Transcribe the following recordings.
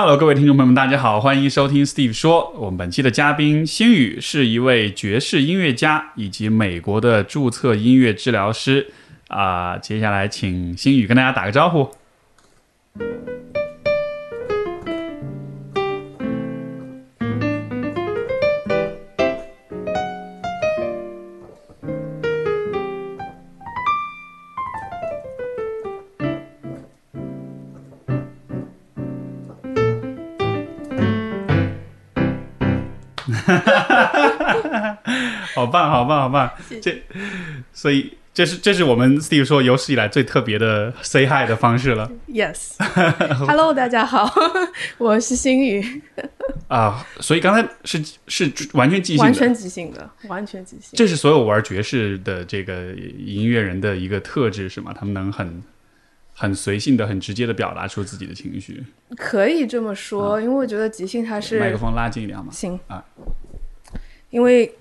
Hello，各位听众朋友们，大家好，欢迎收听 Steve 说。我们本期的嘉宾星宇是一位爵士音乐家以及美国的注册音乐治疗师啊、接下来请星宇跟大家打个招呼。这，所以这是这是我们 Steve 说有史以来最特别的 say hi 的方式了 Yes，Hello，大家好，我是星宇，啊！所以刚才是是完全即兴的，完全即兴的，完全即兴。这是所有玩爵士的这个音乐人的一个特质是吗？他们能很很随性的、很直接的表达出自己的情绪。可以这么说，因为我觉得即兴它是麦克风拉近一点好吗？行啊，因为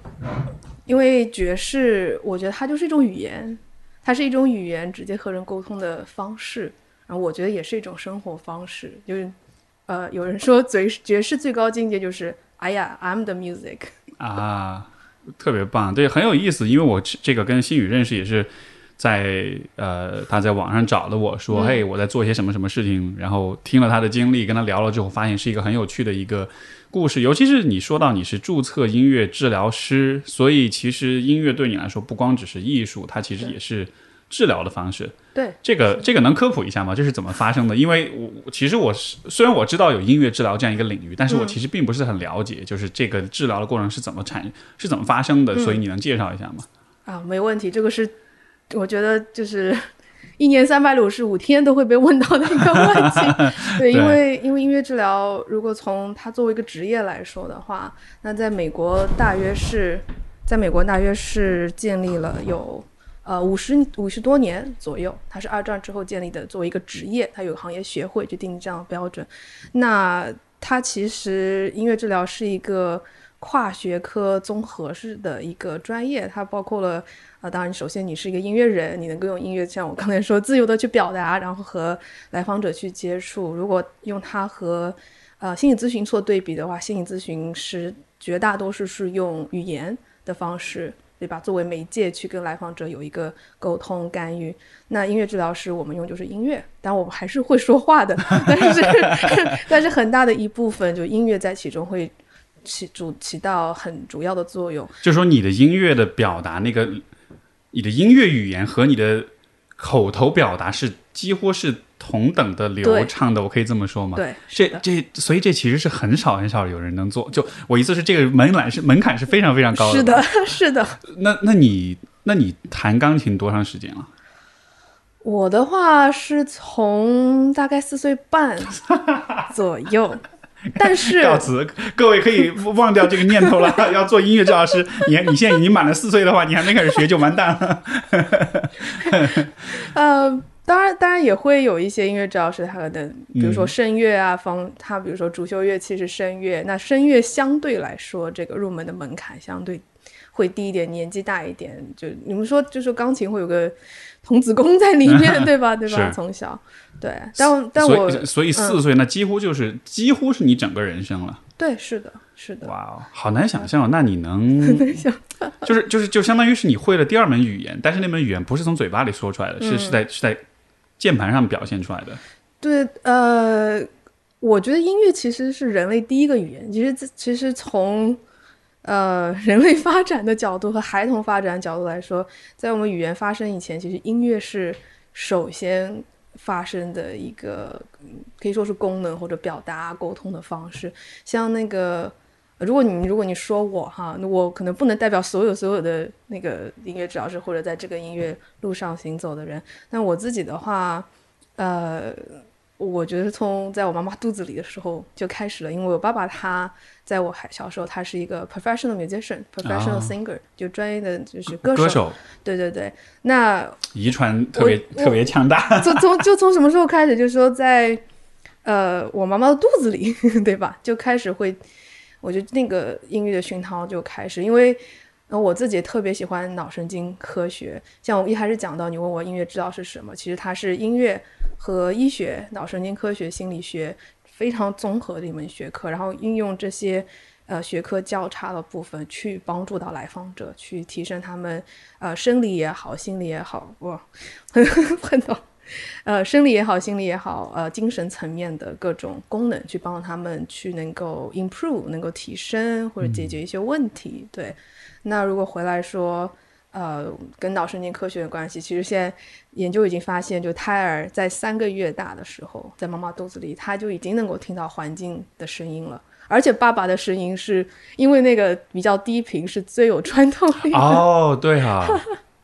因为爵士，我觉得它就是一种语言，它是一种语言直接和人沟通的方式，然后我觉得也是一种生活方式。就是呃，有人说最爵士最高境界就是，哎呀，I'm the music。啊，特别棒，对，很有意思。因为我这个跟新宇认识也是在呃，他在网上找了我说，嗯嘿，我在做一些什么什么事情，然后听了他的经历，跟他聊了之后，发现是一个很有趣的一个故事。尤其是你说到你是注册音乐治疗师，所以其实音乐对你来说不光只是艺术，它其实也是治疗的方式。对，这个这个能科普一下吗？这是怎么发生的？因为我我其实我是虽然我知道有音乐治疗这样一个领域，但是我嗯其实并不是很了解，就是这个治疗的过程是怎么产是怎么发生的，嗯所以你能介绍一下吗？啊，没问题，这个是我觉得就是一年三百六十五天都会被问到的一个问题。对，因为因为音乐治疗，如果从它作为一个职业来说的话，那在美国大约是在美国大约是建立了有。呃，五十五十多年左右，它是二战之后建立的，作为一个职业，它有个行业协会去定这样的标准。那它其实音乐治疗是一个跨学科综合式的一个专业，它包括了当然首先你是一个音乐人，你能够用音乐像我刚才说自由的去表达，然后和来访者去接触。如果用它和呃心理咨询做对比的话，心理咨询师绝大多数是用语言的方式。对吧？作为媒介去跟来访者有一个沟通干预。那音乐治疗师我们用就是音乐，但我们还是会说话的，但是 但是很大的一部分就音乐在其中会起主起到很主要的作用。就说你的音乐的表达，那个你的音乐语言和你的口头表达是几乎是同等的流畅的，我可以这么说吗？对，这这，所以这其实是很少很少有人能做。就我意思是，这个门槛是门槛是非常非常高的。是的，是的。那那你那你弹钢琴多长时间了？我的话是从大概四岁半左右，但是告辞，各位可以忘掉这个念头了。要做音乐治疗师，你你现在已经满了四岁的话，你还没开始学就完蛋了。呃，当然，当然也会有一些音乐治疗师，他可能比如说嗯声乐啊，方他比如说主修乐器是声乐，那声乐相对来说，这个入门的门槛相对会低一点，年纪大一点，就你们说，就是钢琴会有个童子功在里面，对吧？对吧？从小，对，但但我嗯所以四岁那几乎就是几乎是你整个人生了。对，是的，是的，哇哦，好难想象哦。那你能 就是就是就相当于是你会了第二门语言，但是那门语言不是从嘴巴里说出来的，是是在是在键盘上表现出来的。对，呃，我觉得音乐其实是人类第一个语言。其实这，其实从呃 人类发展的角度和孩童发展角度来说，在我们语言发生以前，其实音乐是首先发生的一个，可以说是功能或者表达沟通的方式。像那个，如果你如果你说我哈，我可能不能代表所有所有的那个音乐治疗师或者在这个音乐路上行走的人。但我自己的话，呃，我觉得从在我妈妈肚子里的时候就开始了，因为我爸爸他在我还小时候，他是一个 professional musician，professional 啊 singer，、就专业的就是歌手。歌手对对对，那遗传特别特别强大。从从 就从什么时候开始，就是说在呃我妈妈的肚子里，对吧？就开始会，我觉得那个音乐的熏陶就开始，因为呃我自己特别喜欢脑神经科学。像我一开始讲到，你问我音乐治疗是什么，其实它是音乐和医学、脑神经科学、心理学非常综合的一门学科，然后运用这些呃学科交叉的部分去帮助到来访者，去提升他们呃生理也好，心理也好，哇，很很懂。呃，生理也好，心理也好，呃，精神层面的各种功能，去帮助他们去能够 improve，能够提升或者解决一些问题。对，那如果回来说，呃，跟脑神经科学的关系，其实现在研究已经发现，就胎儿在三个月大的时候，在妈妈肚子里，他就已经能够听到环境的声音了，而且爸爸的声音是因为那个比较低频，是最有穿透力的。哦，对哈、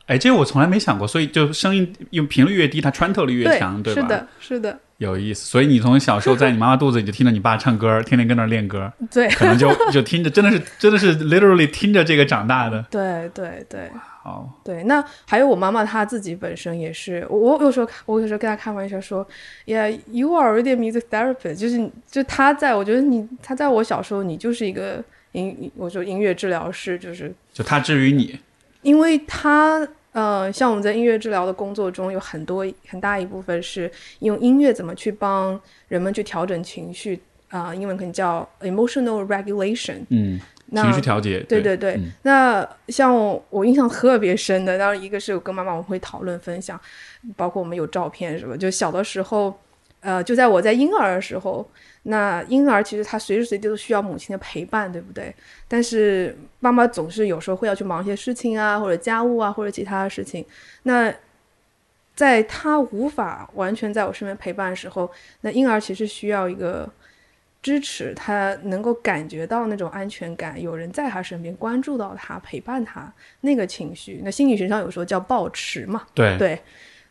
哎，这个我从来没想过，所以就声音用频率越低，它穿透力越强，对吧？是的，是的，有意思。所以你从小时候在你妈妈肚子里就听着你爸唱歌，天天跟那儿练歌，对，可能就就听着，真的是真的是 literally 听着这个长大的。对，对，对。好，对，那还有我妈妈她自己本身也是，我我有时候我有时候跟她开玩笑说，Yeah，you are already a music therapist，就是就她在我觉得你她在我小时候你就是一个音，我说音乐治疗师，就是就她治愈你，因为她呃，像我们在音乐治疗的工作中有很多很大一部分是用音乐怎么去帮人们去调整情绪啊、英文可能叫 emotional regulation，嗯，那情绪调节，对对对，嗯。那像我我印象特别深的，当然一个是我跟妈妈我们会讨论分享，包括我们有照片什么，就小的时候，呃，就在我在婴儿的时候，那婴儿其实他随时随地都需要母亲的陪伴，对不对？但是妈妈总是有时候会要去忙一些事情啊，或者家务啊，或者其他的事情，那。在他无法完全在我身边陪伴的时候，那婴儿其实需要一个支持，他能够感觉到那种安全感，有人在他身边关注到他，陪伴他那个情绪。那心理学上有时候叫抱持嘛，对对。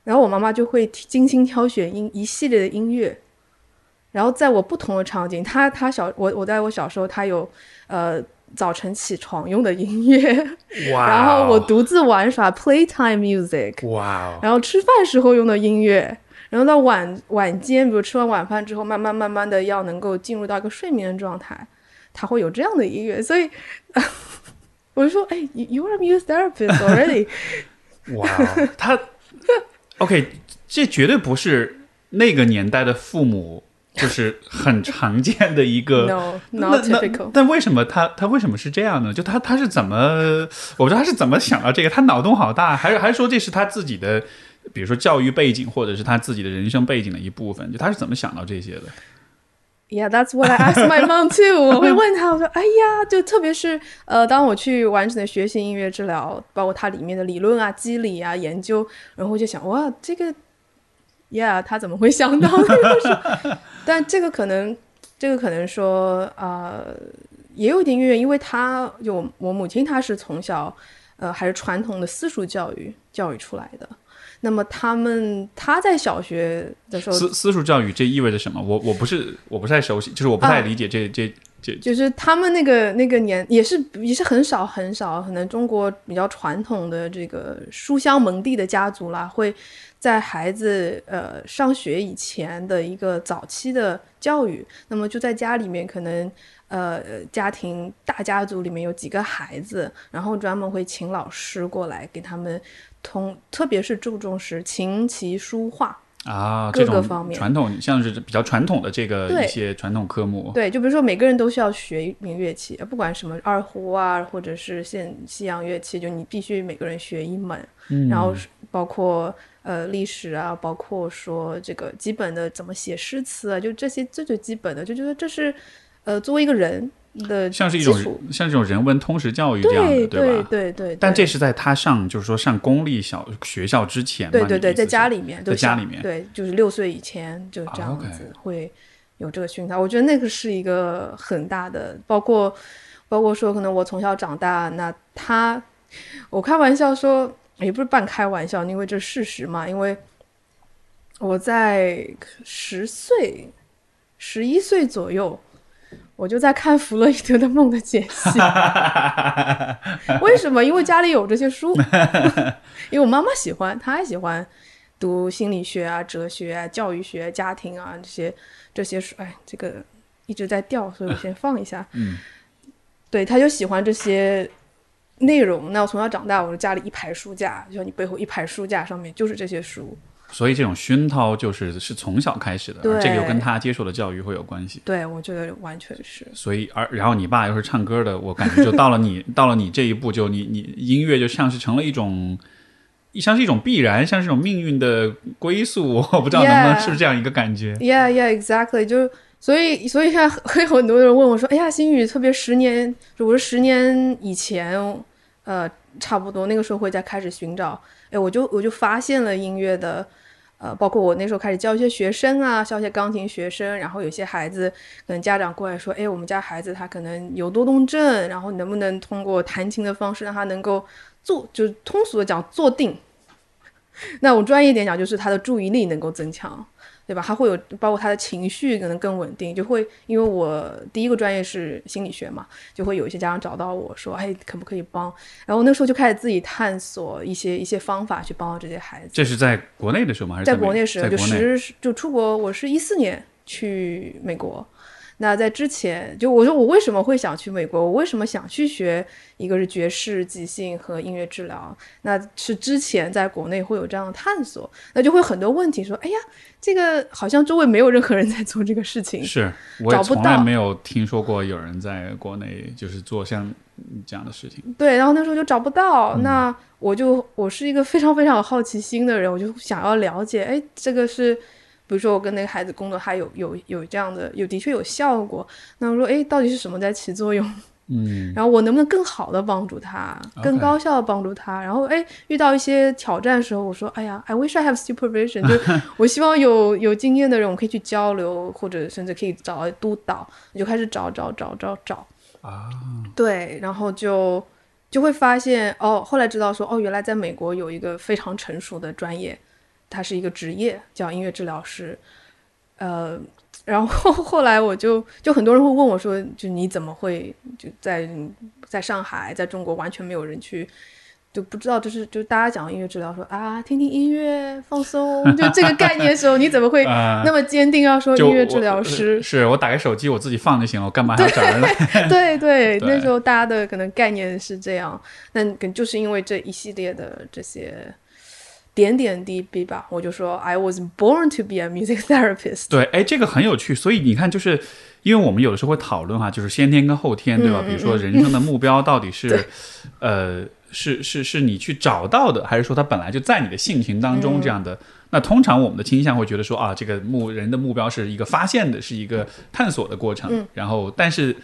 然后我妈妈就会精心挑选音一系列的音乐，然后在我不同的场景，他他小我我在我小时候，他有呃早晨起床用的音乐，然后我独自玩耍 playtime music，哇哦，然后吃饭时候用的音乐，然后到晚晚间，比如吃完晚饭之后，慢慢慢慢的要能够进入到一个睡眠的状态，他会有这样的音乐，所以 我就说，哎，you are a music therapist already，哇哦，他 OK，这绝对不是那个年代的父母。就是很常见的一个 no 那 not 那 typical，但为什么他他为什么是这样呢？就他他是怎么？我不知道他是怎么想到这个，他脑洞好大，还是还是说这是他自己的，比如说教育背景，或者是他自己的人生背景的一部分？就他是怎么想到这些的？Yeah, that's what I asked my mom too。我会问他，我说：“哎呀，就特别是呃，当我去完整的学习音乐治疗，包括它里面的理论啊、机理啊、研究，然后我就想，哇，这个，Yeah，他怎么会想到这个事？但这个可能，这个可能说，呃，也有一点渊源，因为他就我母亲，她是从小呃还是传统的私塾教育教育出来的。那么他们他在小学的时候，私私塾教育这意味着什么？我我不是我不太熟悉，就是我不太理解这、这就是他们那个那个年也是也是很少很少，可能中国比较传统的这个书香门第的家族啦，会在孩子呃上学以前的一个早期的教育，那么就在家里面可能。呃，家庭大家族里面有几个孩子，然后专门会请老师过来给他们通，特别是注重是琴棋书画，啊，各种个方面。传统像是比较传统的这个一些传统科目，对，就比如说每个人都需要学一名乐器，不管什么二胡啊，或者是现西洋乐器，就你必须每个人学一门，嗯然后是包括呃历史啊，包括说这个基本的怎么写诗词啊，就这些最最基本的，就觉得这是呃作为一个人的像是一种像这种人文通识教育这样的，对对吧？对对，但这是在他上，就是说上公立小学校之前嘛？对对对，在家里面，在家里面对，就是六岁以前就这样子会有这个熏陶。我觉得那个是一个很大的，包括包括说，可能我从小长大，那他，我开玩笑说，也不是半开玩笑，因为这是事实嘛，因为我在十岁、十一岁左右。我就在看弗洛伊德的《梦的解析》，为什么？因为家里有这些书，因为我妈妈喜欢，她还喜欢读心理学啊、哲学啊、教育学、家庭啊这些这些书。哎，这个一直在掉，所以我先放一下。嗯，对，她就喜欢这些内容。那我从小长大，我的家里一排书架，就像你背后一排书架上面就是这些书。所以这种熏陶就是是从小开始的，对这个又跟他接受的教育会有关系。对，我觉得完全是。所以而然后你爸又是唱歌的，我感觉就到了你 到了你这一步，就你你音乐就像是成了一种。像是一种必然，像是一种命运的归宿，我不知道能不能是不是这样一个感觉。Yeah, yeah, exactly. 就所以，所以现在会有很多人问我说：“哎呀，星宇，特别十年，就我说十年以前，呃，差不多那个时候会在开始寻找，哎，我就我就发现了音乐的，呃，包括我那时候开始教一些学生啊，教一些钢琴学生，然后有些孩子可能家长过来说：，哎，我们家孩子他可能有多动症，然后能不能通过弹琴的方式让他能够坐，就是通俗的讲坐定。那我专业一点讲，就是他的注意力能够增强。对吧？他会有包括他的情绪可能更稳定，就会因为我第一个专业是心理学嘛，就会有一些家长找到我说，哎，可不可以帮？然后那时候就开始自己探索一些一些方法去帮到这些孩子。这是在国内的时候吗？还是在美国内时就在国内十就出国，我是一四年去美国。那在之前，就我说我为什么会想去美国？我为什么想去学一个是爵士即兴和音乐治疗？那是之前在国内会有这样的探索，那就会很多问题说，哎呀，这个好像周围没有任何人在做这个事情。是，我也找不到从来没有听说过有人在国内就是做像这样的事情。对，然后那时候就找不到，嗯那我就我是一个非常非常有好奇心的人，我就想要了解，哎，这个是，比如说我跟那个孩子工作，他有有有这样的，有的确有效果，那我说，哎，到底是什么在起作用？嗯，然后我能不能更好的帮助他，更高效的帮助他？然后哎，遇到一些挑战的时候，我说，哎呀，I wish I have supervision，就 我希望有有经验的人，我可以去交流，或者甚至可以找督导，你就开始找找找找找。啊，对，然后就就会发现哦，后来知道说哦，原来在美国有一个非常成熟的专业，它是一个职业，叫音乐治疗师。呃，然后后来我就就很多人会问我说，就你怎么会就在在上海，在中国完全没有人去。就不知道，就是就大家讲音乐治疗说啊，听听音乐放松，就这个概念的时候，你怎么会啊 那么坚定要说音乐治疗我师？是我打开手机我自己放就行了，我干嘛还要找人来？对对，对那时候大家的可能概念是这样，那可能就是因为这一系列的这些点点滴滴吧，我就说 I was born to be a music therapist。对，哎，这个很有趣。所以你看，就是因为我们有的时候会讨论哈，就是先天跟后天，对吧？嗯比如说人生的目标到底是，呃，是是是你去找到的，还是说它本来就在你的性情当嗯中这样的？那通常我们的倾向会觉得说啊，这个目人的目标是一个发现的，是一个探索的过程。嗯然后，但是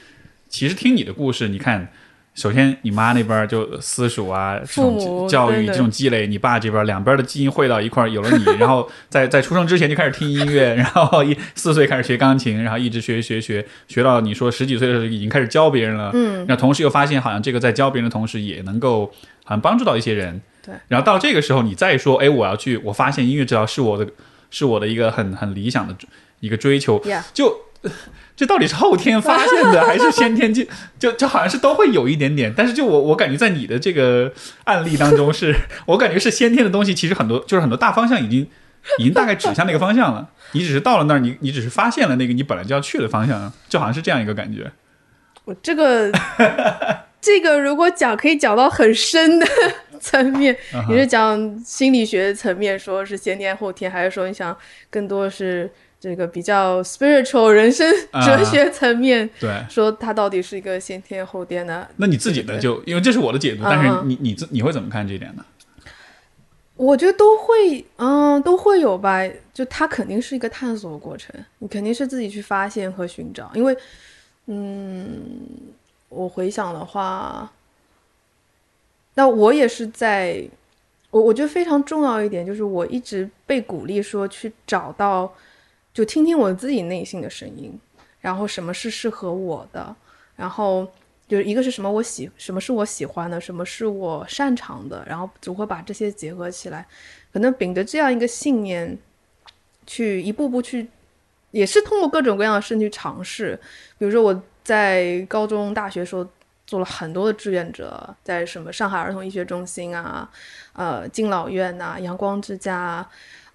其实听你的故事，你看。首先，你妈那边就私塾啊，这种教育这种积累，你爸这边两边的基因汇到一块儿，有了你，然后在 在出生之前就开始听音乐，然后一四岁开始学钢琴，然后一直学学学学到你说十几岁的时候已经开始教别人了，嗯，那同时又发现好像这个在教别人的同时也能够好像帮助到一些人，对，然后到这个时候你再说，哎，我要去，我发现音乐治疗是我的是我的一个很很理想的一个追求，Yeah 就。这到底是后天发现的，还是先天就就就好像是都会有一点点，但是就我我感觉在你的这个案例当中是，我感觉是先天的东西，其实很多就是很多大方向已经已经大概指向那个方向了，你只是到了那儿，你你只是发现了那个你本来就要去的方向，就好像是这样一个感觉。我这个这个如果讲可以讲到很深的层面，嗯你是讲心理学层面，说是先天后天，还是说你想更多是这个比较 spiritual 人生啊 哲学层面？对，说他到底是一个先天后天的？那你自己的对就因为这是我的解读，但是嗯你你自你会怎么看这一点呢？我觉得都会，嗯，都会有吧。就它肯定是一个探索的过程，你肯定是自己去发现和寻找。因为，嗯，我回想的话，那我也是在，我我觉得非常重要一点就是，我一直被鼓励说去找到，就听听我自己内心的声音，然后什么是适合我的，然后就是一个是什么我喜，什么是我喜欢的，什么是我擅长的，然后如何把这些结合起来，可能秉着这样一个信念，去一步步去，也是通过各种各样的事去尝试。比如说我在高中、大学时候做了很多的志愿者，在什么上海儿童医学中心啊、呃敬老院呐、阳光之家、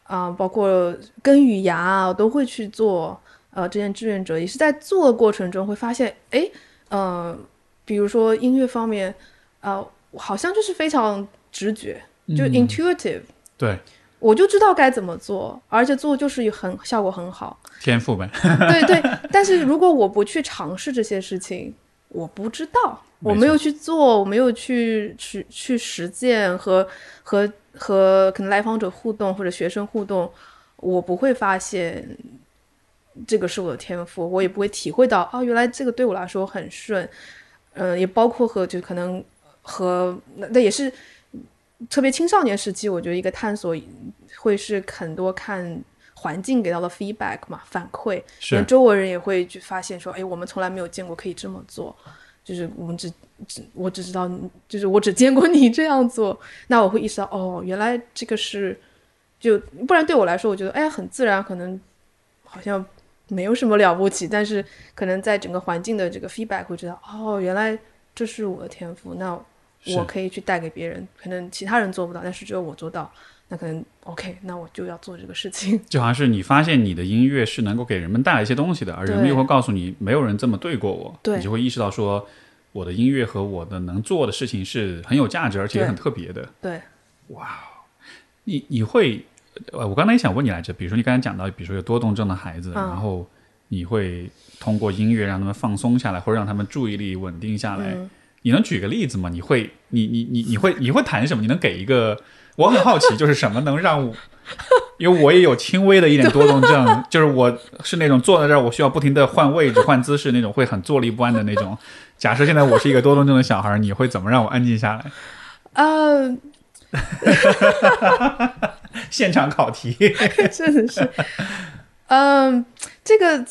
啊包括根与芽啊，我都会去做。呃，这些志愿者也是在做的过程中会发现，哎，呃，比如说音乐方面，呃，好像就是非常直觉，就嗯 intuitive，、对，我就知道该怎么做，而且做就是很效果很好。天赋呗。对对，但是如果我不去尝试这些事情，我不知道，没我没有去做，我没有去去去实践和和和可能来访者互动或者学生互动，我不会发现这个是我的天赋，我也不会体会到哦，原来这个对我来说很顺。嗯、也包括和就可能和那那也是特别青少年时期，我觉得一个探索会是很多看环境给到的 feedback 嘛反馈，连周围人也会去发现说，哎，我们从来没有见过可以这么做，就是我们只只我只知道，就是我只见过你这样做，那我会意识到，哦，原来这个是就不然对我来说，我觉得哎很自然，可能好像没有什么了不起，但是可能在整个环境的这个 feedback 会知道，哦，原来这是我的天赋，那我可以去带给别人，可能其他人做不到，但是只有我做到，那可能 OK，那我就要做这个事情。就好像是你发现你的音乐是能够给人们带来一些东西的，而人们又会告诉你没有人这么对过我，你就会意识到说我的音乐和我的能做的事情是很有价值，而且也很特别的。对，哇你你会，呃，我刚才也想问你来着，比如说你刚才讲到，比如说有多动症的孩子，嗯然后你会通过音乐让他们放松下来，或者让他们注意力稳定下来。嗯你能举个例子吗？你会，你你你你会你会弹什么？你能给一个？我很好奇，就是什么能让我，因为我也有轻微的一点多动症，就是我是那种坐在这儿，我需要不停的换位置、换姿势那种，会很坐立不安的那种。假设现在我是一个多动症的小孩，你会怎么让我安静下来？呃，现场考题，真的是，嗯，这个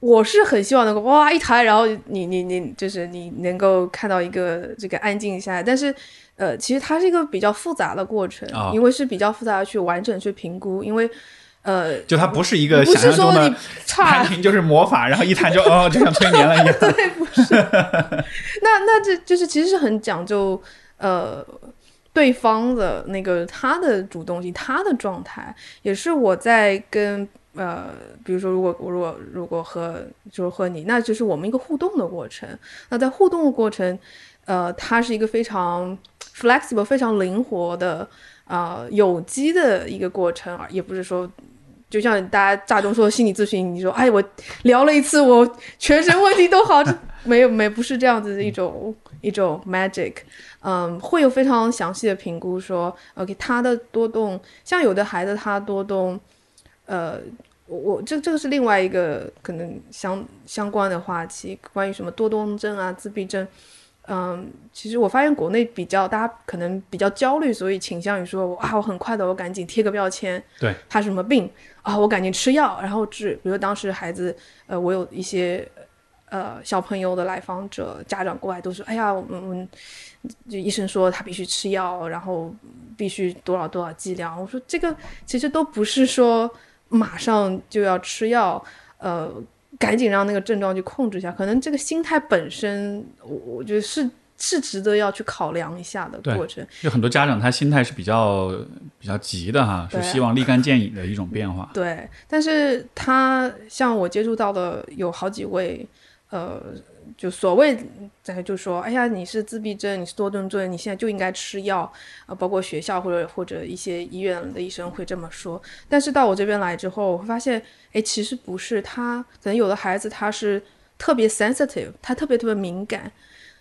我是很希望能够哇一弹，然后你你你就是你能够看到一个这个安静下来，但是呃，其实它是一个比较复杂的过程，啊因为是比较复杂的去完整去评估，因为呃，就它不是一个不想象中的是说你差弹琴就是魔法，然后一弹就哦，就像催眠了一样。对，不是。那那这就是其实是很讲究呃对方的那个他的主动性，他的状态，也是我在跟呃，比如说如果我如果如果和就是和你，那就是我们一个互动的过程。那在互动的过程，呃，它是一个非常 flexible、非常灵活的。呃，有机的一个过程，而也不是说，就像大家乍中说心理咨询，你说，哎，我聊了一次，我全身问题都好，没有没不是这样子的一种一种 magic，嗯，会有非常详细的评估说，OK，他的多动，像有的孩子他多动，呃，我这这个是另外一个可能相相关的话题，关于什么多动症啊、自闭症。嗯，其实我发现国内比较大家可能比较焦虑，所以倾向于说啊，我很快的，我赶紧贴个标签，对，他什么病啊，我赶紧吃药，然后治。比如当时孩子，呃，我有一些呃小朋友的来访者家长过来都说，哎呀，我们我们就医生说他必须吃药，然后必须多少多少剂量。我说这个其实都不是说马上就要吃药，呃。赶紧让那个症状去控制一下，可能这个心态本身，我我觉得是是值得要去考量一下的对过程。有很多家长他心态是比较比较急的哈，是希望立竿见影的一种变化。对，但是他像我接触到的有好几位，呃，就所谓在就说，哎呀，你是自闭症，你是多动症，你现在就应该吃药啊、包括学校或者或者一些医院的医生会这么说。但是到我这边来之后，我会发现，哎，其实不是，他可能有的孩子他是特别 sensitive，他特别特别敏感，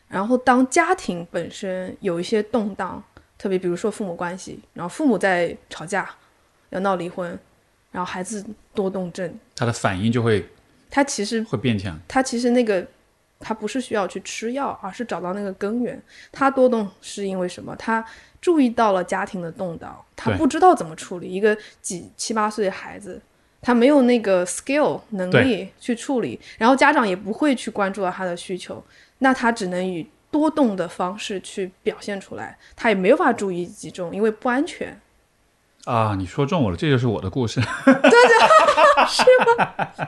然后当家庭本身有一些动荡，特别比如说父母关系，然后父母在吵架，要闹离婚。然后孩子多动症，他的反应就会他其实会变强。他其实那个他不是需要去吃药，而是找到那个根源。他多动是因为什么？他注意到了家庭的动荡，他不知道怎么处理。一个几七八岁的孩子，他没有那个 skill 能力去处理，然后家长也不会去关注到他的需求，那他只能以多动的方式去表现出来，他也没有法注意集中，因为不安全。啊，你说中我了，这就是我的故事。对对，是吗？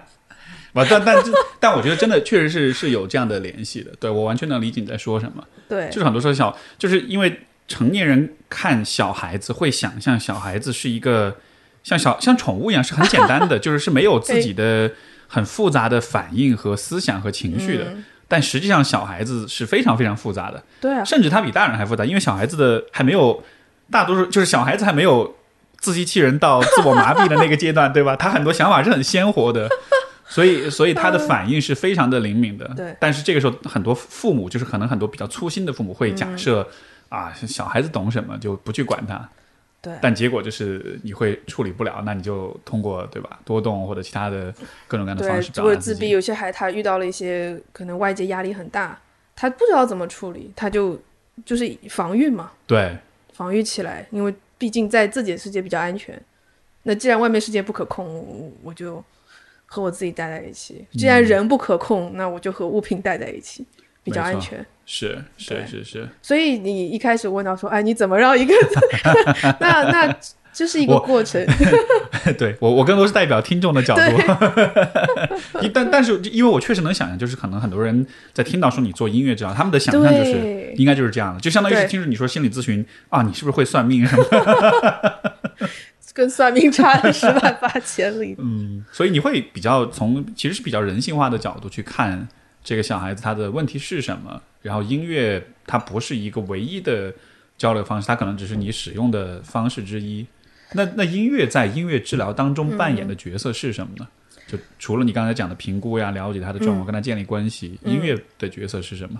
不，但但这但我觉得真的确实是是有这样的联系的。对我完全能理解你在说什么。对，就是很多时候小，就是因为成年人看小孩子会想象小孩子是一个像小像宠物一样是很简单的，就是是没有自己的很复杂的反应和思想和情绪的。嗯但实际上，小孩子是非常非常复杂的，对啊，甚至他比大人还复杂，因为小孩子的还没有大多数就是小孩子还没有自欺欺人到自我麻痹的那个阶段，对吧？他很多想法是很鲜活的，所以所以他的反应是非常的灵敏的。对但是这个时候很多父母就是可能很多比较粗心的父母会假设、啊，小孩子懂什么就不去管他。对但结果就是你会处理不了，那你就通过对吧多动或者其他的各种各样的方式，表达自己。或者自闭，有些孩子他遇到了一些可能外界压力很大，他不知道怎么处理，他就就是防御嘛，对防御起来，因为毕竟在自己的世界比较安全。那既然外面世界不可控，我我就和我自己待在一起；既然人不可控，那我就和物品待在一起，比较安全。是是是是，所以你一开始问到说，哎，你怎么让一个，那那这是一个过程。对我我更多是代表听众的角度，一但但是因为我确实能想象，就是可能很多人在听到说你做音乐这样，他们的想象就是应该就是这样的，就相当于是听着你说心理咨询啊，你是不是会算命什么的？跟算命差了十万八千里。嗯，所以你会比较从其实是比较人性化的角度去看这个小孩子他的问题是什么，然后音乐它不是一个唯一的交流方式，它可能只是你使用的方式之一。那那音乐在音乐治疗当中扮演的角色是什么呢？就除了你刚才讲的评估呀、了解他的状况、跟他建立关系，音乐的角色是什么？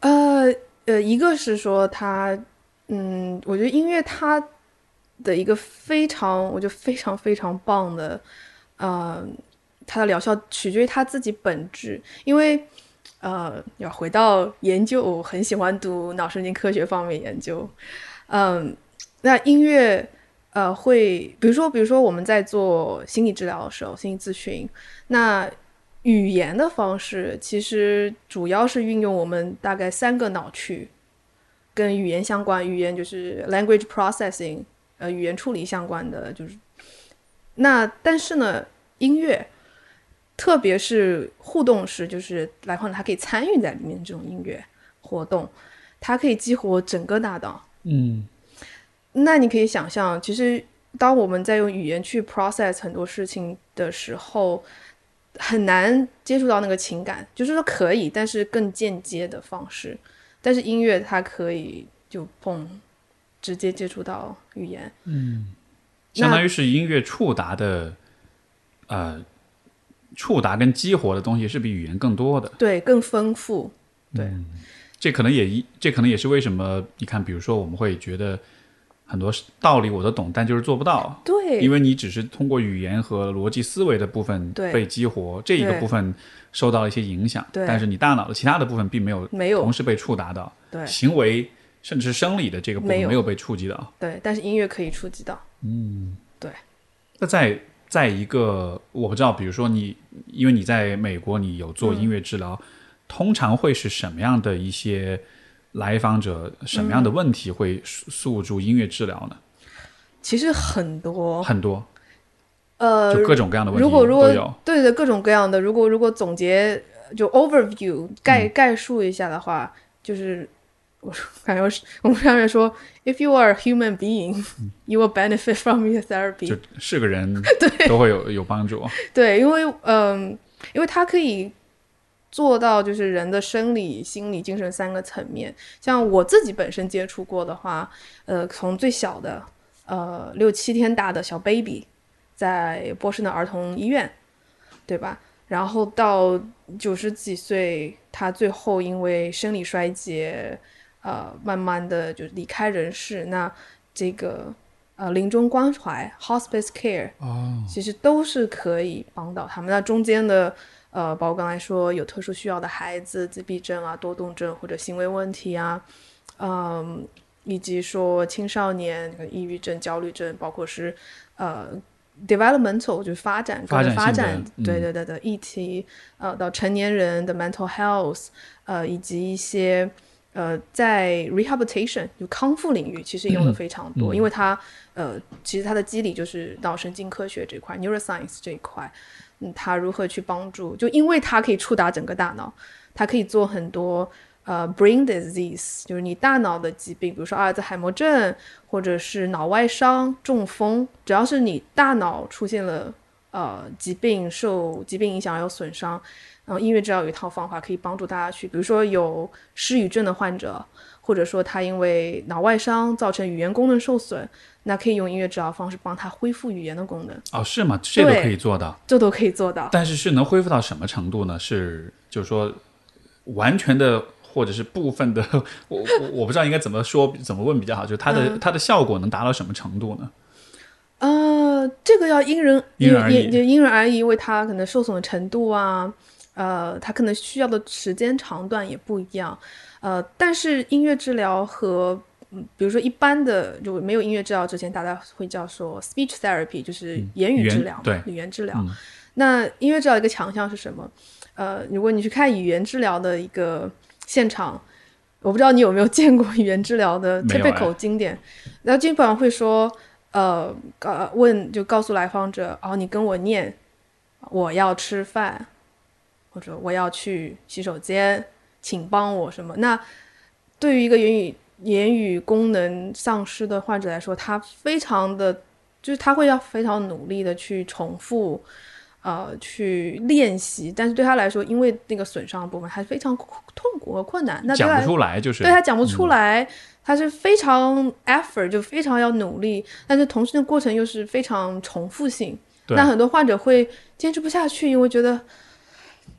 呃呃，一个是说他，嗯，我觉得音乐它的一个非常，我觉得非常非常棒的，呃，它的疗效取决于他自己本质，因为呃，要回到研究，我很喜欢读脑神经科学方面研究，嗯，那音乐。呃，会比如说，比如说我们在做心理治疗的时候，心理咨询，那语言的方式其实主要是运用我们大概三个脑区，跟语言相关，语言就是 language processing，呃，语言处理相关的就是。那但是呢，音乐，特别是互动式，就是来访者他可以参与在里面这种音乐活动，它可以激活整个大脑。嗯那你可以想象，其实当我们在用语言去 process 很多事情的时候，很难接触到那个情感，就是说可以，但是更间接的方式。但是音乐它可以就砰，直接接触到语言。嗯相当于是音乐触达的，呃，触达跟激活的东西是比语言更多的。对，更丰富。对，这可能也一，这可能也是为什么你看，比如说我们会觉得很多道理我都懂，但就是做不到，对，因为你只是通过语言和逻辑思维的部分被激活，这一个部分受到了一些影响，对。但是你大脑的其他的部分并没有没有。同时被触达到，对。行为甚至是生理的这个部分没有没有被触及到。对，但是音乐可以触及到。嗯，对那在在一个我不知道，比如说你，因为你在美国，你有做音乐治疗，通常会是什么样的一些来访者，什么样的问题会诉诉诸音乐治疗呢？其实很多，很多，呃，就各种各样的问题如果如果。对的各种各样的，如果如果总结就 overview 概、概述一下的话，就是我说感觉我是我们上面说，if you are a human being, you will benefit from your therapy。就是个人 对都会有有帮助。对，因为嗯，因为它可以做到就是人的生理、心理、精神三个层面。像我自己本身接触过的话，呃，从最小的呃六七天大的小 baby，在波士顿儿童医院，对吧？然后到九十几岁，他最后因为生理衰竭，呃，慢慢的就离开人世。那这个呃临终关怀 （hospice care） 哦，其实都是可以帮到他们。那中间的，呃，包括刚才说有特殊需要的孩子，自闭症啊、多动症或者行为问题啊，嗯，以及说青少年抑郁症、焦虑症，包括是呃 developmental 就是发展发个人发展对对对的议题，呃，到成年人的 mental health，呃，以及一些。呃，在 rehabilitation 就康复领域，其实用的非常多，因为它呃，其实它的机理就是脑神经科学这块 neuroscience 这一块，嗯，它如何去帮助？就因为它可以触达整个大脑，它可以做很多呃 brain disease，就是你大脑的疾病，比如说阿尔兹海默症，或者是脑外伤、中风，只要是你大脑出现了呃疾病受疾病影响有损伤，然后音乐治疗有一套方法可以帮助大家去，比如说有失语症的患者，或者说他因为脑外伤造成语言功能受损，那可以用音乐治疗方式帮他恢复语言的功能，哦，是吗？这都可以做到，这都可以做到。但是是能恢复到什么程度呢？是就是说完全的，或者是部分的，我我我不知道应该怎么说，怎么问比较好，就是它的、嗯它的效果能达到什么程度呢？呃，这个要因人因人而异也也因人而异，因为它可能受损的程度啊，呃，他可能需要的时间长短也不一样，呃，但是音乐治疗和嗯，比如说一般的就没有音乐治疗之前，大家会叫说 speech therapy，就是言语治疗嘛，对语言治疗。嗯那音乐治疗一个强项是什么？呃，如果你去看语言治疗的一个现场，我不知道你有没有见过 语言治疗的 typical 经典，然后基本上会说，呃，呃，问就告诉来访者，哦，你跟我念，我要吃饭，或者我要去洗手间，请帮我什么。那对于一个言语言语功能丧失的患者来说，他非常的，就是他会要非常努力的去重复。呃，去练习，但是对他来说，因为那个损伤的部分，还是非常痛苦和困难。那他讲不出来，就是对他讲不出来，他是非常 effort 就非常要努力，但是同时那过程又是非常重复性。那很多患者会坚持不下去，因为觉得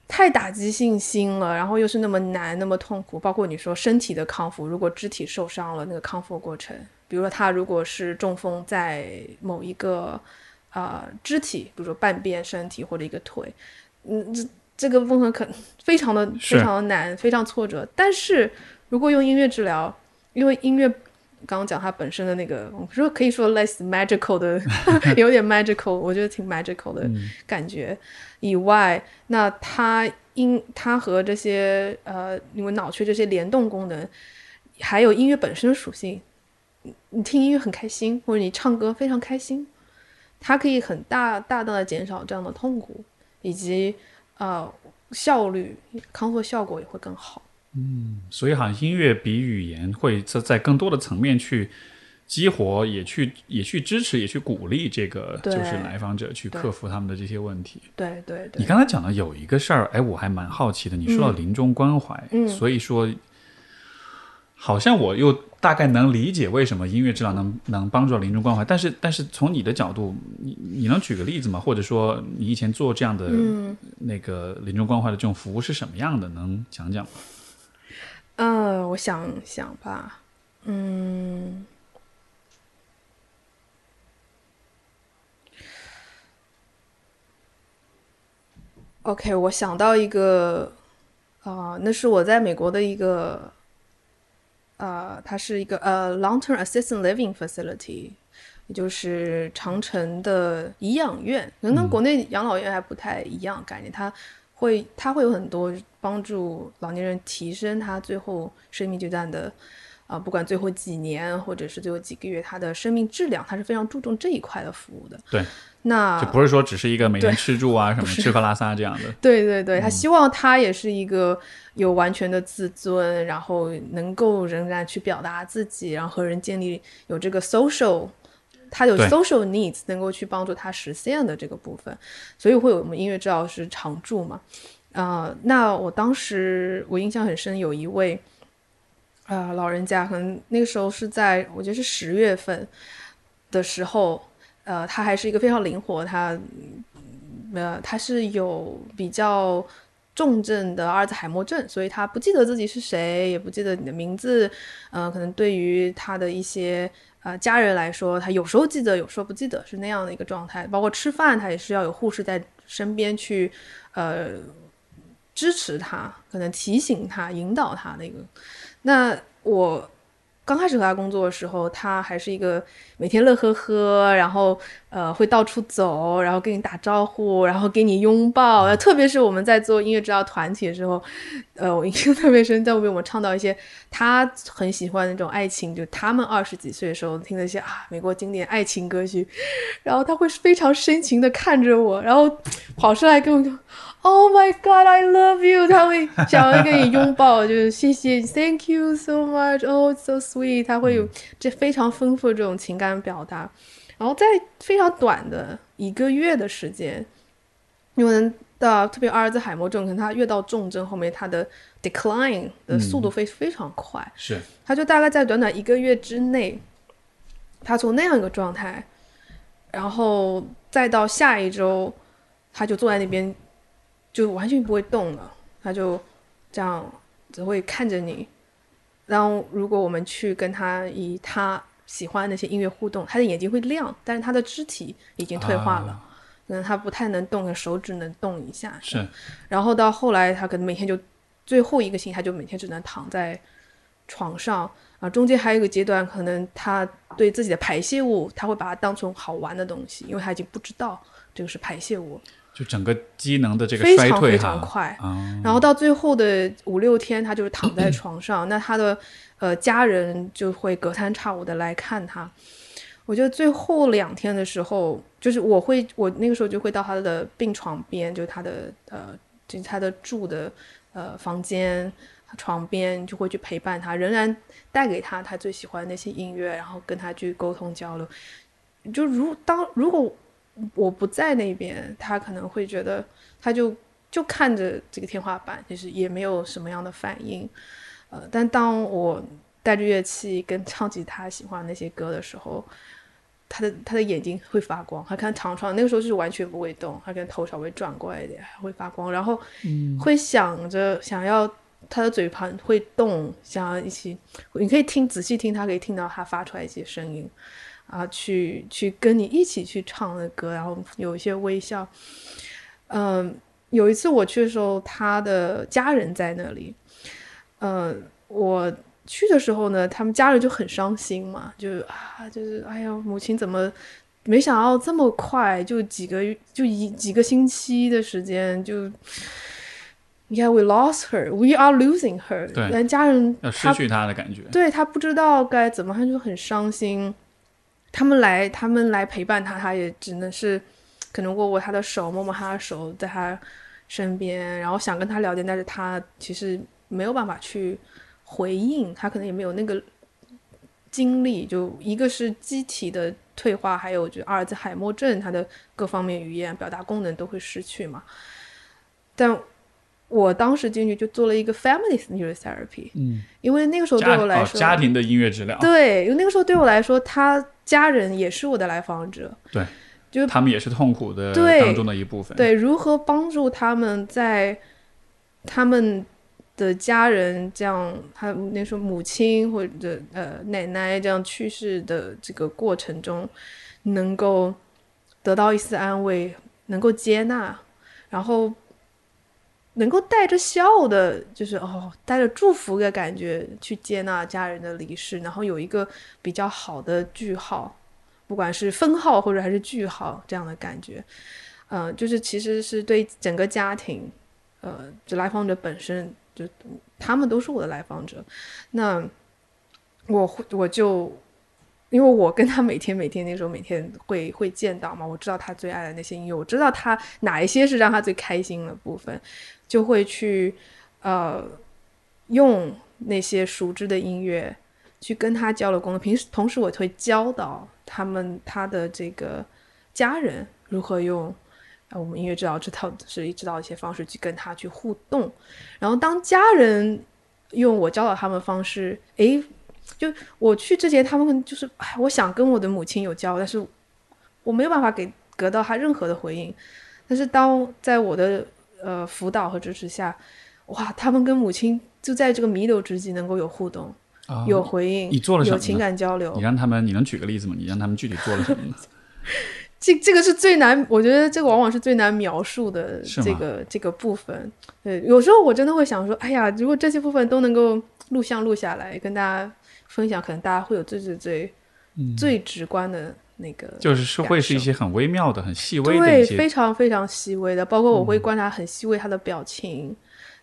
太打击信心了，然后又是那么难、那么痛苦。包括你说身体的康复，如果肢体受伤了，那个康复过程，比如说他如果是中风在某一个呃肢体，比如说半边身体或者一个腿，嗯，这这个部分可非常的非常的难，非常挫折。但是如果用音乐治疗，因为音乐刚刚讲它本身的那个，我说可以说 less magical 的，有点 magical，我觉得挺 magical 的感觉。以外，那它音它和这些呃，因为脑区这些联动功能，还有音乐本身的属性，你听音乐很开心，或者你唱歌非常开心，它可以很大大大的减少这样的痛苦，以及呃效率康复效果也会更好。嗯所以好像音乐比语言会在在更多的层面去激活，也去也去支持，也去鼓励这个就是来访者去克服他们的这些问题。对对对你，刚才讲的有一个事儿，哎，我还蛮好奇的。你说到临终关怀，嗯所以说，好像我又大概能理解为什么音乐治疗能能帮助到临终关怀。但是，但是从你的角度，你你能举个例子吗？或者说，你以前做这样的、嗯那个临终关怀的这种服务是什么样的？能讲讲吗？呃，我想想吧，嗯，OK，我想到一个，啊、那是我在美国的一个，呃，它是一个呃 long-term assisted living facility，也就是长城的颐养院，可能跟国内养老院还不太一样概念，它会它会有很多帮助老年人提升他最后生命阶段的。啊、不管最后几年或者是最后几个月，他的生命质量，他是非常注重这一块的服务的。对，那就不是说只是一个每天吃住啊，什么吃喝拉撒这样的。对对对，嗯他希望他也是一个有完全的自尊，然后能够仍然去表达自己，然后和人建立有这个 social，他有 social needs 能够去帮助他实现的这个部分，所以会有我们音乐治疗师常驻嘛。啊、那我当时我印象很深，有一位啊、老人家，可能那个时候是在我觉得是十月份的时候，呃，他还是一个非常灵活，他呃，他是有比较重症的阿尔兹海默症，所以他不记得自己是谁，也不记得你的名字。呃，可能对于他的一些呃家人来说，他有时候记得，有时候不记得，是那样的一个状态。包括吃饭，他也是要有护士在身边去呃支持他，可能提醒他、引导他的一个。那我刚开始和他工作的时候，他还是一个每天乐呵呵，然后呃会到处走，然后跟你打招呼，然后给你拥抱。特别是我们在做音乐治疗团体的时候，呃，我印象特别深，在为我们唱到一些他很喜欢的那种爱情，就他们二十几岁的时候听的一些啊美国经典爱情歌曲，然后他会非常深情的看着我，然后跑出来跟我就。Oh my God, I love you！他会想要跟你拥抱，就是谢谢，Thank you so much. Oh, it's so sweet！他会有这非常丰富的这种情感表达，然后在非常短的一个月的时间，因为的特别阿尔兹海默症，可能他越到重症后面，他的 decline 的速度会非常快，是他就大概在短短一个月之内，他从那样一个状态，然后再到下一周，他就坐在那边，就完全不会动了，他就这样只会看着你。然后如果我们去跟他以他喜欢那些音乐互动，他的眼睛会亮，但是他的肢体已经退化了，可能他不太能动，手指能动一下。是，然后到后来，他可能每天就最后一个星期，他就每天只能躺在床上啊。中间还有一个阶段，可能他对自己的排泄物，他会把它当成好玩的东西，因为他已经不知道这个是排泄物。就整个机能的这个非衰退常非常快，然后到最后的五六天，他就是躺在床上，那他的呃家人就会隔三差五的来看他。我觉得最后两天的时候，就是我会我那个时候就会到他的病床边，就是他的呃就是他的住的呃房间床边，就会去陪伴他，仍然带给他他最喜欢的那些音乐，然后跟他去沟通交流。就如当如果。我不在那边，他可能会觉得，他就就看着这个天花板，就是也没有什么样的反应。呃，但当我带着乐器跟唱起他喜欢那些歌的时候，他的他的眼睛会发光。他看长窗那个时候是完全不会动，他可能头稍微转过来一点还会发光，然后会想着想要他的嘴盘会动，想要一起，你可以听仔细听，他可以听到他发出来一些声音。啊，去去跟你一起去唱的歌，然后有一些微笑。嗯，有一次我去的时候，他的家人在那里。嗯，我去的时候呢，他们家人就很伤心嘛，就啊，就是哎呀，母亲怎么没想到这么快，就几个就一几个星期的时间就，Yeah，we lost her，we are losing her。对，家人要失去他的感觉，对他不知道该怎么，他就很伤心。他们来，他们来陪伴他，他也只能是可能握握他的手，摸摸他的手，在他身边，然后想跟他聊天，但是他其实没有办法去回应，他可能也没有那个精力。就一个是机体的退化，还有就阿尔兹海默症，他的各方面语言表达功能都会失去嘛。但我当时进去就做了一个 family neurotherapy，嗯，因为那个时候对我来说，家庭的音乐治疗，对，因为那个时候对我来说，他。家人也是我的来访者，对，就他们也是痛苦的当中的一部分。对，如何帮助他们在他们的家人这样，他那时候母亲或者呃奶奶这样去世的这个过程中，能够得到一丝安慰，能够接纳，然后。能够带着笑的，就是哦，带着祝福的感觉去接纳家人的离世，然后有一个比较好的句号，不管是分号或者还是句号这样的感觉，嗯，就是其实是对整个家庭，呃，就来访者本身就他们都是我的来访者，那我我就。因为我跟他每天每天那时候每天会会见到嘛，我知道他最爱的那些音乐，我知道他哪一些是让他最开心的部分，就会去呃用那些熟知的音乐去跟他交流。沟通平时同时我会教导他们他的这个家人如何用我们音乐治疗这套是指导一些方式去跟他去互动。然后当家人用我教导他们方式，诶。就我去之前，他们就是，哎，我想跟我的母亲有交，但是我没有办法给得到他任何的回应。但是当在我的呃辅导和支持下，哇，他们跟母亲就在这个弥留之际能够有互动，有回应，你做了什么？有情感交流。你让他们，你能举个例子吗？你让他们具体做了什么呢？这这个是最难，我觉得这个往往是最难描述的这个这个部分。对，有时候我真的会想说，哎呀，如果这些部分都能够录像录下来，跟大家。分享可能大家会有最最最最直观的那个，就是是会是一些很微妙的、很细微的对，非常非常细微的，包括我会观察很细微他的表情，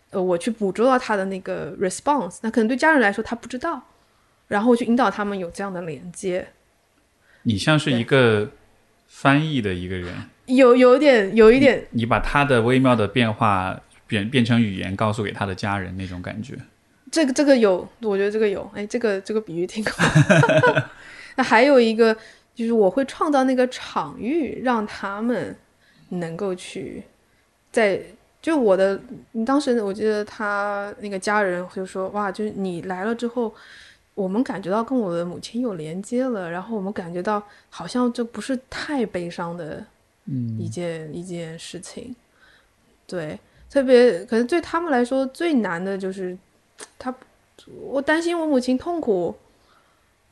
呃，我去捕捉到他的那个 response。那可能对家人来说他不知道，然后去引导他们有这样的连接。你像是一个翻译的一个人，有有点有一点，你把他的微妙的变化变变成语言，告诉给他的家人那种感觉。这个这个有，我觉得这个有，哎，这个这个比喻挺好。那还有一个就是我会创造那个场域，让他们能够去在就我的当时我记得他那个家人就说哇，就是你来了之后，我们感觉到跟我的母亲有连接了，然后我们感觉到好像这不是太悲伤的一件、一件事情，对，特别可能对他们来说最难的就是他，我担心我母亲痛苦，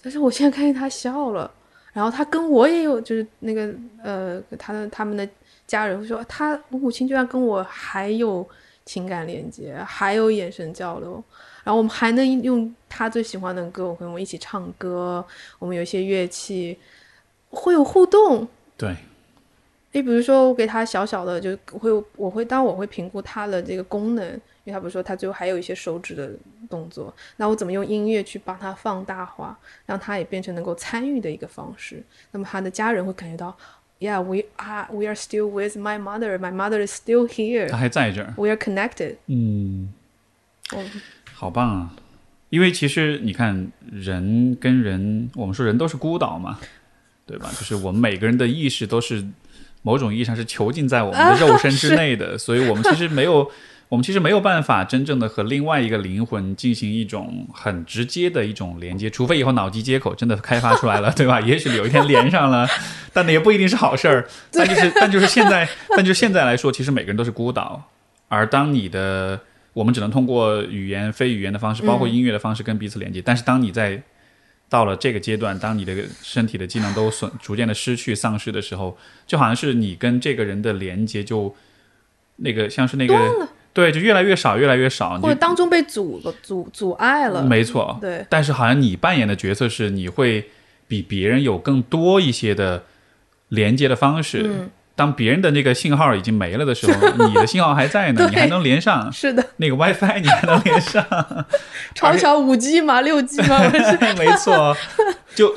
但是我现在看见他笑了。然后他跟我也有，就是那个呃，他的他们的家人会说，他我母亲居然跟我还有情感连接，还有眼神交流，然后我们还能用他最喜欢的歌，我跟我们一起唱歌，我们有一些乐器会有互动。对，你比如说我给他小小的，就会我会当我会评估他的这个功能。因为他不是说他最后还有一些手指的动作，那我怎么用音乐去帮他放大化，让他也变成能够参与的一个方式？那么他的家人会感觉到，Yeah，we are we are still with my mother. My mother is still here. 他还在这儿。We are connected. 嗯，好棒啊！因为其实你看，人跟人，我们说人都是孤岛嘛，对吧？就是我们每个人的意识都是某种意义上是囚禁在我们的肉身之内的，所以我们其实没有。我们其实没有办法真正的和另外一个灵魂进行一种很直接的一种连接，除非以后脑机接口真的开发出来了，对吧？也许有一天连上了，但那也不一定是好事儿。但就是，但就是现在，但就是现在来说，其实每个人都是孤岛。而当你的，我们只能通过语言、非语言的方式，包括音乐的方式跟彼此连接。但是当你在到了这个阶段，当你的身体的机能都损逐渐的失去、丧失的时候，就好像是你跟这个人的连接就那个像是那个。对，就越来越少，越来越少，或者当中被阻了、阻阻碍了。没错，对。但是好像你扮演的角色是，你会比别人有更多一些的连接的方式。嗯。当别人的那个信号已经没了的时候，你的信号还在呢，你还能连上。是的。那个 WiFi 你还能连上。超小五 G 吗？六 G 吗？没错。就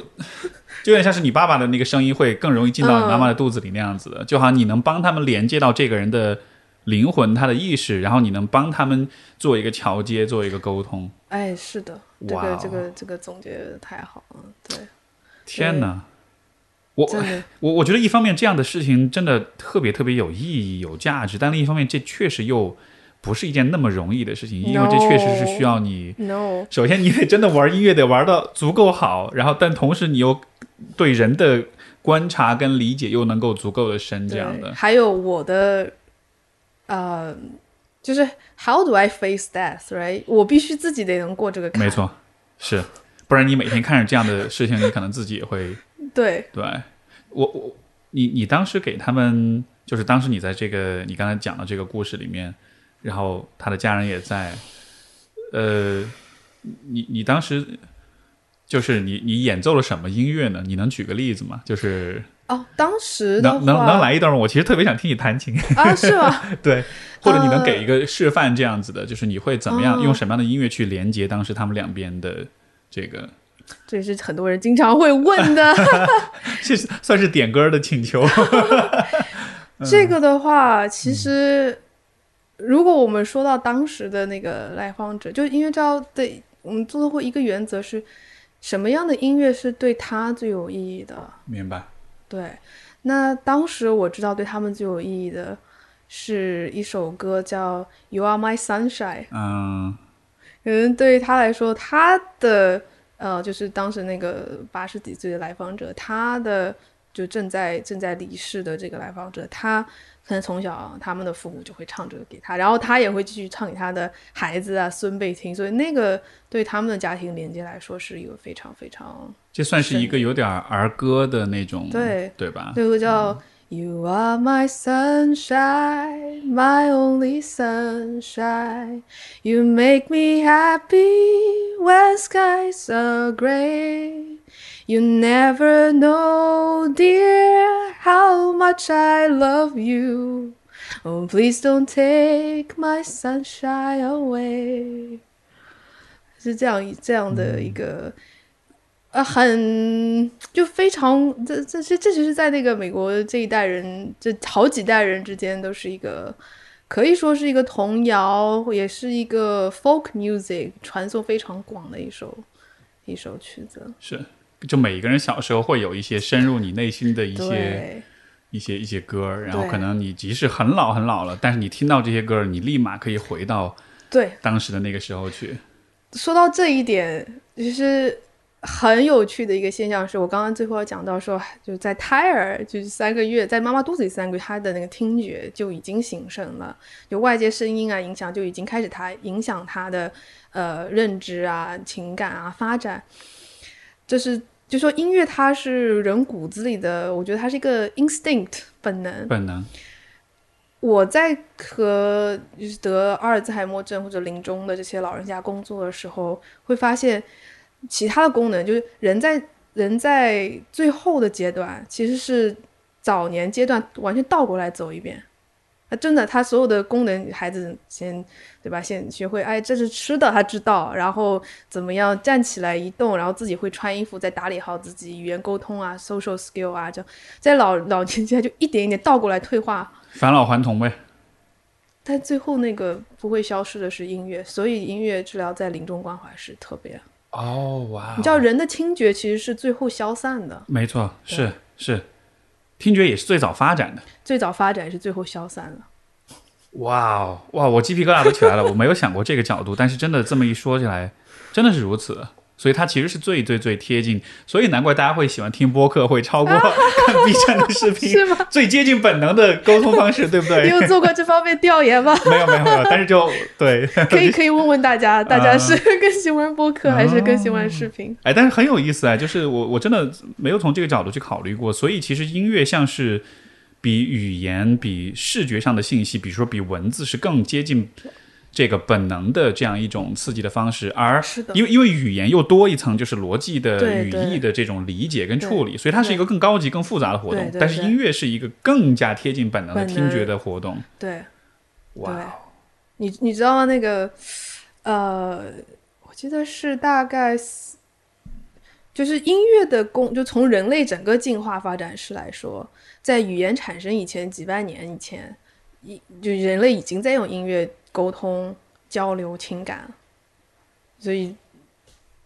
就有点像是你爸爸的那个声音会更容易进到你妈妈的肚子里那样子的，就好像你能帮他们连接到这个人的。灵魂，他的意识，然后你能帮他们做一个桥接，做一个沟通。哎，是的，这个这个这个总结的太好了。对，天哪，我 我我觉得一方面这样的事情真的特别特别有意义、有价值，但另一方面这确实又不是一件那么容易的事情，因为这确实是需要你。No，首先你得真的玩音乐得玩到足够好，然后但同时你又对人的观察跟理解又能够足够的深，这样的。还有我的。呃，就是 How do I face death? Right？我必须自己得能过这个坎。没错，是，不然你每天看着这样的事情，你可能自己也会。对对，我我你你当时给他们，就是当时你在这个你刚才讲的这个故事里面，然后他的家人也在，呃，你你当时就是你你演奏了什么音乐呢？你能举个例子吗？就是。哦，当时能能能来一段吗？我其实特别想听你弹琴啊，是吗？对，或者你能给一个示范这样子的，就是你会怎么样用什么样的音乐去连接当时他们两边的这个？这也是很多人经常会问的，这 是算是点歌的请求。这个的话，其实如果我们说到当时的那个来访者，就因为知道对我们做的会一个原则是什么样的音乐是对他最有意义的？明白。对，那当时我知道对他们最有意义的是一首歌叫《You Are My Sunshine》。嗯，可能对他来说，他的呃，就是当时那个八十几岁的来访者，他的就正在正在离世的这个来访者，他。可能从小他们的父母就会唱这个给他，然后他也会继续唱给他的孩子啊、孙辈听，所以那个对他们的家庭连接来说是一个非常非常，这算是一个有点儿歌的那种，对对吧？这个叫 You are my sunshine, my only sunshine, you make me happy when skies are gray. You never know, dear, how much I love you. Oh, please don't take my sunshine away. 是这样这样的一个， 呃，很就非常这这这这其实，在那个美国这一代人，这好几代人之间，都是一个可以说是一个童谣，也是一个 folk music 传颂非常广的一首一首曲子。是。就每一个人小时候会有一些深入你内心的一些一些一些歌，然后可能你即使很老很老了，但是你听到这些歌，你立马可以回到对，当时的那个时候去。说到这一点，其实很有趣的一个现象是，我刚刚最后要讲到说，就是在胎儿就是三个月，在妈妈肚子里三个月，他的那个听觉就已经形成了，就外界声音啊影响就已经开始他影响他的呃认知啊、情感啊发展。就是就说音乐它是人骨子里的，我觉得它是一个 instinct 本能。本能，我在和就是得阿尔兹海默症或者临终的这些老人家工作的时候，会发现其他的功能，就是人在人在最后的阶段，其实是早年阶段完全倒过来走一遍。他真的，他所有的功能，孩子先对吧？先学会，哎，这是吃的，他知道，然后怎么样站起来移动，然后自己会穿衣服，再打理好自己，语言沟通啊，social skill 啊，这样在老老年间就一点一点倒过来退化。返老还童呗。但最后那个不会消失的是音乐，所以音乐治疗在临终关怀是特别。哦，哇你知道人的听觉其实是最后消散的，没错，是是，听觉也是最早发展的。最早发展是最后消散了。哇哦，哇，我鸡皮疙瘩都起来了。我没有想过这个角度，但是真的这么一说起来，真的是如此。所以它其实是最最最贴近，所以难怪大家会喜欢听播客，会超过 看 B 站的视频，是吗？最接近本能的沟通方式，对不对你？有做过 这方面调研吗？没有没有没有，但是就对，可以可以问问大家，大家是更喜欢播客还是更喜欢视频？哎，但是很有意思啊，就是我我真的没有从这个角度去考虑过，所以其实音乐像是比语言、比视觉上的信息，比如说比文字是更接近这个本能的这样一种刺激的方式，而因为因为语言又多一层就是逻辑的语义的这种理解跟处理，所以它是一个更高级、更复杂的活动。但是音乐是一个更加贴近本能的听觉的活动。对，哇，你你知道吗？那个呃，我记得是大概四就是音乐的功，就从人类整个进化发展史来说，在语言产生以前几万年以前，一就人类已经在用音乐沟通、交流情感，所以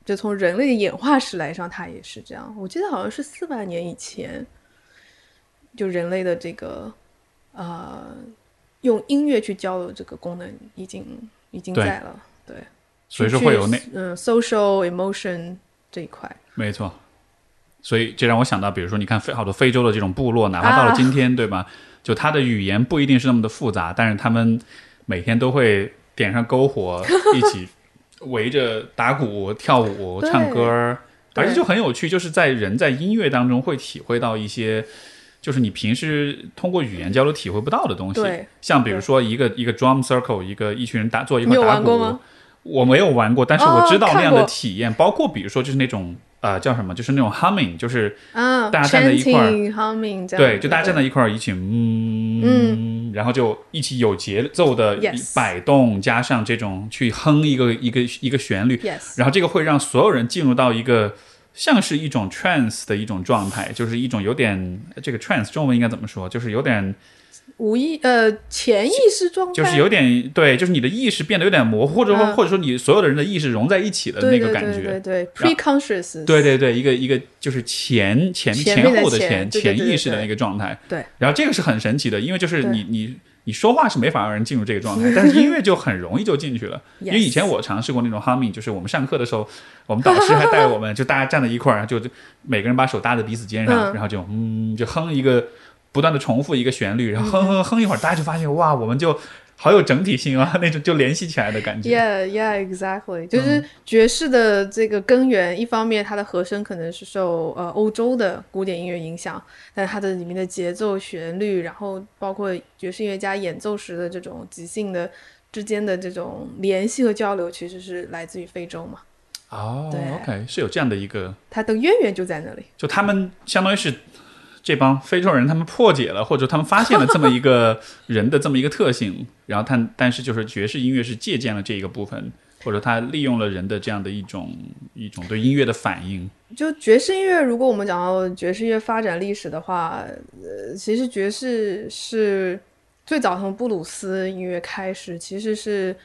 就从人类的演化史来上，它也是这样。我记得好像是四万年以前，就人类的这个呃用音乐去交流这个功能已经已经在了，对，所以说会有那嗯 social emotion 这一块，没错，所以这让我想到，比如说，你看非好多非洲的这种部落，哪怕到了啊。今天，对吧？就他的语言不一定是那么的复杂，但是他们每天都会点上篝火，一起围着打鼓、跳舞、唱歌儿，而且就很有趣，就是在人在音乐当中会体会到一些。就是你平时通过语言交流体会不到的东西，像比如说一个一个 drum circle，一个一群人打坐一块打鼓我没有玩过，但是我哦知道那样的体验，包括比如说就是那种呃叫什么，就是那种 humming，就是啊，大家站在一块儿对，就大家站在一块儿一起嗯然后就一起有节奏的摆动，加上这种去哼一个一个一个旋律，yes。然后这个会让所有人进入到一个像是一种 trance 的一种状态，就是一种有点这个 trance 中文应该怎么说？就是有点无意呃潜意识状态，就是有点对，就是你的意识变得有点模糊，或者说、嗯或者说你所有的人的意识融在一起的那个感觉。对对对然后，preconscious 对对对，一个一个就是前前前后的前潜意识的那个状态。对，然后这个是很神奇的，因为就是你你你说话是没法让人进入这个状态，但是音乐就很容易就进去了。因为以前我尝试过那种 humming，就是我们上课的时候，我们导师还带我们，就大家站在一块儿，就就每个人把手搭在彼此肩上，嗯然后就嗯就哼一个不断的重复一个旋律，然后哼哼哼一会儿，大家就发现哇，我们就好有整体性啊，那种就联系起来的感觉。Yeah, yeah, exactly。就是爵士的这个根源，一方面它的和声可能是受呃欧洲的古典音乐影响，但是它的里面的节奏、旋律，然后包括爵士音乐家演奏时的这种即兴的之间的这种联系和交流，其实是来自于非洲嘛，哦对，OK，是有这样的一个，它的渊源就在那里。就他们相当于是这帮非洲人，他们破解了或者他们发现了这么一个 人的这么一个特性，然后他但是就是爵士音乐是借鉴了这一个部分，或者他利用了人的这样的一种一种对音乐的反应。就爵士音乐，如果我们讲到爵士乐发展历史的话，呃，其实爵士是最早从布鲁斯音乐开始，其实是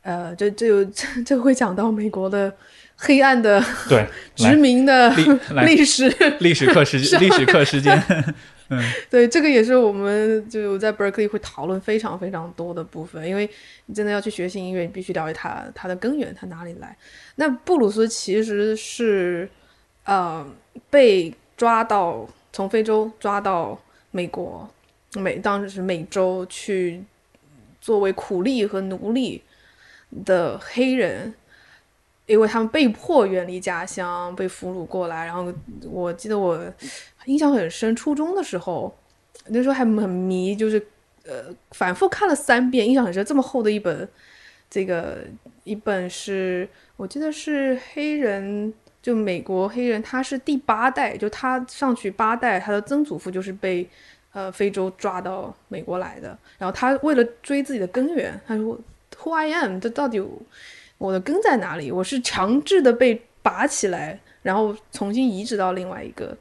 呃，这这有这 这会讲到美国的黑暗的对 殖民的历历史。历史课时 历史课时间，对，这个也是我们就在 Berkeley 会讨论非常非常多的部分，因为你真的要去学习音乐，你必须了解它它的根源，它哪里来。那布鲁斯其实是呃被抓到从非洲抓到美国美当时是美洲去作为苦力和奴隶的黑人。因为他们被迫远离家乡，被俘虏过来。然后我记得我印象很深，初中的时候，那时候还很迷，就是呃反复看了三遍，印象很深。这么厚的一本，这个一本是我记得是黑人，就美国黑人，他是第八代，就他上去八代，他的曾祖父就是被呃非洲抓到美国来的。然后他为了追自己的根源，他说 Who I am，这到底？我的根在哪里？我是强制的被拔起来，然后重新移植到另外一个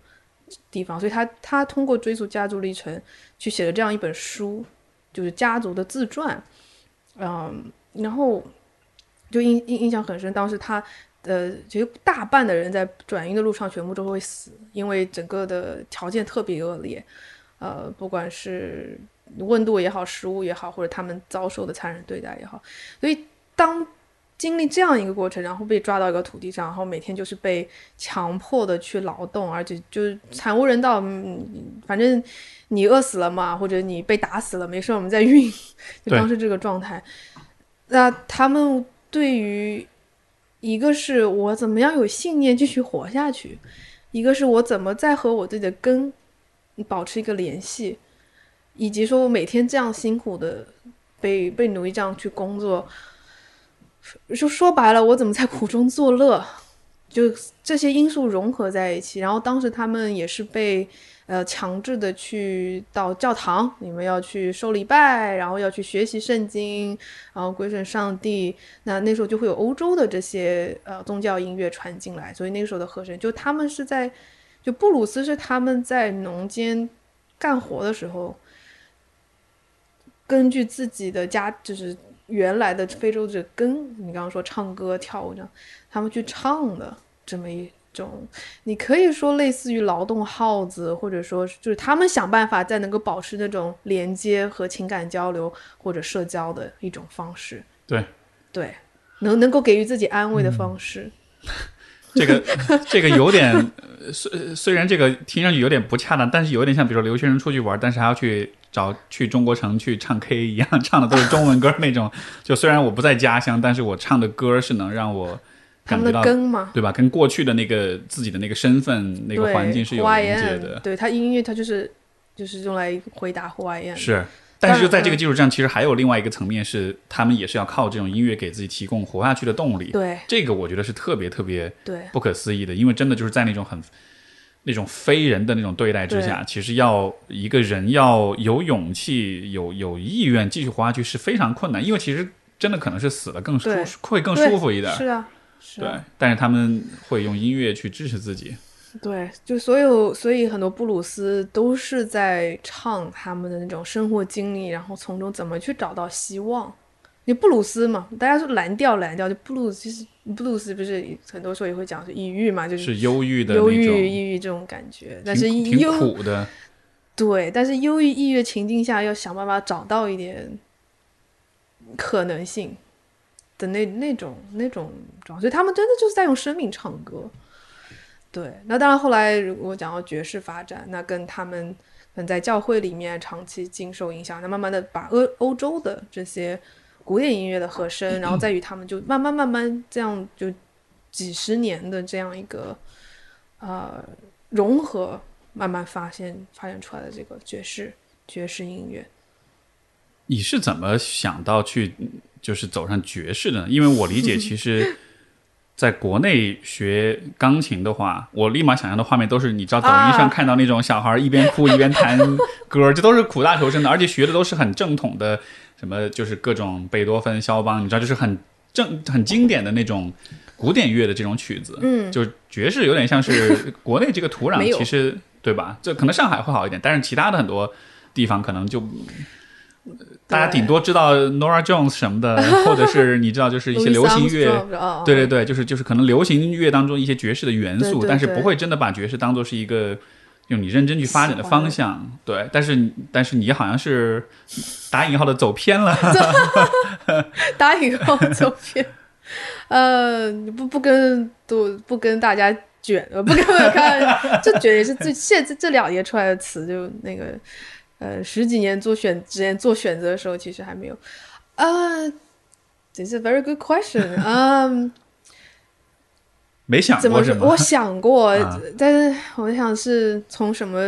地方。所以他他通过追溯家族历程去写了这样一本书，就是家族的自传。嗯，然后就印印印象很深。当时他呃，其实大半的人在转运的路上全部都会死，因为整个的条件特别恶劣。呃，不管是温度也好，食物也好，或者他们遭受的残忍对待也好，所以当。经历这样一个过程，然后被抓到一个土地上，然后每天就是被强迫的去劳动，而且就是惨无人道。嗯，反正你饿死了嘛，或者你被打死了，没事，我们再运，就当时这个状态。那他们对于一个是我怎么样有信念继续活下去，一个是我怎么再和我自己的根保持一个联系，以及说我每天这样辛苦的被被奴役这样去工作。就说白了，我怎么在苦中作乐？就这些因素融合在一起，然后当时他们也是被呃强制的去到教堂，你们要去受礼拜，然后要去学习圣经，然后归顺上帝。那那时候就会有欧洲的这些呃宗教音乐传进来，所以那个时候的和声，就他们是在就布鲁斯是他们在农间干活的时候，根据自己的家就是。原来的非洲这跟，你刚刚说唱歌跳舞这样，他们去唱的这么一种，你可以说类似于劳动号子，或者说就是他们想办法再能够保持那种连接和情感交流或者社交的一种方式。对，对，能能够给予自己安慰的方式。这个这个有点，虽虽然这个听上去有点不恰当，但是有点像，比如说留学生出去玩，但是还要去。找去中国城去唱 K 一样，唱的都是中文歌那种。就虽然我不在家乡，但是我唱的歌是能让我感觉到根嘛，对吧？跟过去的那个自己的那个身份、那个环境是有连接的。对他音乐，他就是就是用来回答 Who I am。是，但是就在这个基础上，其实还有另外一个层面是，他们也是要靠这种音乐给自己提供活下去的动力。对，这个我觉得是特别特别对不可思议的，因为真的就是在那种很。那种非人的那种对待之下，其实要一个人要有勇气、有有意愿继续活下去是非常困难，因为其实真的可能是死了更舒会更舒服一点。是啊，是。对，但是他们会用音乐去支持自己。对，就所有，所以很多布鲁斯都是在唱他们的那种生活经历，然后从中怎么去找到希望。你布鲁斯嘛，大家说蓝调，蓝调就布鲁斯，其实布鲁斯不是很多时候也会讲是抑郁嘛，就是忧郁的忧郁、抑郁这种感觉，但是挺苦的。对，但是忧郁、抑郁的情境下，要想办法找到一点可能性的那那种那种状，所以他们真的就是在用生命唱歌。对，那当然后来如果讲到爵士发展，那跟他们可能在教会里面长期经受影响，那慢慢的把欧欧洲的这些。古典音乐的和声，然后再与他们就慢慢慢慢这样就几十年的这样一个呃融合，慢慢发现发展出来的这个爵士爵士音乐。你是怎么想到去就是走上爵士的？因为我理解，其实在国内学钢琴的话，我立马想象的画面都是你知道抖音上看到那种小孩一边哭一边弹歌，这都是苦大仇深的，而且学的都是很正统的。什么就是各种贝多芬、肖邦，你知道，就是很正、很经典的那种古典乐的这种曲子。嗯，就是爵士有点像是 国内这个土壤，其实对吧？这可能上海会好一点，但是其他的很多地方可能就大家顶多知道 Nora Jones 什么的，或者是你知道就是一些 流行乐，哦对对对，就是就是可能流行乐当中一些爵士的元素，但是不会真的把爵士当做是一个用你认真去发展的方向。对，但是但是你好像是打引号的走偏了。打引号走偏，呃，不不跟都不跟大家卷，呃，不跟看，这卷也是最现在这两年出来的词，就那个呃十几年做选之前做选择的时候，其实还没有。呃，This is very good question. 嗯、没想怎么说？过是吗？我想过，啊 但是我想是从什么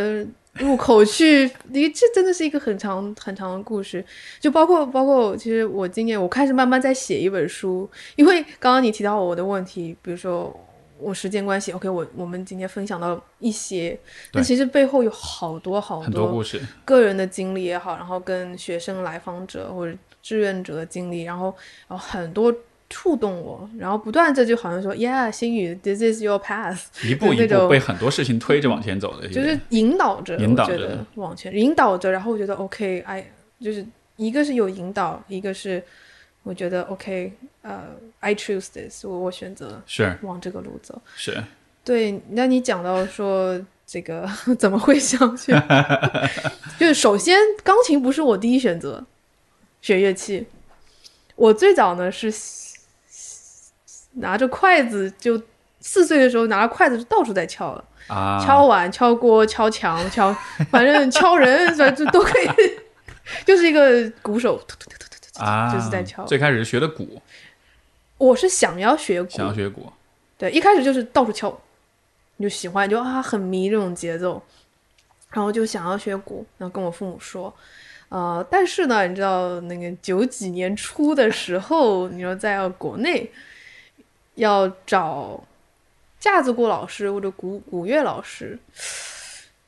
入口去？你这真的是一个很长很长的故事，就包括包括，其实我今年我开始慢慢在写一本书，因为刚刚你提到我的问题，比如说我时间关系，OK，我我们今天分享到一些，但其实背后有好多好多故事，个人的经历也好，然后跟学生来访者或者志愿者的经历，然后然后很多触动我，然后不断这就好像说，Yeah，星宇，This is your path，一步一步被很多事情推着往前走的，就是引导着，引导着往前引导着，然后我觉得 OK，I，就是一个是有引导，一个是我觉得 OK，呃，I choose this，我我选择是。往这个路走。是。对，那你讲到说这个 怎么会想选，就是首先钢琴不是我第一选择，学乐器，我最早呢是拿着筷子就四岁的时候拿着筷子就到处在敲了，啊，敲碗、敲锅、敲墙、敲，反正敲人，反正都可以，就是一个鼓手，突突突突突突啊，就是在敲。最开始是学的鼓，我是想要学鼓，想要学鼓，对，一开始就是到处敲，你就喜欢，就啊很迷这种节奏，然后就想要学鼓，然后跟我父母说，呃，但是呢，你知道那个九几年初的时候，你说在国内要找架子鼓老师或者古古乐老师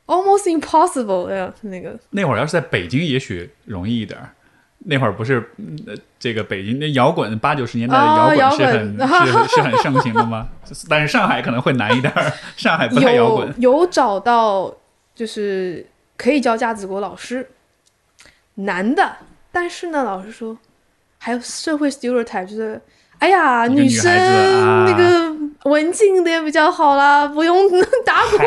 ，almost impossible 哎呀，那个那会儿要是在北京，也许容易一点儿。那会儿不是、这个北京那摇滚八九十年代摇滚是摇很、滚是 是很盛行的吗？但是上海可能会难一点儿，上海不太摇有滚。有找到就是可以教架子鼓老师，男的，但是呢，老师说还有社会 stereotype，就是哎呀，女生啊。那个文静一点比较好啦，不用打滚，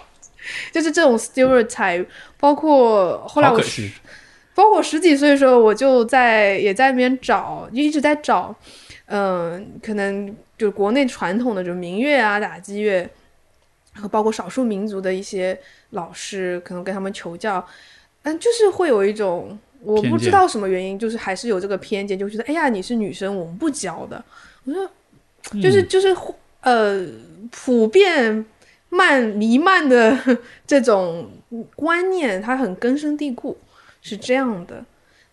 就是这种 stereotype，包括后来我包括十几岁的时候，我就在也在那边找，就一直在找，嗯、可能就国内传统的就民乐啊、打击乐，然后包括少数民族的一些老师，可能跟他们求教，嗯，就是会有一种我不知道什么原因，就是还是有这个偏见，就觉得哎呀你是女生，我们不教的。我说就是就是呃普遍漫弥漫的 这种观念，它很根深蒂固。是这样的，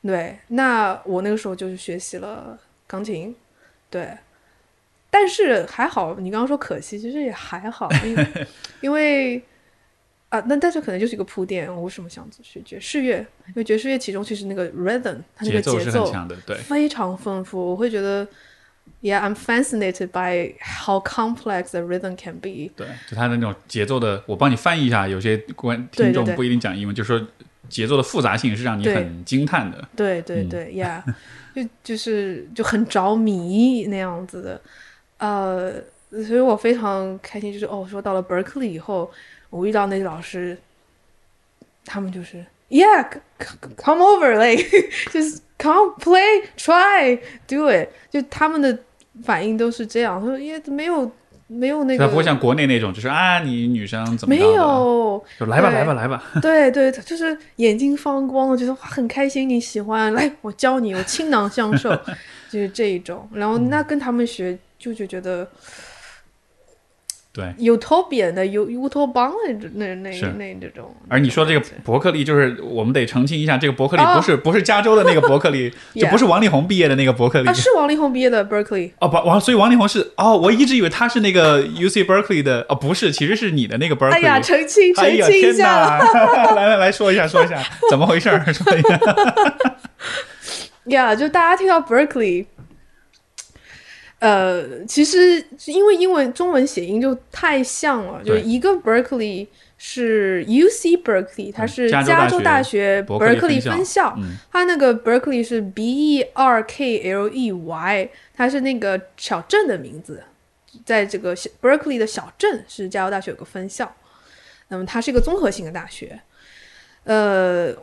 对。那我那个时候就是学习了钢琴，对。但是还好，你刚刚说可惜，其实也还好，因为 因为啊，那但是可能就是一个铺垫。我为什么想学爵士乐？因为爵士乐其中其实那个 rhythm，它那个节奏是很强的，对。非常丰富，我会觉得，Yeah, I'm fascinated by how complex the rhythm can be。对，就它的那种节奏的，我帮你翻译一下，有些观听众不一定讲英文，就说节奏的复杂性是让你很惊叹的。对对对、y e a h 就就是就很着迷那样子的，呃，所以我非常开心，就是哦，说到了 Berkeley 以后，我遇到那些老师，他们就是 Yeah, come over, like 就是 come play, try, do it，就他们的反应都是这样，他说也没有没有那个他不会像国内那种，就是啊，你女生怎么没，有，就来吧来吧来吧。对 对，就是眼睛放光，我觉得哇很开心，你喜欢，来我教你，我倾囊相授，就是这一种。然后那跟他们学，就就觉得对，utopian 的乌乌托邦的那那是那那这种。而你说这个伯克利，就是我们得澄清一下，这个伯克利哦不是、不是加州的那个伯克利，就不是王力宏毕业的那个伯克利。啊，是王力宏毕业的 Berkeley。哦，不，王，所以王力宏是哦，我一直以为他是那个 U C Berkeley 的，哦，不是，其实是你的那个 Berkeley。哎呀，澄清澄清一下！来来来说一下，说一下怎么回事儿，说一下。呀就大家听到 Berkeley，呃，其实因为英文中文写音就太像了，就是一个 Berkeley 是 U C Berkeley，它是加加州大学学伯克利分 Berkeley 校分校，嗯它那个 Berkeley 是 B E R K L E Y，它是那个小镇的名字，在这个小 Berkeley 的小镇是加州大学有个分校，那么它是一个综合性的大学，呃。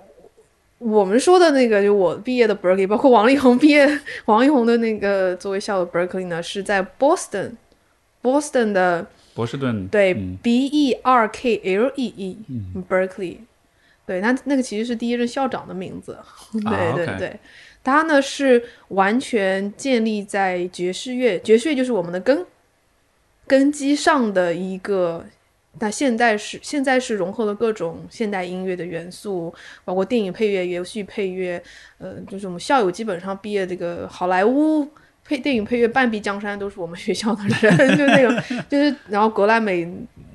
我们说的那个，就我毕业的 Berkeley，包括王力宏毕业，王力宏的那个作为校的 Berkeley 呢，是在 Boston，Boston 的波士顿。对、嗯。B E R K L E E、Berkeley，对，那那个其实是第一任校长的名字，对对对，他呢是完全建立在爵士乐，爵士乐就是我们的根根基上的一个。那现在是现在是融合了各种现代音乐的元素，包括电影配乐、游戏配乐，呃，就是我们校友基本上毕业这个好莱坞配电影配乐半壁江山都是我们学校的人，就那种就是然后格莱美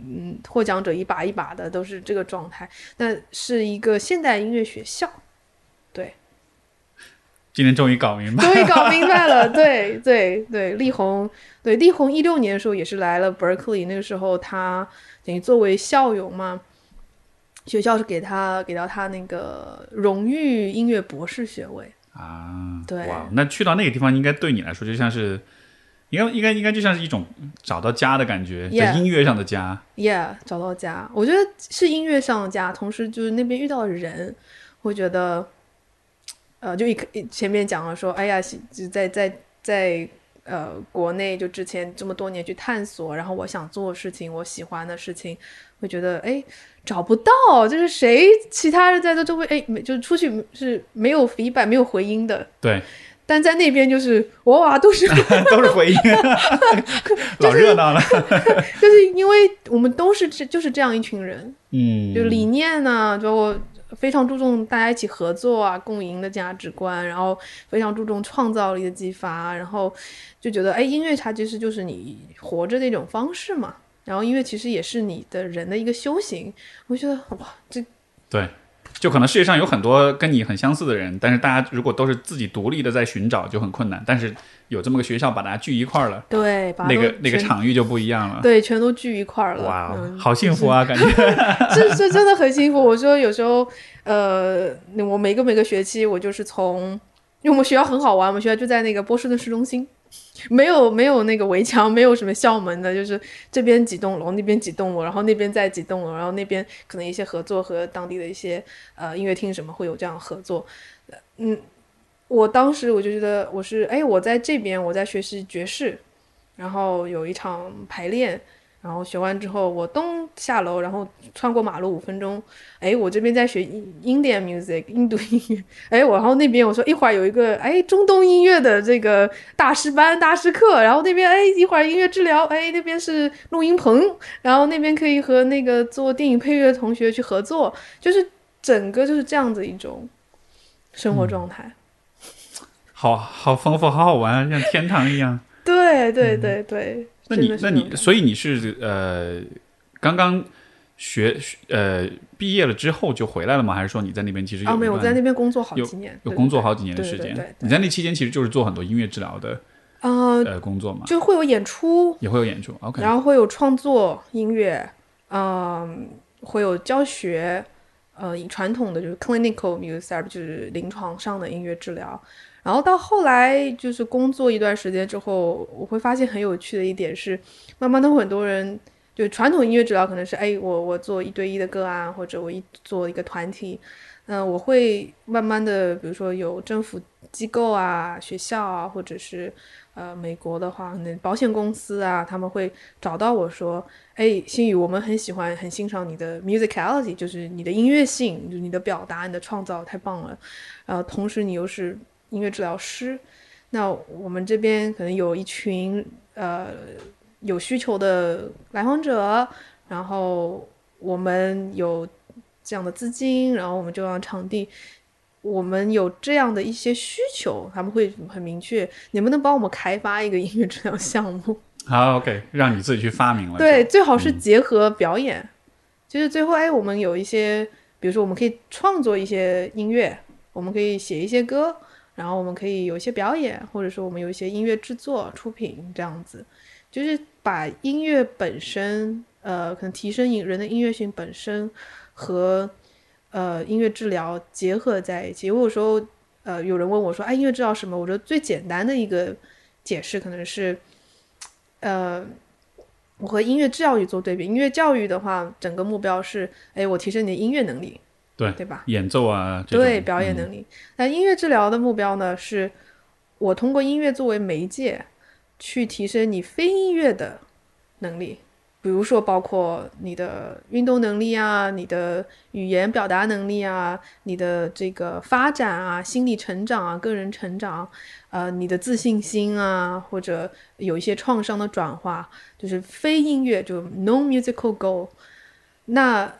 嗯获奖者一把一把的都是这个状态。那是一个现代音乐学校，对，今天终于搞明白，终于搞 明白了，对对对，力宏对力宏一六年的时候也是来了 Berkeley，那个时候他等于作为校友嘛。学校是给他给到他那个荣誉音乐博士学位，啊，对哇，那去到那个地方，应该对你来说就像是，应该应该应该就像是一种找到家的感觉 Yeah 在音乐上的家。Yeah，找到家，我觉得是音乐上的家，同时就是那边遇到的人，会觉得，呃，就一一前面讲了说，哎呀，在在在呃国内就之前这么多年去探索，然后我想做的事情，我喜欢的事情，会觉得哎找不到，就是谁其他人在这就会哎没就是出去是没有 feedback 没有回音的，对，但在那边就是哇都是 都是回音，老热闹了。就是因为我们都是这就是这样一群人，嗯，就理念呢，包括非常注重大家一起合作啊、共赢的价值观，然后非常注重创造力的激发，然后就觉得，哎，音乐它其实就是你活着的一种方式嘛。然后音乐其实也是你的人的一个修行，我觉得哇，这对，就可能世界上有很多跟你很相似的人，但是大家如果都是自己独立的在寻找，就很困难。但是有这么个学校把大家聚一块儿了，对，把那个那个场域就不一样了。对全都聚一块儿了，哇好幸福啊，感觉。这这真的很幸福。我说有时候，呃，我每个每个学期我就是从，因为我们学校很好玩，我们学校就在那个波士顿市中心，没有没有那个围墙，没有什么校门的，就是这边几栋楼，那边几栋楼，然后那边再几栋楼，然后那边可能一些合作和当地的一些呃音乐厅什么会有这样合作，嗯。我当时我就觉得我是哎，我在这边我在学习爵士，然后有一场排练，然后学完之后，我咚下楼，然后穿过马路五分钟，哎，我这边在学 Indian music 印度音乐，哎，我然后那边我说一会儿有一个哎中东音乐的这个大师班大师课，然后那边哎一会儿音乐治疗，哎那边是录音棚，然后那边可以和那个做电影配乐的同学去合作，就是整个就是这样子一种生活状态。好好丰富，好好玩啊，像天堂一样。对对对对，嗯那你那你，所以你是呃刚刚学呃毕业了之后就回来了吗？还是说你在那边其实有啊没有，我在那边工作好几年，有对工作好几年的时间？你在那期间其实就是做很多音乐治疗的呃，呃工作嘛，就会有演出，也会有演出。OK，然后会有创作音乐，嗯，会有教学，呃，传统的就是 clinical music therapy，就是临床上的音乐治疗。然后到后来就是工作一段时间之后，我会发现很有趣的一点是，慢慢的很多人就传统音乐治疗可能是哎，我我做一对一的个案，或者我一做一个团体，嗯、我会慢慢的，比如说有政府机构啊、学校啊，或者是呃美国的话，那保险公司啊，他们会找到我说，哎，新宇，我们很喜欢、很欣赏你的 musicality，就是你的音乐性，就你的表达、你的创造太棒了。呃，同时你又是音乐治疗师，那我们这边可能有一群呃有需求的来访者，然后我们有这样的资金，然后我们就让场地。我们有这样的一些需求，他们会很明确，能不能帮我们开发一个音乐治疗项目？好 OK，让你自己去发明了。对，最好是结合表演，就是最后哎，我们有一些，比如说我们可以创作一些音乐，我们可以写一些歌，然后我们可以有一些表演，或者说我们有一些音乐制作、出品这样子，就是把音乐本身，呃，可能提升人的音乐性本身和呃音乐治疗结合在一起。我有时候，呃，有人问我说：“哎，音乐治疗什么？”我觉得最简单的一个解释可能是，呃，我和音乐教育做对比。音乐教育的话，整个目标是，哎，我提升你的音乐能力。对对吧？演奏啊，对表演能力。那音乐治疗的目标呢？是我通过音乐作为媒介，去提升你非音乐的能力，比如说包括你的运动能力啊，你的语言表达能力啊，你的这个发展啊，心理成长啊，个人成长，呃，你的自信心啊，或者有一些创伤的转化，就是非音乐，就 non musical goal。那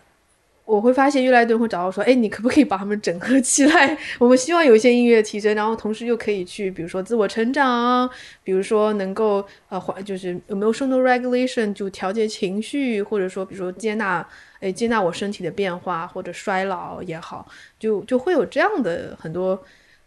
我会发现越来越多人会找到说，哎，你可不可以把他们整合起来？我们希望有一些音乐提升，然后同时又可以去，比如说自我成长，比如说能够呃缓，就是 emotional regulation 就调节情绪，或者说比如说接纳，哎，接纳我身体的变化或者衰老也好，就就会有这样的很多。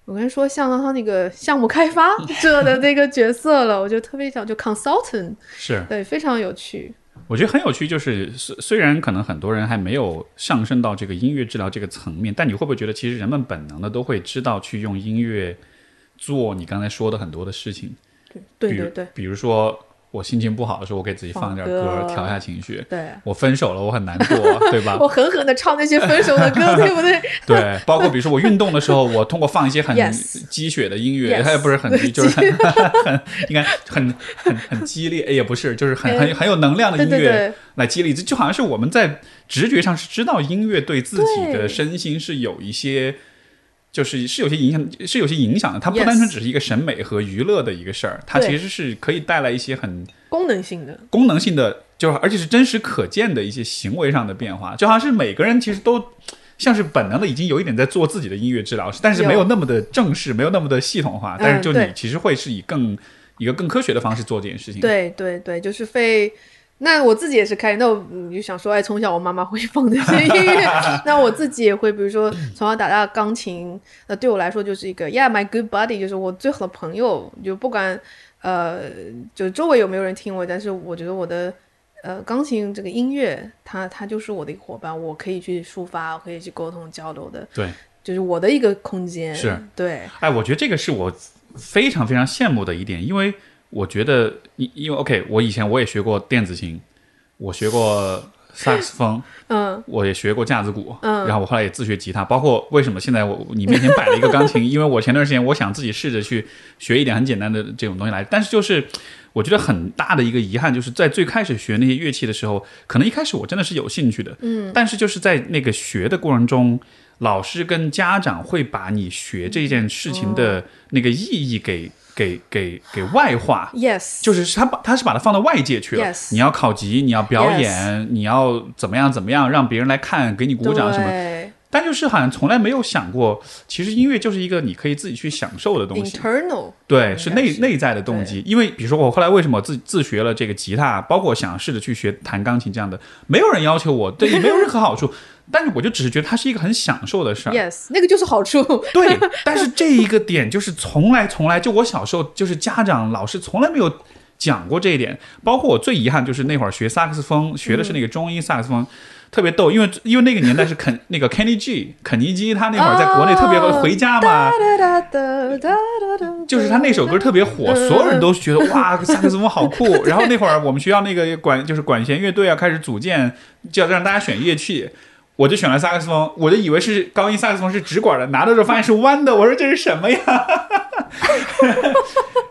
我跟你说，像他那个项目开发 者的那个角色了，我就特别想就 consultant，是对，非常有趣。我觉得很有趣，就是虽虽然可能很多人还没有上升到这个音乐治疗这个层面，但你会不会觉得，其实人们本能的都会知道去用音乐做你刚才说的很多的事情？对对对，比如说。我心情不好的时候，我给自己放点歌，调一下情绪。对，我分手了，我很难过，对吧？我狠狠的唱那些分手的歌，对不对？对，包括比如说我运动的时候，我通过放一些很鸡血的音乐，它也不是很激，就是很很应该很很很激烈，也不是，就是很很很有能量的音乐来激励，就好像是我们在直觉上是知道音乐对自己的身心是有一些。就是是有些影响，是有些影响的。它不单纯只是一个审美和娱乐的一个事儿，它其实是可以带来一些很功能性的、功能性的，就是而且是真实可见的一些行为上的变化。就好像是每个人其实都像是本能的，已经有一点在做自己的音乐治疗，但是没有那么的正式，没有那么的系统化。但是就你其实会是以更一个更科学的方式做这件事情。对对对，就是非。那我自己也是开，那我就想说，哎，从小我妈妈会放这些音乐，那我自己也会，比如说从小打大钢琴，那对我来说就是一个，Yeah，my good buddy，就是我最好的朋友，就不管呃，就周围有没有人听我，但是我觉得我的呃钢琴这个音乐，它它就是我的一个伙伴，我可以去抒发，我可以去沟通交流的，对，就是我的一个空间，是对，哎，我觉得这个是我非常非常羡慕的一点，因为。我觉得，因因为 OK，我以前我也学过电子琴，我学过 萨克斯风，嗯，我也学过架子鼓，嗯，然后我后来也自学吉他。包括为什么现在我你面前摆了一个钢琴，因为我前段时间我想自己试着去学一点很简单的这种东西来。但是就是我觉得很大的一个遗憾，就是在最开始学那些乐器的时候，可能一开始我真的是有兴趣的，嗯，但是就是在那个学的过程中，老师跟家长会把你学这件事情的那个意义给。给给给外化，yes，就是他把他是把它放到外界去了。yes，你要考级，你要表演，你要怎么样怎么样，让别人来看，给你鼓掌什么。但就是好像从来没有想过，其实音乐就是一个你可以自己去享受的东西。internal，对，是内内在的动机。因为比如说我后来为什么自自学了这个吉他，包括想试着去学弹钢琴这样的，没有人要求我，对，也没有任何好处。但是我就只是觉得它是一个很享受的事儿，yes，那个就是好处。对，但是这一个点就是从来从来就我小时候就是家长老师从来没有讲过这一点。包括我最遗憾就是那会儿学萨克斯风，学的是那个中音萨克斯风，特别逗，因为因为那个年代是肯 那个 Kenny G 肯尼基，他那会儿在国内特别回家嘛，就是他那首歌特别火，所有人都觉得哇 萨克斯风好酷。然后那会儿我们学校那个管就是管弦乐队啊开始组建，就要让大家选乐器。我就选了萨克斯风，我就以为是高音萨克斯风是直管的，拿到时候发现是弯的，我说这是什么呀？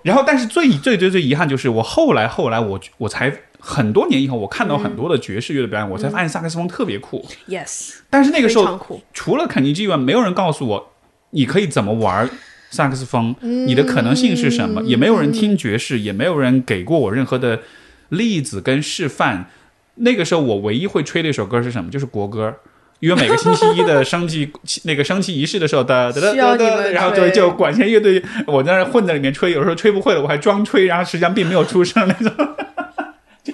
然后，但是最最最最遗憾就是我后来后来我我才很多年以后，我看到很多的爵士乐的表演，我才发现萨克斯风特别酷。Yes，但是那个时候除了肯尼基以外，没有人告诉我你可以怎么玩萨克斯风，你的可能性是什么，也没有人听爵士，也没有人给过我任何的例子跟示范。那个时候我唯一会吹的一首歌是什么？就是国歌。因为每个星期一的升旗 那个升旗仪式的时候，哒哒哒哒，然后就就管弦乐队，我在那混在里面吹，有时候吹不会了，我还装吹，然后实际上并没有出声那种，就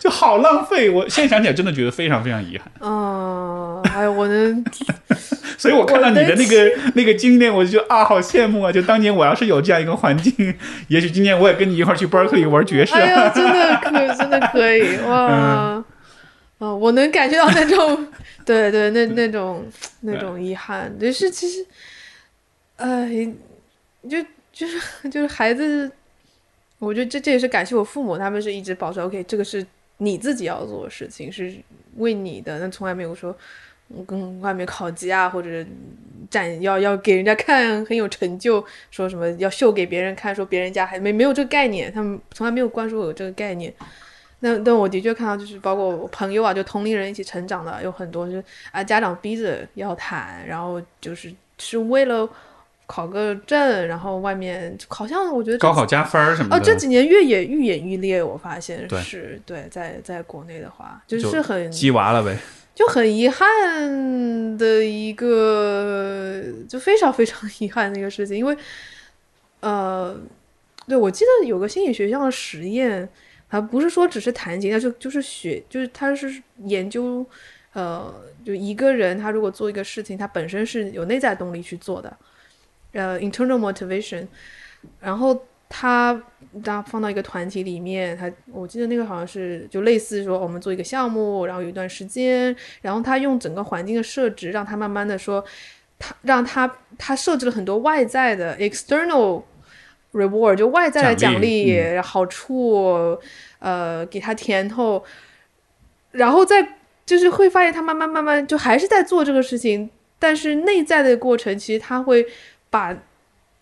就好浪费。我现在想起来，真的觉得非常非常遗憾。嗯，哎呦，我能，所以我看到你的那个那个经验，我就啊，好羡慕啊！就当年我要是有这样一个环境，也许今年我也跟你一块儿去 Berkeley 玩爵士。哎呀，真的可真的可以哇！啊，我能感觉到那种，对对，那那种那种遗憾，就是其实，哎，就就是就是孩子，我觉得这这也是感谢我父母，他们是一直保持 OK，这个是你自己要做的事情，是为你的，那从来没有说跟外面考级啊，或者展要要给人家看很有成就，说什么要秀给别人看，说别人家还没没有这个概念，他们从来没有灌输我这个概念。那但我的确看到，就是包括我朋友啊，就同龄人一起成长的有很多，就是啊家长逼着要谈，然后就是是为了考个证，然后外面好像我觉得高考加分儿什么的。哦，这几年越演愈演愈烈，我发现是对，在在国内的话，就是很鸡娃了呗。就很遗憾的一个，就非常非常遗憾的一个事情，因为呃，对我记得有个心理学上的实验。它不是说只是弹琴，它就就是学，就是他是研究，呃，就一个人他如果做一个事情，他本身是有内在动力去做的，呃，internal motivation，然后他他放到一个团体里面，他我记得那个好像是就类似说我们做一个项目，然后有一段时间，然后他用整个环境的设置，让他慢慢的说，他让他他设置了很多外在的 external。reward 就外在的奖励、好处，呃，给他甜头，然后再就是会发现他慢慢慢慢就还是在做这个事情，但是内在的过程其实他会把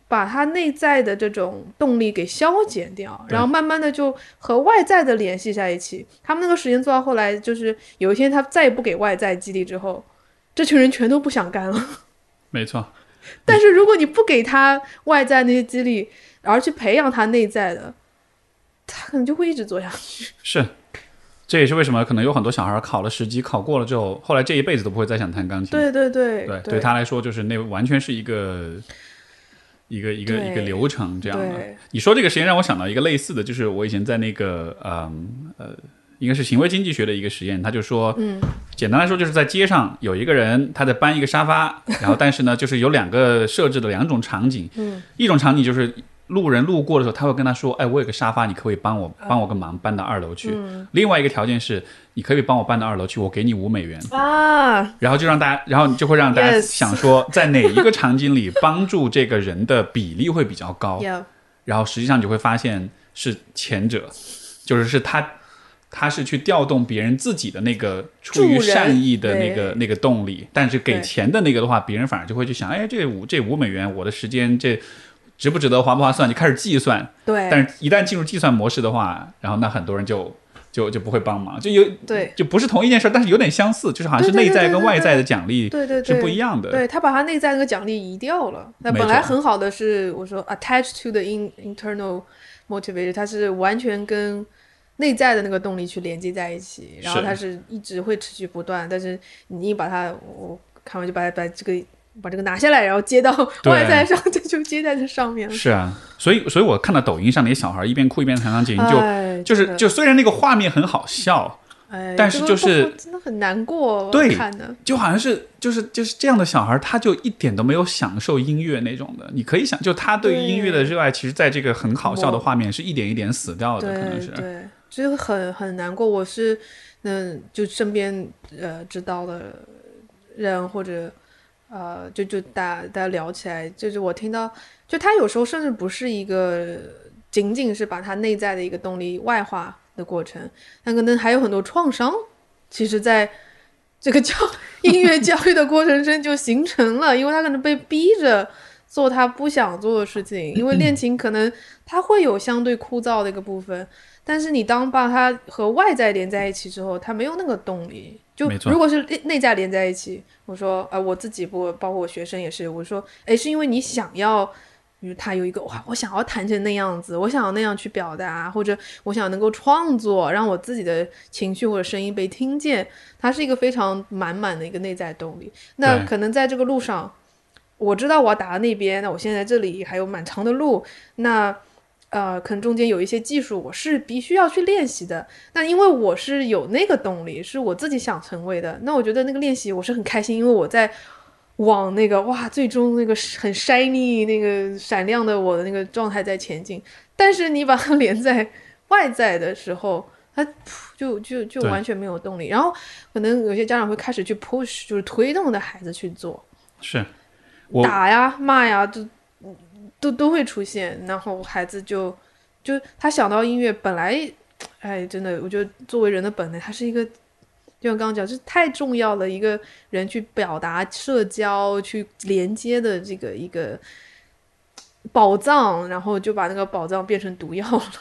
把他内在的这种动力给消减掉，然后慢慢的就和外在的联系在一起。他们那个实验做到后来，就是有一天他再也不给外在激励之后，这群人全都不想干了。没错，但是如果你不给他外在那些激励，而去培养他内在的，他可能就会一直做下去。是，这也是为什么可能有很多小孩考了十级，考过了之后，后来这一辈子都不会再想弹钢琴。对对对对，对他来说就是那完全是一个一个一个一个流程这样的。你说这个实验让我想到一个类似的，就是我以前在那个嗯呃，应该是行为经济学的一个实验，他就说，嗯，简单来说就是在街上有一个人他在搬一个沙发，然后但是呢，就是有两个设置的两种场景，嗯，一种场景就是。路人路过的时候，他会跟他说：“哎，我有个沙发，你可不可以帮我帮我个忙，搬到二楼去？另外一个条件是，你可以帮我搬到二楼去，我给你五美元啊。然后就让大家，然后就会让大家想说，在哪一个场景里帮助这个人的比例会比较高？然后实际上就会发现是前者，就是是他他是去调动别人自己的那个出于善意的那个那个动力，但是给钱的那个的话，别人反而就会去想：哎，这五这五美元，我的时间这。”值不值得，划不划算，就开始计算。对，但是一旦进入计算模式的话，然后那很多人就就就不会帮忙，就有对，就不是同一件事，但是有点相似，就是好像是内在跟外在的奖励对对是不一样的。对他把他内在那个奖励移掉了，那本来很好的是我说 attached to the in internal motivation，它是完全跟内在的那个动力去连接在一起，然后它是一直会持续不断，但是你一把它，我看完就把它把这个。把这个拿下来，然后接到外在上，这就接在这上面了。是啊，所以，所以我看到抖音上那些小孩一边哭一边弹钢琴，就就是就虽然那个画面很好笑，哎，但是就是真的很难过。对，就好像是就是就是这样的小孩，他就一点都没有享受音乐那种的。你可以想，就他对于音乐的热爱，其实在这个很好笑的画面是一点一点死掉的，可能是对，就是很很难过。我是嗯，就身边呃知道的人或者。呃，就就大家大家聊起来，就是我听到，就他有时候甚至不是一个仅仅是把他内在的一个动力外化的过程，他可能还有很多创伤，其实在这个教音乐教育的过程中就形成了，因为他可能被逼着做他不想做的事情，因为练琴可能他会有相对枯燥的一个部分，但是你当把他和外在连在一起之后，他没有那个动力。就如果是内内在连在一起，我说，呃，我自己不，包括我学生也是，我说，哎，是因为你想要，比如他有一个哇，我想要弹成那样子，我想要那样去表达，或者我想能够创作，让我自己的情绪或者声音被听见，它是一个非常满满的一个内在动力。那可能在这个路上，我知道我要打到那边，那我现在这里还有蛮长的路，那。呃，可能中间有一些技术我是必须要去练习的。那因为我是有那个动力，是我自己想成为的，那我觉得那个练习我是很开心，因为我在往那个哇，最终那个很 shiny 那个闪亮的我的那个状态在前进。但是你把它 连在外在的时候，它就就就完全没有动力。然后可能有些家长会开始去 push，就是推动的孩子去做。是打呀、骂呀，都都都会出现，然后孩子就就他想到音乐本来，哎，真的，我觉得作为人的本能，它是一个，就像刚刚讲，是太重要了，一个人去表达、社交、去连接的这个一个宝藏，然后就把那个宝藏变成毒药了。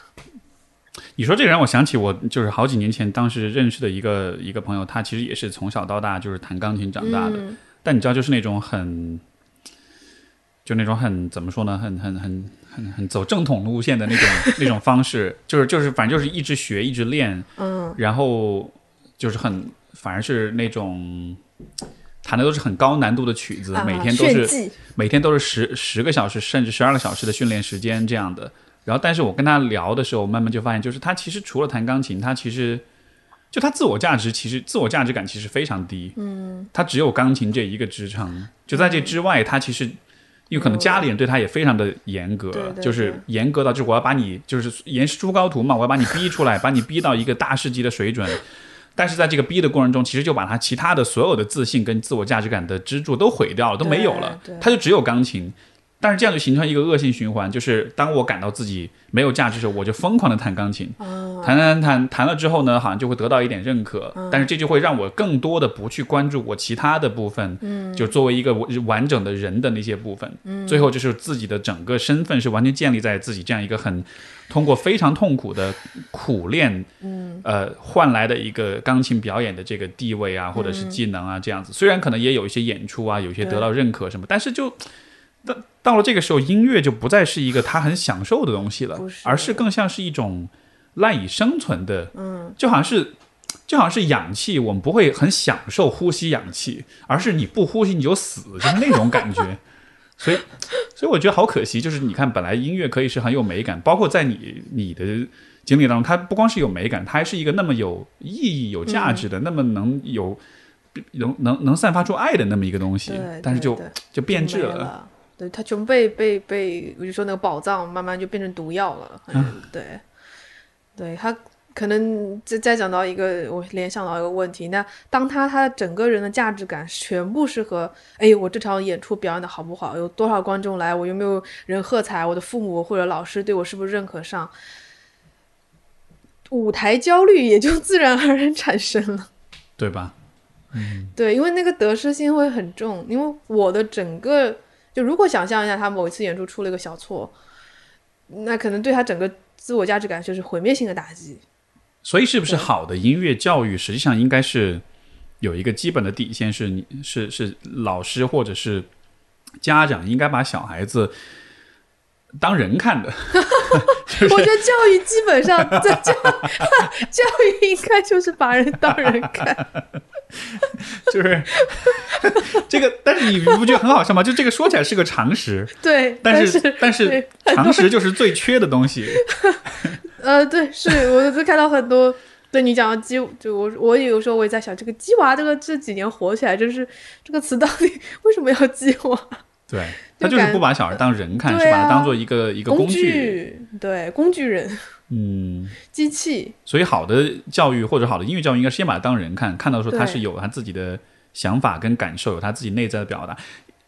你说这个让我想起我就是好几年前当时认识的一个一个朋友，他其实也是从小到大就是弹钢琴长大的，嗯但你知道就是那种很，就那种很怎么说呢，很很很很很走正统路线的那种那种方式，就是就是反正就是一直学一直练，嗯然后就是很反而是那种弹的都是很高难度的曲子，啊每天都是每天都是十十个小时甚至十二个小时的训练时间这样的。然后，但是我跟他聊的时候，慢慢就发现，就是他其实除了弹钢琴，他其实就他自我价值其实自我价值感其实非常低。嗯，他只有钢琴这一个支撑，就在这之外，他其实。因为可能家里人对他也非常的严格，就是严格到就是我要把你就是严师出高徒嘛，我要把你逼出来，把你逼到一个大师级的水准。但是在这个逼的过程中，其实就把他其他的所有的自信跟自我价值感的支柱都毁掉了，都没有了。他就只有钢琴，但是这样就形成一个恶性循环，就是当我感到自己没有价值的时候，我就疯狂的弹钢琴，弹弹弹弹了之后呢，好像就会得到一点认可，但是这就会让我更多的不去关注我其他的部分，就作为一个完完整的人的那些部分，最后就是自己的整个身份是完全建立在自己这样一个很通过非常痛苦的苦练，呃，换来的一个钢琴表演的这个地位啊，或者是技能啊，这样子。虽然可能也有一些演出啊，有一些得到认可什么，但是就到到了这个时候，音乐就不再是一个他很享受的东西了，是而是更像是一种赖以生存的，嗯，就好像是。就好像是氧气，我们不会很享受呼吸氧气，而是你不呼吸你就死，就是那种感觉。所以，所以我觉得好可惜，就是你看，本来音乐可以是很有美感，包括在你你的经历当中，它不光是有美感，它还是一个那么有意义、有价值的，那么能有能能能散发出爱的那么一个东西，但是就就变质了。对，它全部被被被，我就说那个宝藏慢慢就变成毒药了。嗯，对，对，他可能再再讲到一个，我联想到一个问题，那当他他整个人的价值感全部是和，哎，我这场演出表演的好不好，有多少观众来，我有没有人喝彩，我的父母或者老师对我是不是认可上，舞台焦虑也就自然而然产生了。对吧？对，因为那个得失心会很重，因为我的整个就如果想象一下，他某一次演出出了一个小错，那可能对他整个自我价值感就是毁灭性的打击。所以，是不是好的音乐教育实际上应该是有一个基本的底线，是你是是老师或者是家长应该把小孩子当人看的，我觉得教育基本上在教教育应该就是把人当人看。就是这个。但是你不觉得很好笑吗？就这个说起来是个常识，对，但是是但是常识就是最缺的东西。呃，对，是我就看到很多。对你讲的鸡，就我我有时候我也在想，这个鸡娃这个这几年火起来，就是这个词到底为什么要鸡娃？对他就是不把小孩当人看，是把他当做一个一个工具。对，工具人、嗯，机器，所以好的教育或者好的音乐教育，应该先把他当人看，看到说他是有他自己的想法跟感受，有他自己内在的表达。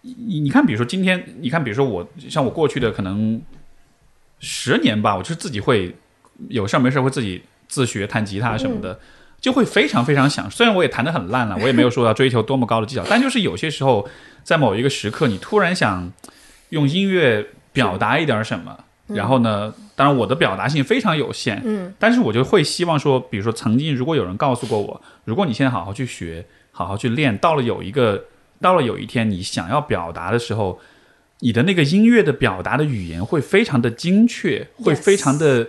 你你看，比如说今天，你看，比如说我，像我过去的可能十年吧，我就是自己会有事儿没事儿会自己自学弹吉他什么的，就会非常非常想。虽然我也弹得很烂了，我也没有说要追求多么高的技巧，但就是有些时候在某一个时刻，你突然想用音乐表达一点什么。然后呢？当然，我的表达性非常有限，嗯，但是我就会希望说，比如说曾经如果有人告诉过我，如果你现在好好去学，好好去练，到了有一个，到了有一天你想要表达的时候，你的那个音乐的表达的语言会非常的精确，会非常的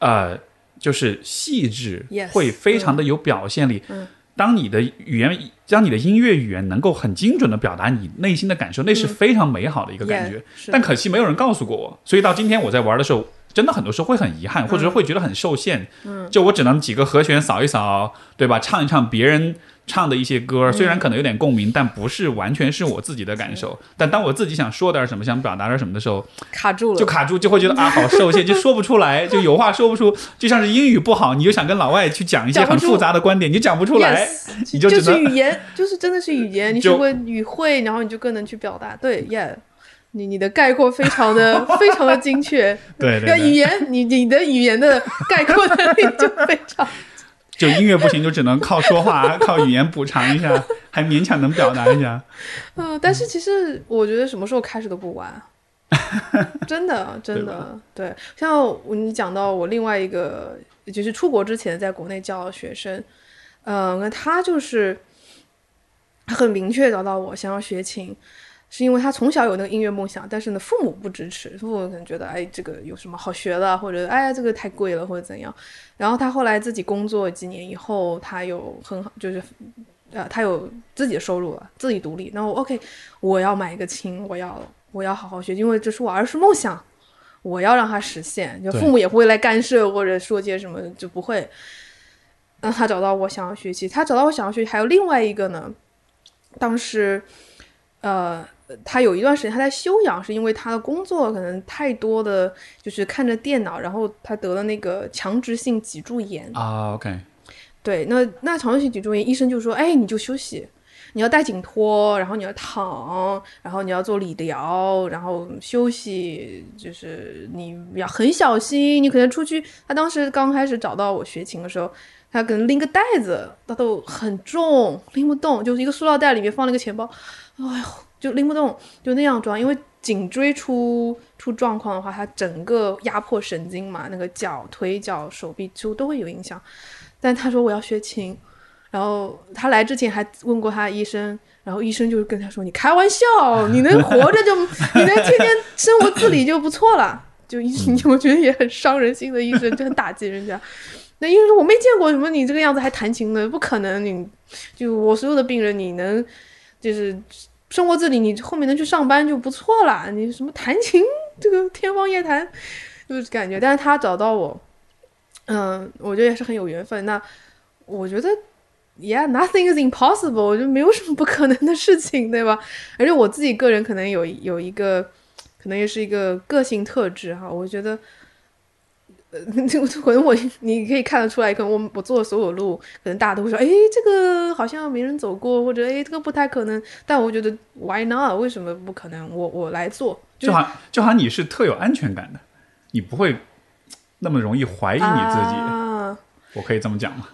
呃，就是细致会非常的有表现力。嗯当你的语言，当你的音乐语言能够很精准的表达你内心的感受，那是非常美好的一个感觉。嗯但可惜没有人告诉过我，所以到今天我在玩的时候，真的很多时候会很遗憾，或者说会觉得很受限。嗯，就我只能几个和弦扫一扫，对吧？唱一唱别人唱的一些歌，虽然可能有点共鸣，但不是完全是我自己的感受。但当我自己想说点什么，想表达点什么的时候，卡住了，就卡住，就会觉得啊，好受限，就说不出来，就有话说不出，就像是英语不好，你就想跟老外去讲一些很复杂的观点，你讲不出来，你就是语言，就是真的是语言，你学会语汇，然后你就更能去表达。对，Yeah。你你的概括非常的 非常的精确，对对，语言你你的语言的概括能力就非常，就音乐不行，就只能靠说话，靠语言补偿一下，还勉强能表达一下。嗯，但是其实我觉得什么时候开始都不晚，真的真的对。像你讲到我另外一个，就是出国之前在国内教学生，嗯，那他就是很明确找到我想要学琴。是因为他从小有那个音乐梦想，但是呢，父母不支持，父母可能觉得，哎，这个有什么好学的，或者哎，这个太贵了，或者怎样。然后他后来自己工作几年以后，他有很好，就是，呃，他有自己的收入了，自己独立。那我 OK，我要买一个琴，我要我要好好学，因为这是我儿时梦想，我要让他实现。就父母也不会来干涉或者说些什么，就不会。让他找到我想要学习，他找到我想要学习，还有另外一个呢，当时，呃。他有一段时间他在休养，是因为他的工作可能太多的就是看着电脑，然后他得了那个强直性脊柱炎啊。OK，对，那那强直性脊柱炎，医生就说，哎，你就休息，你要戴颈托，然后你要躺，然后你要做理疗，然后休息，就是你要很小心，你可能出去。他当时刚开始找到我学琴的时候，他可能拎个袋子，他都很重，拎不动，就是一个塑料袋里面放了个钱包，哎呦。就拎不动，就那样装，因为颈椎出出状况的话，它整个压迫神经嘛，那个脚、腿脚、手臂就都会有影响。但他说我要学琴，然后他来之前还问过他医生，然后医生就跟他说：“你开玩笑，你能 活着就你能天天生活自理就不错了。”就医生，我觉得也很伤人心的医生，就很打击人家。那医生说：“我没见过什么你这个样子还弹琴的，不可能。你就我所有的病人，你能就是。”生活自理，你后面能去上班就不错了。你什么弹琴，这个天方夜谭，就是感觉。但是他找到我，嗯，我觉得也是很有缘分。那我觉得，Yeah，nothing is impossible，我觉得没有什么不可能的事情，对吧？而且我自己个人可能有有一个，可能也是一个个性特质哈，我觉得。呃 可能我你可以看得出来，可能我我做的所有路，可能大家都会说，哎，这个好像没人走过，或者哎，这个不太可能。但我觉得，Why not？为什么不可能？我我来做，就好就好像你是特有安全感的，你不会那么容易怀疑你自己。我可以这么讲吗？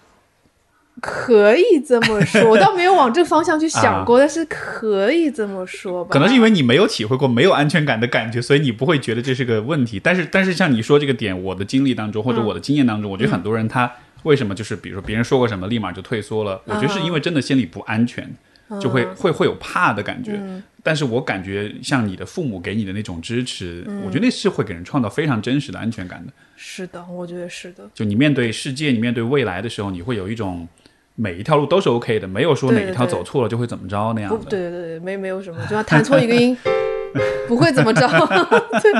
可以这么说，我倒没有往这方向去想过，但是可以这么说吧。可能是因为你没有体会过没有安全感的感觉，所以你不会觉得这是个问题。但是，但是像你说这个点，我的经历当中或者我的经验当中，我觉得很多人他为什么就是比如说别人说过什么，立马就退缩了？我觉得是因为真的心里不安全，就会会会有怕的感觉。但是我感觉像你的父母给你的那种支持，我觉得那是会给人创造非常真实的安全感的。是的，我觉得是的。就你面对世界，你面对未来的时候，你会有一种。每一条路都是 OK 的，没有说哪一条走错了就会怎么着那样的。对对对，没没有什么，就要弹错一个音，不会怎么着。对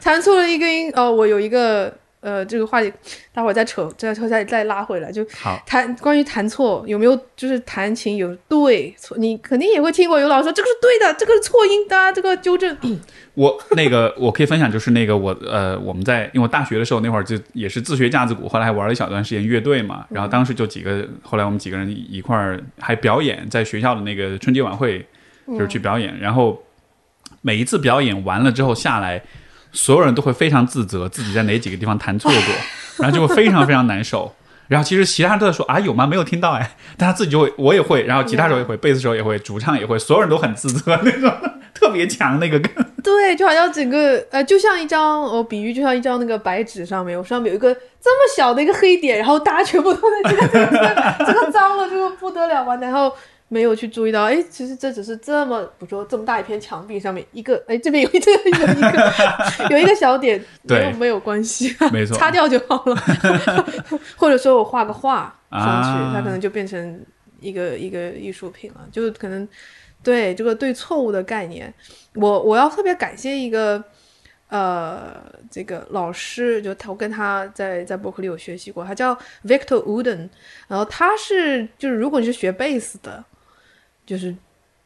弹错了一个音，哦，我有一个呃，这个话题，待会儿再扯，再再再拉回来，就弹关于弹错有没有，就是弹琴有对错，你肯定也会听过有老师说这个是对的，这个是错音的，这个纠正。我那个我可以分享，就是那个我呃，我们在因为我大学的时候那会儿就也是自学架子鼓，后来还玩了一小段时间乐队嘛。然后当时就几个，后来我们几个人一块儿还表演，在学校的那个春节晚会，就是去表演。然后每一次表演完了之后下来，所有人都会非常自责自己在哪几个地方弹错过，然后就会非常非常难受。然后其实其他人都在说啊有吗？没有听到哎，但他自己就会我也会，然后吉他手也会，贝斯手也会，主唱也会，所有人都很自责 那种。特别强那个歌，对，就好像整个呃，就像一张我比喻，就像一张那个白纸上面，我上面有一个这么小的一个黑点，然后大家全部都在这个这个这个脏了，这个不得了完，然后没有去注意到，哎，其实这只是这么，比如说这么大一片墙壁上面一个，哎，这边有一个有一个 有一个小点，没有，没有关系，没错，擦掉就好了，或者说我画个画上去，它可能就变成一个一个艺术品了，就可能。对这个对错误的概念，我我要特别感谢一个，呃，这个老师就他，我跟他在在伯克利有学习过，他叫 Victor Wooden，然后他是就是如果你是学贝斯的，就是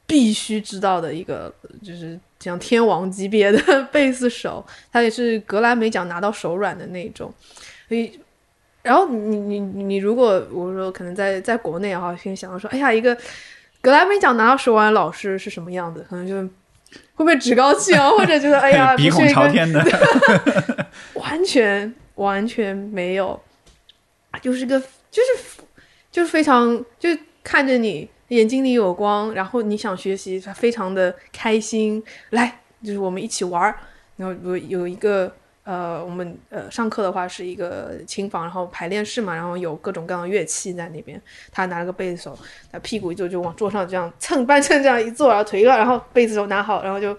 必须知道的一个，就是像天王级别的 贝斯手，他也是格莱美奖拿到手软的那种，所以。然后你你你如果我说可能在在国内啊，先想到说，哎呀，一个格莱美奖拿到手软的老师是什么样子？可能就会不会趾高气昂，或者觉得哎呀，鼻孔朝天的，完全完全没有，就是个就是就是非常就看着你眼睛里有光，然后你想学习，他非常的开心，来就是我们一起玩儿，然后有有一个。呃，我们呃上课的话是一个琴房，然后排练室嘛，然后有各种各样的乐器在那边。他拿了个贝斯手，他屁股一坐就往桌上这样蹭半蹭这样一坐，然后腿一然后贝斯手拿好，然后就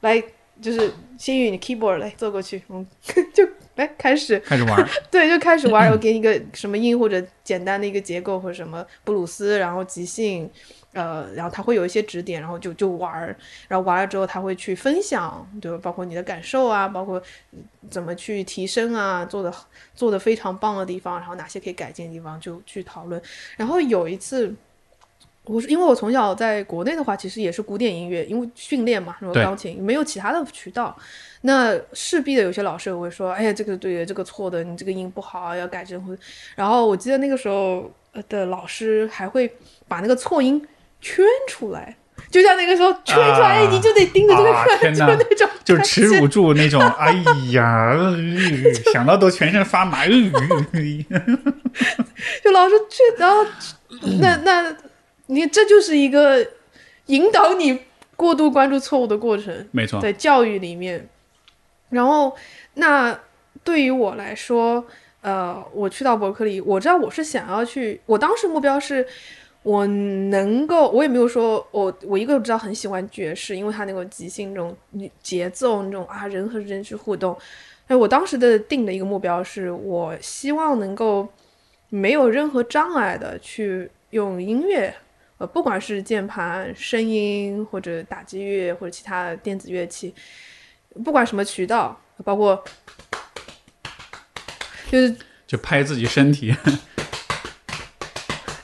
来就是心宇你 keyboard 来坐过去，嗯，就来开始开始玩，对，就开始玩，我给你一个什么音或者简单的一个结构或者什么布鲁斯，然后即兴。呃，然后他会有一些指点，然后就就玩儿，然后玩了之后他会去分享，就包括你的感受啊，包括怎么去提升啊，做的做的非常棒的地方，然后哪些可以改进的地方就去讨论。然后有一次，我是因为我从小在国内的话，其实也是古典音乐，因为训练嘛，什么钢琴没有其他的渠道，那势必的有些老师会说，哎呀，这个对的，这个错的，你这个音不好，要改正。然后我记得那个时候的老师还会把那个错音。圈出来，就像那个时候圈出来，你就得盯着这个看，就那种，就耻辱柱那种。哎呀，想到都全身发麻。就老师去，然后那那，你这就是一个引导你过度关注错误的过程。没错，在教育里面，然后那对于我来说，呃，我去到伯克利，我知道我是想要去，我当时目标是。我能够，我也没有说，我我一个知道很喜欢爵士，因为他那个即兴那种节奏，那种啊人和人去互动。哎，我当时的定的一个目标是，我希望能够没有任何障碍的去用音乐，呃，不管是键盘、声音或者打击乐或者其他电子乐器，不管什么渠道，包括就是就拍自己身体。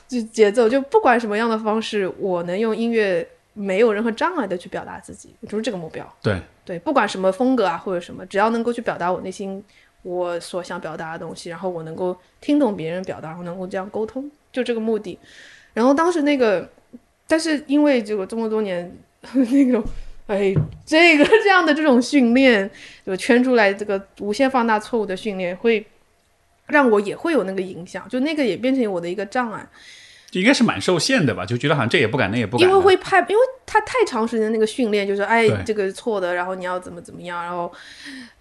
就节奏，就不管什么样的方式，我能用音乐没有任何障碍的去表达自己，就是这个目标。对对，不管什么风格啊或者什么，只要能够去表达我内心我所想表达的东西，然后我能够听懂别人表达，然后能够这样沟通，就这个目的。然后当时那个，但是因为这个这么多年 那种，哎，这个这样的这种训练，就圈出来这个无限放大错误的训练，会让我也会有那个影响，就那个也变成我的一个障碍。就应该是蛮受限的吧，就觉得好像这也不敢，那也不敢。因为会怕，因为他太长时间那个训练，就是哎，这个错的，然后你要怎么怎么样，然后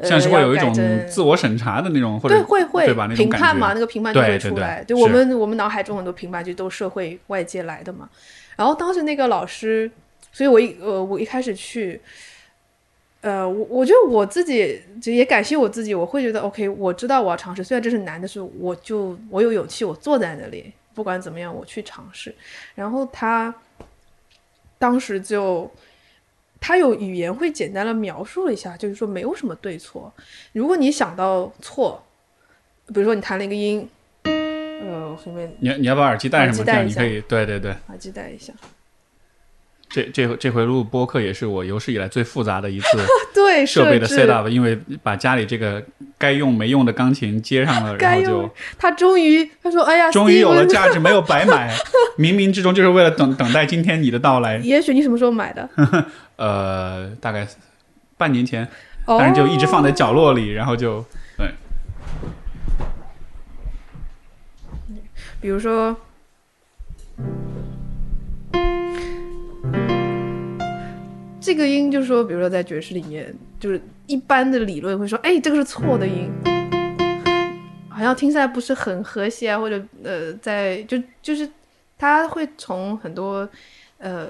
像是会有一种自我审查的那种，或者对会会对吧？评判嘛，那个评判就会出来。对我们我们脑海中很多评判就都社会外界来的嘛。然后当时那个老师，所以我一呃我一开始去，呃我我觉得我自己也感谢我自己，我会觉得 OK，我知道我要尝试，虽然这是难的是，我就我有勇气，我坐在那里。不管怎么样，我去尝试。然后他当时就，他有语言会简单的描述了一下，就是说没有什么对错。如果你想到错，比如说你弹了一个音，呃，后面你你要把耳机戴上吗？这样你可以，对对对，耳机戴一下。这这这回录播客也是我有史以来最复杂的一次 对设备的 set up，因为把家里这个该用没用的钢琴接上了，然后就他终于他说哎呀，终于有了价值，没有白买，冥冥之中就是为了等等待今天你的到来。也许你什么时候买的？呃，大概半年前，但是就一直放在角落里，然后就对。比如说。这个音就是说，比如说在爵士里面，就是一般的理论会说，哎，这个是错的音，好像听起来不是很和谐啊，或者呃，在就就是他会从很多呃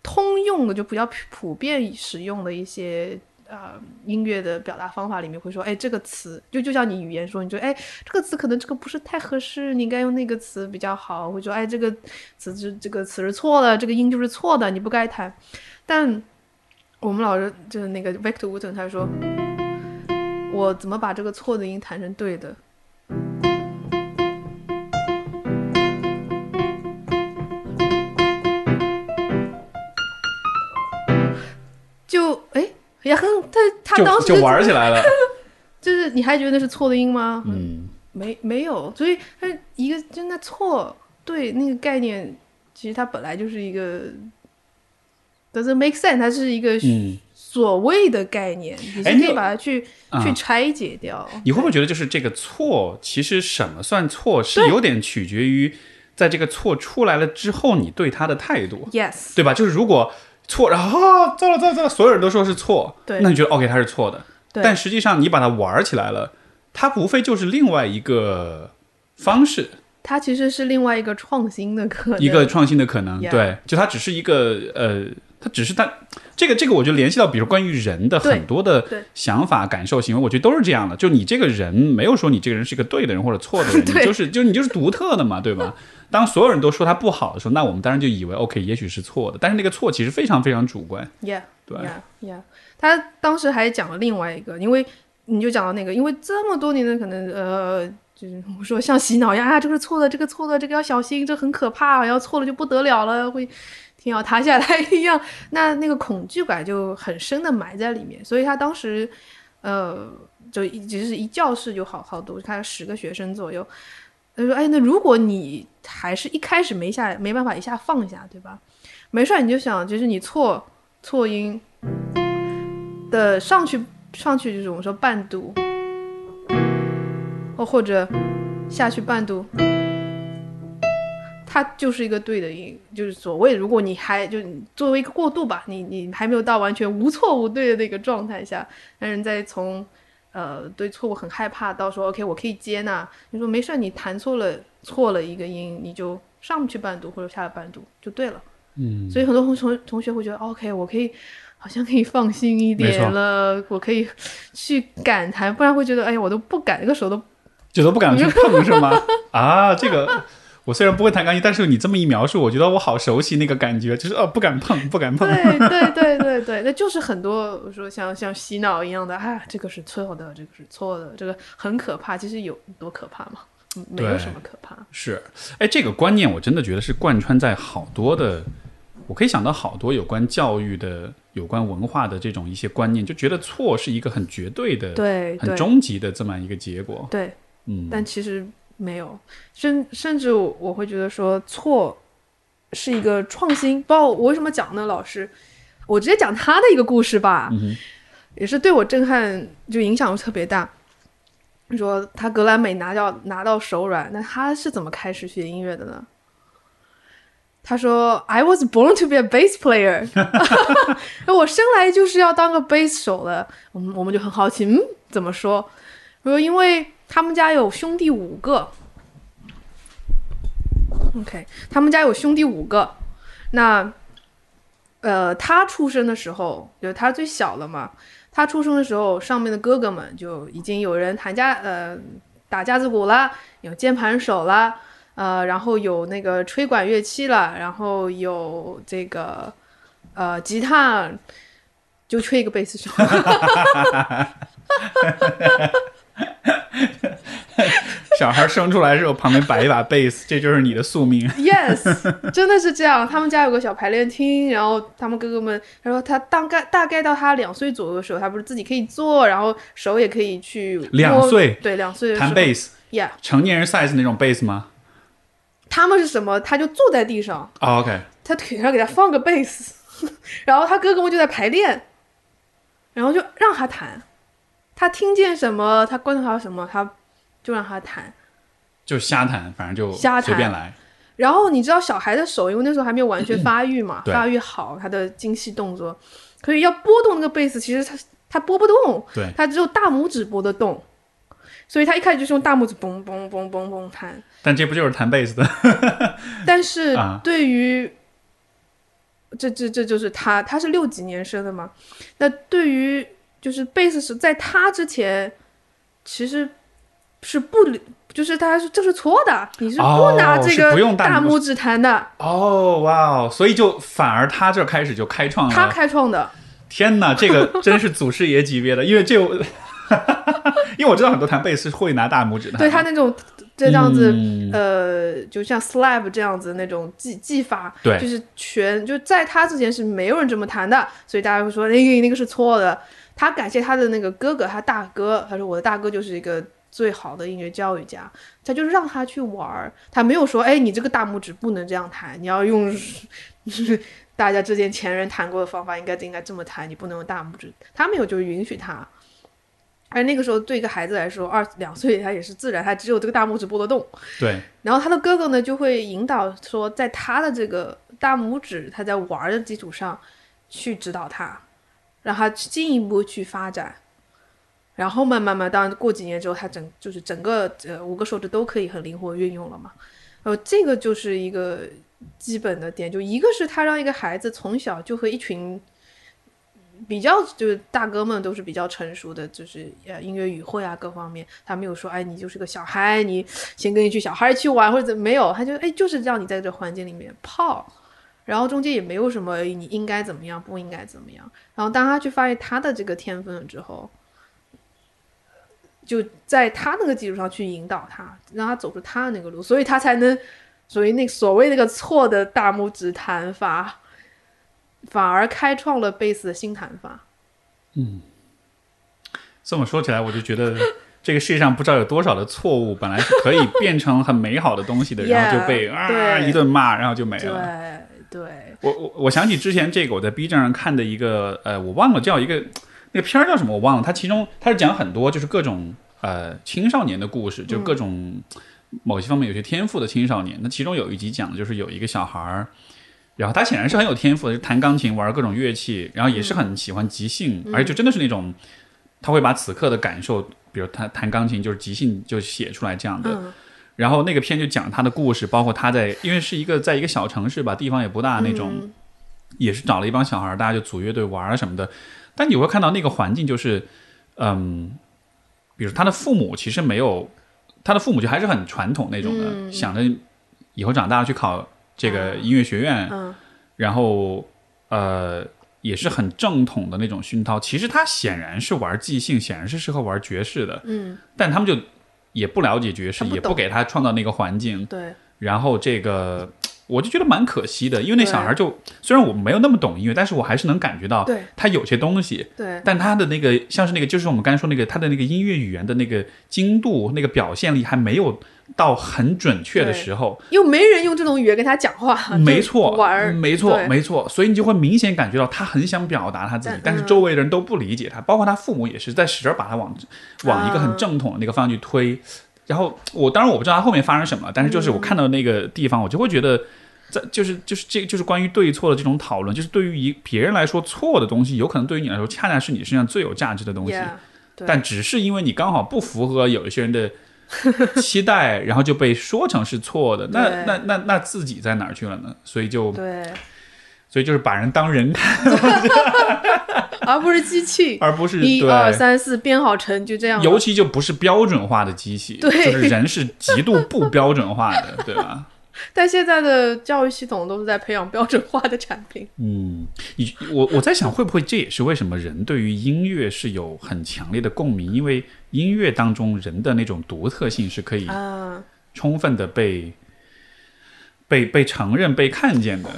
通用的就比较普遍使用的一些呃音乐的表达方法里面会说，哎，这个词就就像你语言说，你觉得哎这个词可能这个不是太合适，你应该用那个词比较好，会说哎这个词是这个词是错的，这个音就是错的，你不该弹。但我们老师就是那个 Victor Wooten，他说我怎么把这个错的音弹成对的。他他当时就就玩起来了。就是你还觉得那是错的音吗？嗯，没没有，所以它一个就那错对那个概念，其实它本来就是一个，doesn't make sense，它是一个嗯所谓的概念，你是可以把它去、啊去拆解掉。你会不会觉得就是这个错，其实什么算错，是有点取决于在这个错出来了之后，你对他的态度，Yes，对吧？就是如果错，然后啊，糟了糟了糟了，所有人都说是错，对那你觉得 OK，他是错的。对但实际上你把它玩起来了，它无非就是另外一个方式，它其实是另外一个创新的可能。一个创新的可能。对，就它只是一个呃，它只是它这个这个，我就联系到，比如关于人的很多的想法、感受、行为，我觉得都是这样的。就你这个人没有说你这个人是一个对的人或者错的人，你就是就是你就是独特的嘛，对吧？当所有人都说他不好的时候，那我们当然就以为 OK，也许是错的，但是那个错其实非常非常主观。Yeah，对 Yeah, yeah。他当时还讲了另外一个，因为你就讲到那个，因为这么多年的可能呃，就是我说像洗脑一样啊，这个是错的，这个错的，这个要小心，这很可怕，要错了就不得了了，会天要塌下来一样。那那个恐惧感就很深的埋在里面，所以他当时呃，就一只是一教室就好好多，他十个学生左右。他说：“哎，那如果你还是一开始没下没办法一下放下，对吧？没事儿，你就想，就是你错错音的上去上去就是我们说半度，哦或者下去半度，它就是一个对的音，就是所谓如果你还就作为一个过渡吧，你你还没有到完全无错无对的那个状态下，让人在从呃对错误很害怕到时候 OK 我可以接纳，你说没事儿，你弹错了错了一个音，你就上去半度或者下了半度就对了。嗯，所以很多同同同学会觉得，OK，我可以好像可以放心一点了，我可以去敢弹，不然会觉得，哎呀，我都不敢，那个手都就都不敢去碰是吗？啊，这个我虽然不会弹钢琴，但是你这么一描述，我觉得我好熟悉那个感觉，就是哦，不敢碰，不敢碰。对对 对对对，那就是很多我说像像洗脑一样的，啊，这个是错的，这个是错的，这个很可怕。其实有多可怕吗？嗯没有什么可怕。是，哎，这个观念我真的觉得是贯穿在好多的，我可以想到好多有关教育的、有关文化的这种一些观念，就觉得错是一个很绝对的、很对很终极的这么一个结果。对，嗯，但其实没有，甚甚至我我会觉得说错是一个创新。不知道我为什么讲呢？老师，我直接讲他的一个故事吧，嗯也是对我震撼，就影响特别大。说他格莱美拿到拿到手软，那他是怎么开始学音乐的呢？他说：“I was born to be a bass player，我生来就是要当个 bass 手的。”我们我们就很好奇，嗯，怎么说？说因为他们家有兄弟五个，OK，他们家有兄弟五个，那呃，他出生的时候，就他最小了嘛。他出生的时候，上面的哥哥们就已经有人弹架呃打架子鼓啦，有键盘手啦，呃，然后有那个吹管乐器了，然后有这个呃吉他，就缺一个贝斯手。小孩生出来之后，旁边摆一把贝斯，这就是你的宿命。Yes，真的是这样。他们家有个小排练厅，然后他们哥哥们，他说他大概大概到他两岁左右的时候，他不是自己可以坐，然后手也可以去两岁对，两岁的时候弹贝斯，，Yeah，成年人 size 那种贝斯吗、他们是什么？他就坐在地上，哦、？OK，他腿上给他放个贝斯，然后他哥哥们就在排练，然后就让他弹，他听见什么，他观察到什么，他就让他弹。就瞎弹，反正就瞎弹随便来。然后你知道小孩的手，因为那时候还没有完全发育嘛，发育好，他的精细动作，可以要拨动那个贝斯，其实他他拨不动，对他只有大拇指拨得动，所以他一开始就是用大拇指嘣嘣嘣嘣嘣弹。但这不就是弹贝斯的？但是啊对于、这这这就是他，他是六几年生的嘛，那对于就是贝斯是在他之前，其实是不理。就是他是这是错的，你是哦不拿这个大拇大拇指弹的，哦，哇哦！所以就反而他这开始就开创了。他开创的。天哪，这个真是祖师爷级别的，因为这 因为我知道很多弹贝斯会拿大拇指弹。对他那种这样子，嗯呃，就像 slab 这样子那种技技法，对就是全就在他之前是没有人这么弹的，所以大家会说那个那个是错的。他感谢他的那个哥哥，他大哥，他说我的大哥就是一个最好的音乐教育家，他就是让他去玩儿，他没有说，哎，你这个大拇指不能这样弹，你要用就 是大家之前前人弹过的方法，应该应该这么弹，你不能用大拇指，他没有就是允许他。而那个时候对一个孩子来说，二两岁他也是自然，他只有这个大拇指拨得动。对，然后他的哥哥呢就会引导说，在他的这个大拇指他在玩的基础上去指导他，让他进一步去发展。然后慢慢慢，当然过几年之后，他整就是整个呃五个手指都可以很灵活运用了嘛。呃，这个就是一个基本的点，就一个是他让一个孩子从小就和一群比较就是大哥们都是比较成熟的，就是呃音乐语会啊各方面，他没有说哎你就是个小孩，你先跟一群小孩去玩或者怎么没有，他就哎就是让你在这环境里面泡，然后中间也没有什么你应该怎么样不应该怎么样，然后当他去发现他的这个天分了之后，就在他那个基础上去引导他，让他走出他的那个路，所以他才能，所以那所谓那个错的大拇指弹法，反而开创了贝斯的新弹法。嗯这么说起来，我就觉得这个世界上不知道有多少的错误，本来是可以变成很美好的东西的，然后就被啊一顿骂，然后就没了。对对，我我我想起之前这个我在 B 站上看的一个呃，我忘了叫一个那个片儿叫什么，我忘了。它其中它是讲很多就是各种呃青少年的故事，就各种某些方面有些天赋的青少年。那其中有一集讲的就是有一个小孩儿，然后他显然是很有天赋的，就弹钢琴、玩各种乐器，然后也是很喜欢即兴，而且就真的是那种他会把此刻的感受，比如他弹钢琴就是即兴就写出来这样的。嗯然后那个片就讲他的故事，包括他在，因为是一个在一个小城市吧，地方也不大那种，嗯也是找了一帮小孩，大家就组乐队玩啊什么的。但你会看到那个环境就是，嗯，比如他的父母其实没有，他的父母就还是很传统那种的，嗯想着以后长大了去考这个音乐学院，嗯然后呃也是很正统的那种熏陶。其实他显然是玩即兴，显然是适合玩爵士的，嗯，但他们就也不了解爵士，不也不给他创造那个环境。对，然后这个我就觉得蛮可惜的，因为那小孩就虽然我没有那么懂音乐，但是我还是能感觉到他有些东西。对，但他的那个像是那个，就是我们刚才说那个他的那个音乐语言的那个精度、那个表现力还没有到很准确的时候，又没人用这种语言跟他讲话，没错，玩儿，没错，没错，所以你就会明显感觉到他很想表达他自己但，是嗯周围的人都不理解他，包括他父母也是在使劲把他往往一个很正统的那个方向去推。然后我当然我不知道他后面发生什么，但是就是我看到那个地方，我就会觉得。在就是就是这个就是关于对错的这种讨论，就是对于一别人来说错的东西，有可能对于你来说恰恰是你身上最有价值的东西。但只是因为你刚好不符合有一些人的 期待，然后就被说成是错的，那那那那自己在哪儿去了呢？所以就对，所以就是把人当人看，而不是机器，而不是一对二三四编好成就这样，尤其就不是标准化的机器，对就是人是极度不标准化的，对吧？但现在的教育系统都是在培养标准化的产品。嗯，你我我在想，会不会这也是为什么人对于音乐是有很强烈的共鸣？因为音乐当中人的那种独特性是可以啊，充分的被被被承认、被看见的，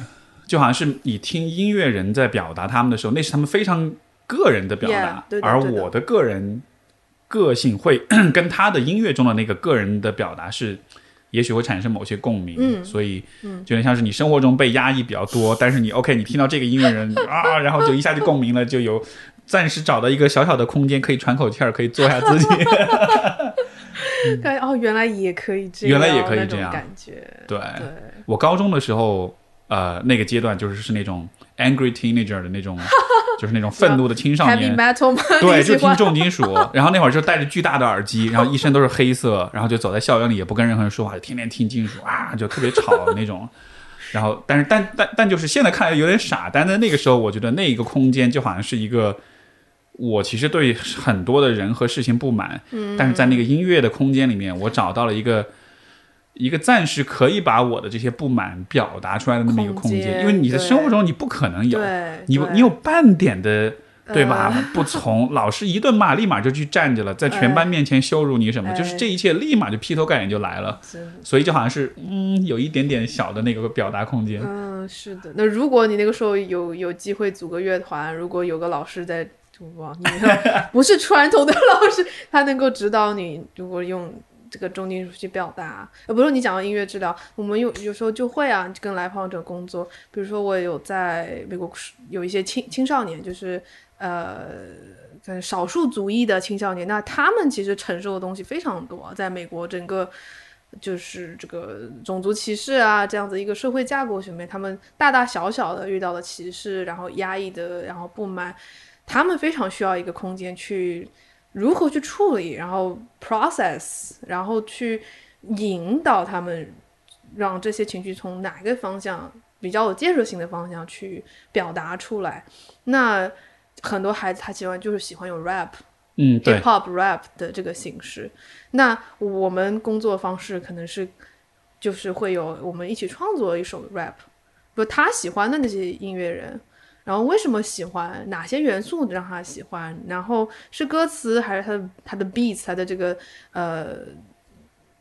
就好像是你听音乐人在表达他们的时候，那是他们非常个人的表达 Yeah，对的而我的个人个性会跟他的音乐中的那个个人的表达是。也许会产生某些共鸣，嗯所以就有点像是你生活中被压抑比较多，但是你 OK，你听到这个音乐人啊，然后就一下就共鸣了，就有暂时找到一个小小的空间可以喘口气儿，可以做下自己。感觉哦，原来也可以这样，嗯原来也可以这样感觉。对，对，我高中的时候，呃，那个阶段就是是那种 angry teenager 的那种，就是那种愤怒的青少年。对，就听重金属，然后那会儿就戴着巨大的耳机，然后一身都是黑色，然后就走在校园里，也不跟任何人说话，就天天听金属啊，就特别吵那种。然后，但是但但但就是现在看来有点傻，但在那个时候，我觉得那一个空间就好像是一个，我其实对很多的人和事情不满，嗯，但是在那个音乐的空间里面，我找到了一个一个暂时可以把我的这些不满表达出来的那么一个空间，因为你的生活中你不可能有，你你有半点的对吧？不从，老师一顿骂，立马就去站着了，在全班面前羞辱你什么，哎就是这一切立马就劈头盖脸就来了，所以就好像是嗯，有一点点小的那个表达空间。嗯，是的。那如果你那个时候有有机会组个乐团，如果有个老师在，哇，你 不是传统的老师，他能够指导你，如果用这个重金属去表达，呃，不是你讲到音乐治疗，我们有有时候就会啊，跟来访者工作，比如说我有在美国有一些青青少年，就是呃。可能少数族裔的青少年，那他们其实承受的东西非常多，在美国整个就是这个种族歧视啊，这样子一个社会架构里面，他们大大小小的遇到的歧视，然后压抑的，然后不满，他们非常需要一个空间去如何去处理，然后 process，然后去引导他们，让这些情绪从哪个方向比较有建设性的方向去表达出来。那很多孩子他喜欢就是喜欢有 rap。嗯，对 hip，hop rap 的这个形式。那我们工作方式可能是，就是会有我们一起创作一首 rap，比如他喜欢的那些音乐人，然后为什么喜欢，哪些元素让他喜欢，然后是歌词还是他的他的 beats，他的这个呃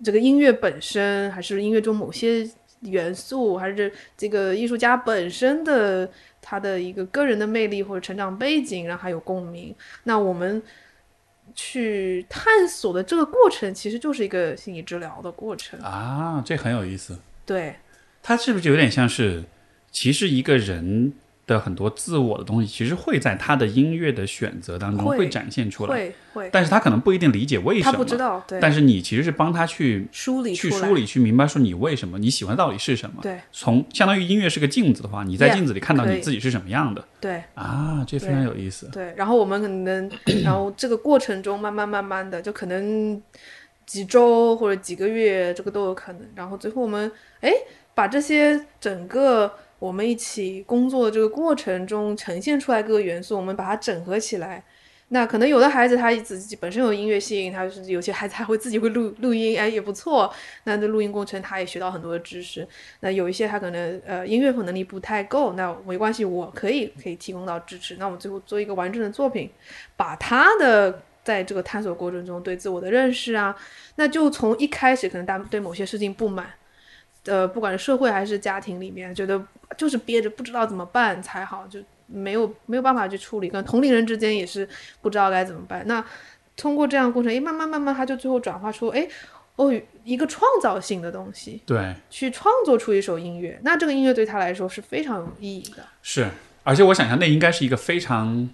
这个音乐本身，还是音乐中某些元素，还是这这个艺术家本身的他的一个个人的魅力或者成长背景让他有共鸣。那我们去探索的这个过程，其实就是一个心理治疗的过程。啊，这很有意思。对，它是不是有点像是，其实一个人的很多自我的东西，其实会在他的音乐的选择当中会会展现出来，会会，但是他可能不一定理解为什么，他不知道，对，但是你其实是帮他去梳理去梳理，去明白说你为什么你喜欢的到底是什么。对从相当于音乐是个镜子的话，你在镜子里看到你自己是什么样的对啊，这非常有意思。对。然后我们可能，然后这个过程中慢慢慢慢的，就可能几周或者几个月，这个都有可能。然后最后我们哎，把这些整个我们一起工作的这个过程中呈现出来各个元素，我们把它整合起来。那可能有的孩子他自己本身有音乐性，他是有些孩子还会自己会录录音，哎也不错。那这录音过程他也学到很多的知识。那有一些他可能呃音乐能力不太够，那没关系，我可以可以提供到支持。那我们最后做一个完整的作品，把他的在这个探索过程中对自我的认识啊，那就从一开始可能大家对某些事情不满，呃，不管是社会还是家庭里面，觉得就是憋着不知道怎么办才好，就没有没有办法去处理，跟同龄人之间也是不知道该怎么办。那通过这样的过程，哎，慢慢慢慢，他就最后转化出，哎，哦，一个创造性的东西，对，去创作出一首音乐。那这个音乐对他来说是非常有意义的。是，而且我想象那应该是一个非常。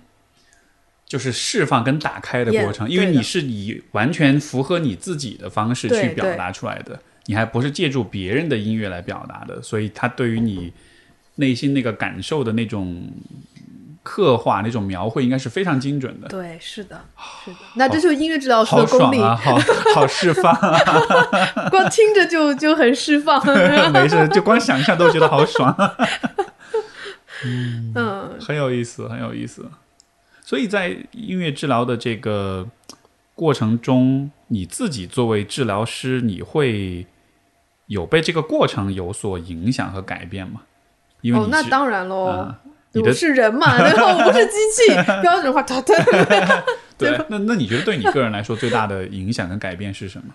就是释放跟打开的过程 Yeah，因为你是以完全符合你自己的方式去表达出来的，你还不是借助别人的音乐来表达的，所以它对于你内心那个感受的那种刻画、那种描绘，应该是非常精准的。对，是的，是的。那这就是音乐治疗师好的功力，爽啊，好好释放啊！光听着就就很释放。没事，就光想象都觉得好爽，嗯，很有意思，很有意思。所以在音乐治疗的这个过程中，你自己作为治疗师，你会有被这个过程有所影响和改变吗？因为哦，那当然喽。啊你的我是人嘛，然后？我不是机器，标准化，它它 对，那那你觉得对你个人来说最大的影响跟改变是什么？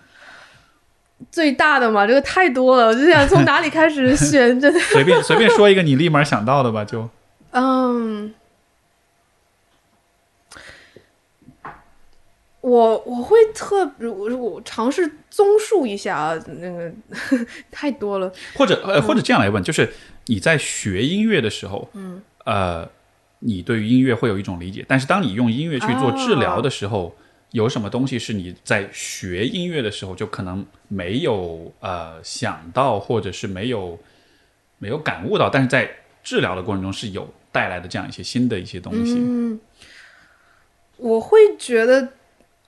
最大的嘛，这个太多了，我就想从哪里开始选，真的。随便随便说一个你立马想到的吧，就嗯，我我会特，我我尝试综述一下啊，那个 太多了。或者呃，或者这样来问，就是你在学音乐的时候，嗯，呃，你对于音乐会有一种理解，但是当你用音乐去做治疗的时候，有什么东西是你在学音乐的时候就可能没有呃想到，或者是没有没有感悟到，但是在治疗的过程中是有带来的这样一些新的一些东西。嗯，我会觉得，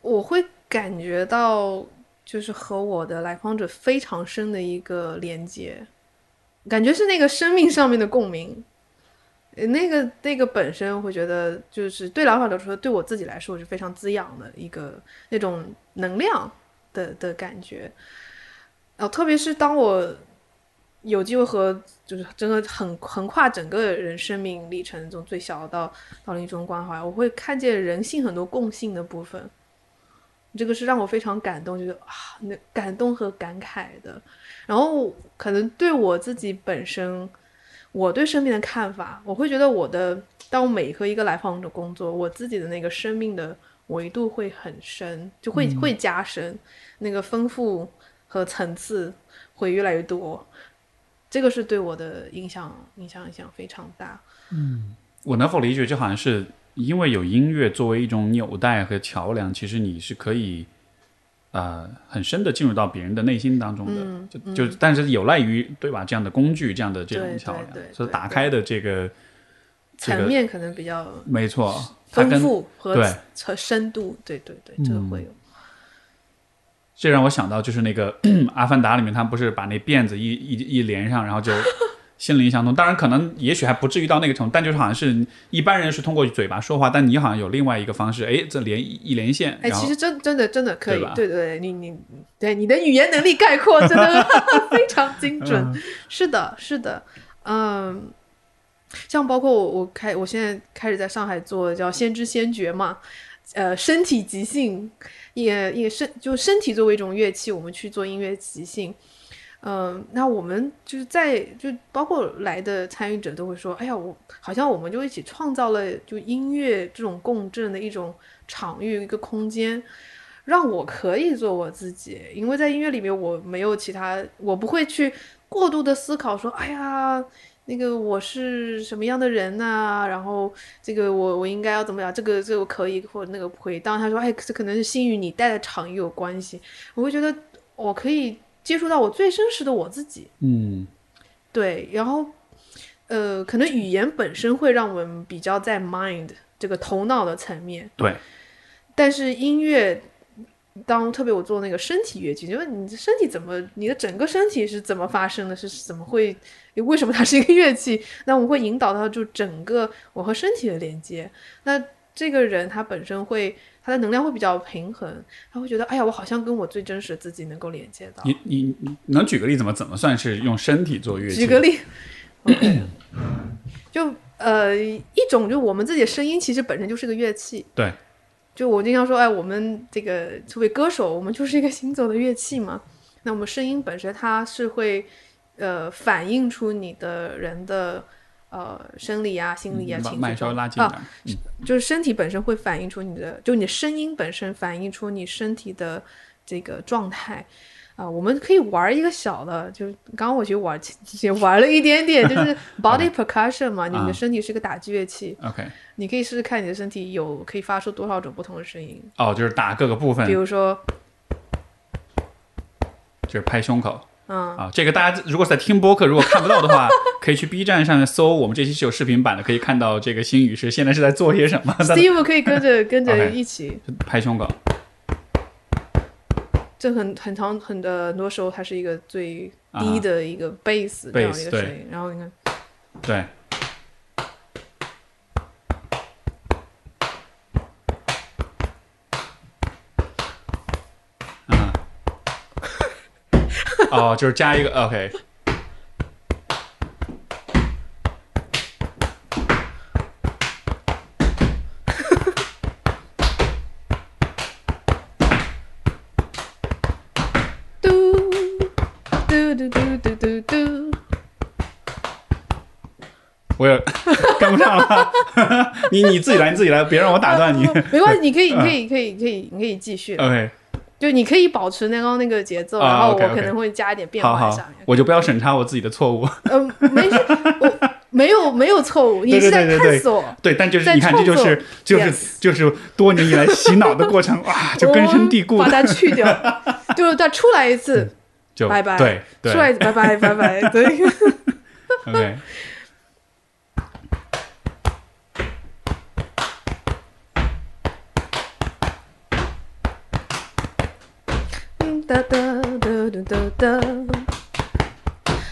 我会感觉到，就是和我的来访者非常深的一个连接，感觉是那个生命上面的共鸣。那个那个本身会觉得，就是对来访者说，对我自己来说是非常滋养的一个那种能量的的感觉。然后特别是当我有机会和就是真的很横跨整个人生命历程，从最小到到临终关怀，我会看见人性很多共性的部分，这个是让我非常感动，就是啊，那感动和感慨的。然后可能对我自己本身，我对生命的看法，我会觉得我的，当我每和一个来访者工作，我自己的那个生命的维度会很深，就会会加深，那个丰富和层次会越来越多。这个是对我的影响，影响影响非常大。嗯我能否理解，就好像是因为有音乐作为一种纽带和桥梁，其实你是可以，呃，很深的进入到别人的内心当中的，嗯就就但是有赖于对吧这样的工具，这样的这种桥梁对对，所以打开的这个这个层面可能比较没错，它丰跟富和对和深度，对对对，这个会有。这让我想到就是那个 《阿凡达》里面，他不是把那辫子一一一连上，然后就心灵相通。当然，可能也许还不至于到那个程度，但就是好像是一般人是通过嘴巴说话，但你好像有另外一个方式，哎，这连一一连线，哎，其实真真的真的可以对，对对对，你你对你的语言能力概括真的 非常精准。嗯是的，是的，嗯，像包括我我开我现在开始在上海做叫先知先觉嘛，呃，身体即兴也也身就身体作为一种乐器，我们去做音乐即兴。嗯，那我们就是在就包括来的参与者都会说，哎呀，我好像我们就一起创造了就音乐这种共振的一种场域一个空间，让我可以做我自己，因为在音乐里面我没有其他，我不会去过度的思考说，哎呀，那个我是什么样的人呐、然后这个我我应该要怎么样，这个这个可以或者那个不可以。当他说，哎，这可能是心与你带的场域有关系，我会觉得我可以接触到我最真实的我自己。嗯对，然后呃，可能语言本身会让我们比较在 mind 这个头脑的层面，对，但是音乐，当特别我做那个身体乐器，就是你的身体怎么，你的整个身体是怎么发生的，是怎么会，为什么它是一个乐器？那我们会引导到就整个我和身体的连接。那这个人他本身会，他的能量会比较平衡，他会觉得，哎呀，我好像跟我最真实的自己能够连接到。你你你能举个例子吗？怎么算是用身体做乐器？举个例就呃一种，就我们自己的声音其实本身就是个乐器。对，就我经常说，哎，我们这个作为歌手，我们就是一个行走的乐器嘛。那我们声音本身它是会呃反映出你的人的呃生理啊、心理啊、嗯情绪啊，点。就是身体本身会反映出你的，就你的声音本身反映出你身体的这个状态。啊、我们可以玩一个小的，就是刚刚我去玩，也玩了一点点，就是 body percussion 嘛，你啊的身体是个打击乐器，OK，你可以试试看你的身体有可以发出多少种不同的声音，哦，就是打各个部分比，如说，就是拍胸口。嗯，啊，这个大家如果在听播客，如果看不到的话，可以去 B 站上搜，我们这期是有视频版的，可以看到这个星宇是现在是在做些什么，在 Steve 可以跟着 跟着一起，拍胸口。这很很长很的很多时候它是一个最啊低的一个 base 这样的一个声音，然后你看，对，啊，哦，就是加一个 OK，嘟嘟嘟嘟嘟嘟嘟，我也跟不上了，你你自己来，你自己来，别让我打断你。没关系，你可以，你可以，可以，可以，你可以继续，OK，就你可以保持那刚刚那个节奏，啊然后我可能会加一点变化在上面。，我就不要审查我自己的错误。嗯，没事，我 没有没有错误，你是在探索。对，但就是你看，这就是就是就是多年以来洗脑的过程，哇，就根深蒂固把，它去掉，就是它出来一次，就拜拜对对出来拜拜拜拜，对。OK，da da da da da da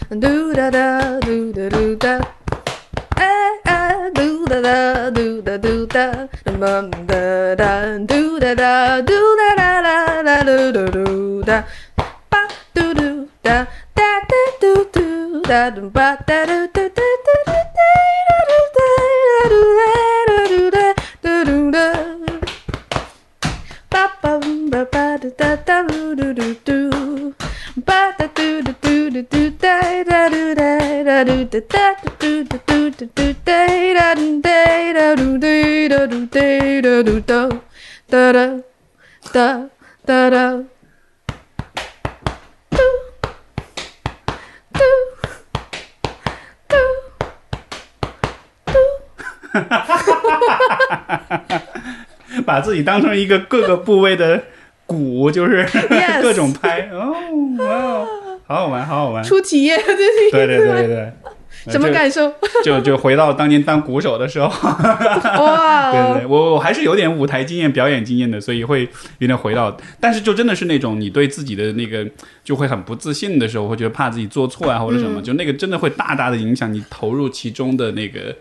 do da da do da do da eh eh do da da do da do da da mum da da do da da do da da da da do do do da ba do do da da da do do da da ba da do do 嘟嘟哒哒嘟哒哒嘟哒哒嘟嘟嘟嘟嘟嘟哒哒嘟哒哒嘟哒哒嘟哒哒嘟哒哒哒哒哒哒嘟嘟嘟嘟，把自己当成一个各个部位的鼓，就是 各种拍哦。Oh, wow. 好好玩，好好玩。出体验，对对对对对。什么感受？就就回到当年当鼓手的时候。哇！对对，我我还是有点舞台经验、表演经验的，所以会有点回到。但是就真的是那种你对自己的那个就会很不自信的时候，会觉得怕自己做错啊或者什么，就那个真的会大大的影响你投入其中的那个。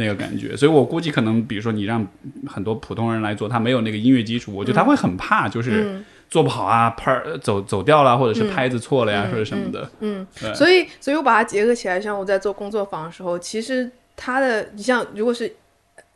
那个感觉，所以我估计可能，比如说你让很多普通人来做，他没有那个音乐基础，我觉得他会很怕，就是做不好啊，拍走走掉了，或者是拍子错了呀，或者什么的。嗯，所以，所以我把它结合起来，像我在做工作坊的时候，其实它的，你像如果是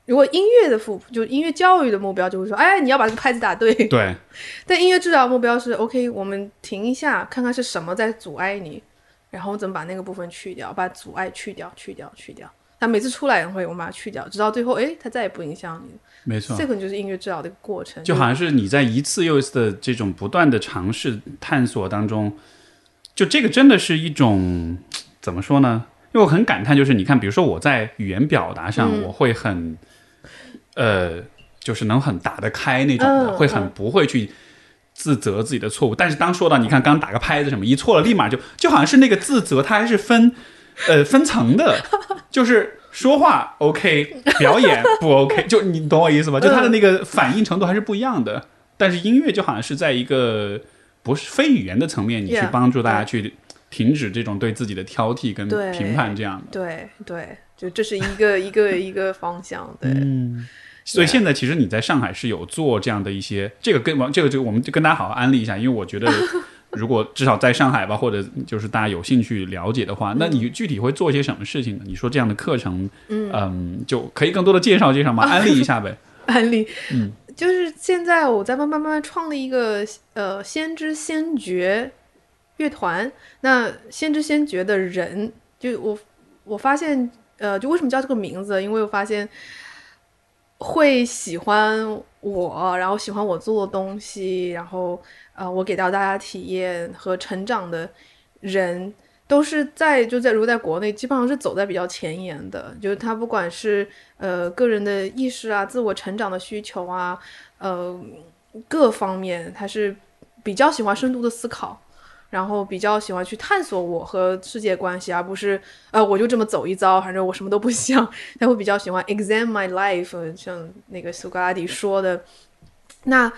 如果音乐的副，就音乐教育的目标，就会说，哎，你要把这个拍子打对。对。但音乐治疗目标是，OK，我们停一下，看看是什么在阻碍你，然后怎么把那个部分去掉，把阻碍去掉，去掉，去掉。他每次出来也会，我们把它去掉，直到最后，哎，它再也不影响你。没错，这可能就是音乐治疗的一个过程。就好像是你在一次又一次的这种不断的尝试探索当中，就这个真的是一种怎么说呢？因为我很感叹，就是你看，比如说我在语言表达上，我会很呃，就是能很打得开那种的，会很不会去自责自己的错误。但是当说到你看刚打个拍子什么一错了，立马就就好像是那个自责，它还是分。呃，分层的，就是说话 OK，表演不 OK，就你懂我意思吧？就他的那个反应程度还是不一样的。但是音乐就好像是在一个不是非语言的层面，你去帮助大家去停止这种对自己的挑剔跟评判这样的。对对，就这是一个一个一个方向。对，所以现在其实你在上海是有做这样的一些，这个跟王这个就我们就跟大家好好安利一下，因为我觉得。如果至少在上海吧，或者就是大家有兴趣了解的话，那你具体会做一些什么事情呢？你说这样的课程，嗯，就可以更多的介绍介绍吗？安利一下呗。安利，嗯，就是现在我在慢慢慢慢创立一个呃先知先觉乐团。那先知先觉的人，就我我发现，呃，就为什么叫这个名字？因为我发现会喜欢我，然后喜欢我做的东西，然后。呃，我给到大家体验和成长的人，都是在就在如在国内，基本上是走在比较前沿的。就是他不管是呃个人的意识啊、自我成长的需求啊，呃各方面，他是比较喜欢深度的思考，然后比较喜欢去探索我和世界关系，而不是呃我就这么走一遭，反正我什么都不想。他会比较喜欢 examine my life，像那个苏格拉底说的那。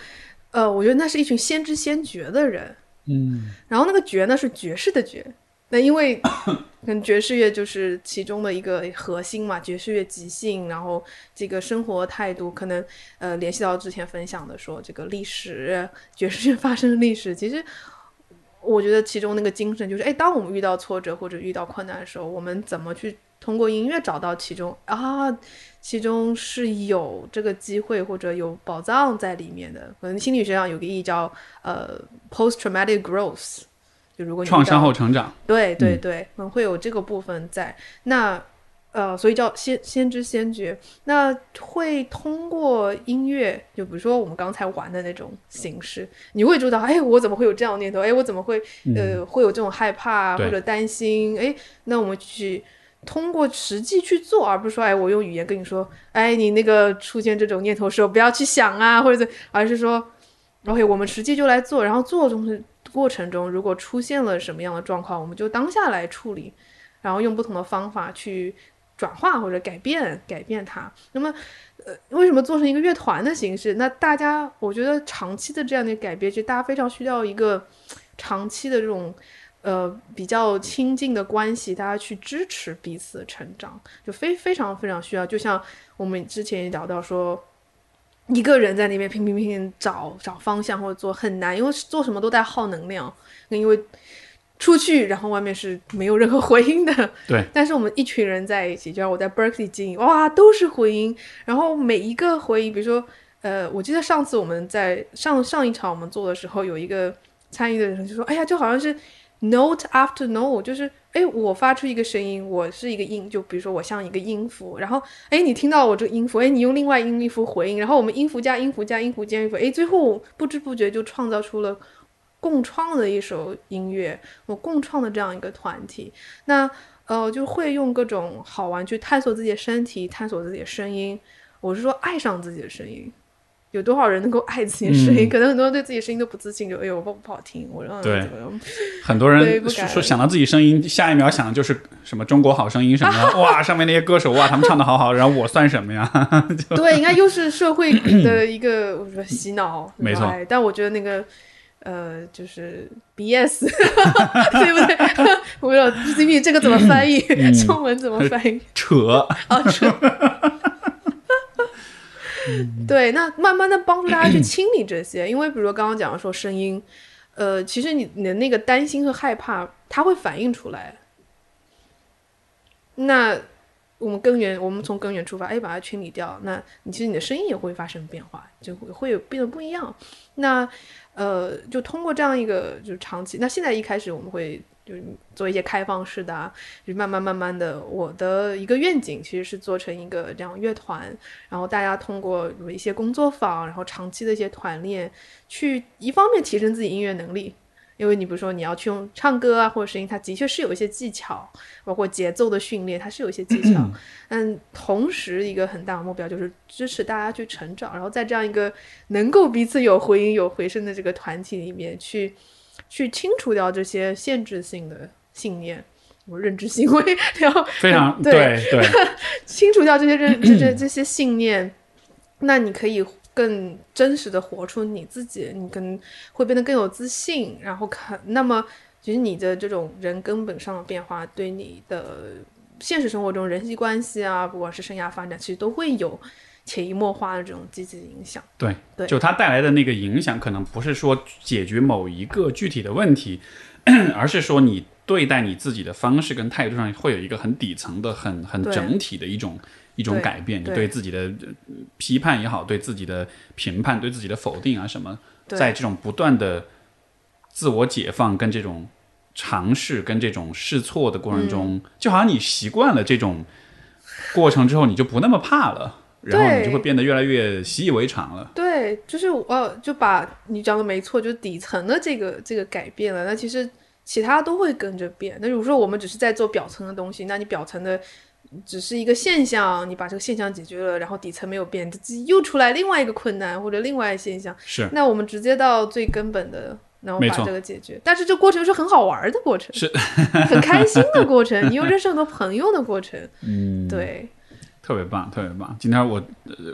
呃，我觉得那是一群先知先觉的人，嗯，然后那个觉呢是爵士的爵，那因为 跟爵士乐就是其中的一个核心嘛，爵士乐即兴，然后这个生活态度可能呃联系到之前分享的说这个历史爵士乐发生的历史，其实我觉得其中那个精神就是，哎，当我们遇到挫折或者遇到困难的时候，我们怎么去通过音乐找到其中啊？其中是有这个机会或者有宝藏在里面的，可能心理学上有个意义叫呃 post traumatic growth，就如果你创伤后成长，对对对，可能会有这个部分在。那呃，所以叫先先知先觉。那会通过音乐，就比如说我们刚才玩的那种形式，你会知道，哎，我怎么会有这样的念头？哎，我怎么会呃会有这种害怕或者担心？哎，那我们去。通过实际去做，而不是说，哎，我用语言跟你说，哎，你那个出现这种念头时候不要去想啊，或者，而是说，OK，我们实际就来做，然后做中的过程中，如果出现了什么样的状况，我们就当下来处理，然后用不同的方法去转化或者改变改变它。那么，呃，为什么做成一个乐团的形式？那大家，我觉得长期的这样的改变，就大家非常需要一个长期的这种。呃，比较亲近的关系，大家去支持彼此的成长，就非非常非常需要。就像我们之前也聊到说，一个人在那边拼拼拼找找方向或者做很难，因为做什么都在耗能量。因为出去，然后外面是没有任何回音的。对。但是我们一群人在一起，就像我在 Berkeley 经营，哇，都是回音。然后每一个回音，比如说，呃，我记得上次我们在上上一场我们做的时候，有一个参与的人就说：“哎呀，就好像是 note after note，就是哎，我发出一个声音，我是一个音，就比如说我像一个音符，然后哎，你听到我这个音符，哎，你用另外音符回应，然后我们音符加音符加音符加音符，哎，最后不知不觉就创造出了。”共创的一首音乐，我共创的这样一个团体，那呃就会用各种好玩去探索自己的身体，探索自己的声音。我是说爱上自己的声音，有多少人能够爱自己的声音？可能很多人对自己声音都不自信，就哎呦不不好听，我让对很多人说想到自己声音，下一秒想的就是什么中国好声音什么哇，上面那些歌手哇，他们唱的好好，然后我算什么呀？对，应该又是社会的一个我说洗脑，没错。但我觉得那个。呃，就是 B S，对不对？我不知道 C P 这个怎么翻译，中文怎么翻译？扯啊扯。对，那慢慢的帮助大家去 清理这些，因为比如说刚刚讲的说声音，呃，其实你你的那个担心和害怕，它会反映出来。那我们根源，我们从根源出发，哎，把它清理掉，那你其实你的声音也会发生变化，就会会有变得不一样。那。呃，就通过这样一个就是长期，那现在一开始我们会就是做一些开放式的啊，就慢慢慢慢的，我的一个愿景其实是做成一个这样乐团，然后大家通过有一些工作坊，然后长期的一些团练，去一方面提升自己音乐能力。因为你比如说你要去用唱歌啊或者声音，它的确是有一些技巧，包括节奏的训练，它是有一些技巧。但，同时一个很大的目标就是支持大家去成长，然后在这样一个能够彼此有回音有回声的这个团体里面，去去清除掉这些限制性的信念，我认知行为，然后 非常对对，清除掉这些认 这这这些信念，那你可以。更真实的活出你自己，你跟会变得更有自信，然后看，那么其实你的这种人根本上的变化，对你的现实生活中人际关系啊，不管是生涯发展，其实都会有潜移默化的这种积极的影响。对，对，就它带来的那个影响，可能不是说解决某一个具体的问题，而是说你对待你自己的方式跟态度上会有一个很底层的、很很整体的一种。一种改变，你对自己的批判也好，对自己的评判，对自己的否定啊什么，在这种不断的自我解放跟这种尝试跟这种试错的过程中，就好像你习惯了这种过程之后，你就不那么怕了，然后你就会变得越来越习以为常了。对，就是呃，就把你讲的没错，就是底层的这个这个改变了，那其实其他都会跟着变。那如果说我们只是在做表层的东西，那你表层的。只是一个现象，你把这个现象解决了，然后底层没有变，又出来另外一个困难或者另外一现象。是，那我们直接到最根本的，然后把这个解决。但是这过程是很好玩的过程，是很开心的过程，你又认识很多朋友的过程。嗯，对，特别棒，特别棒。今天我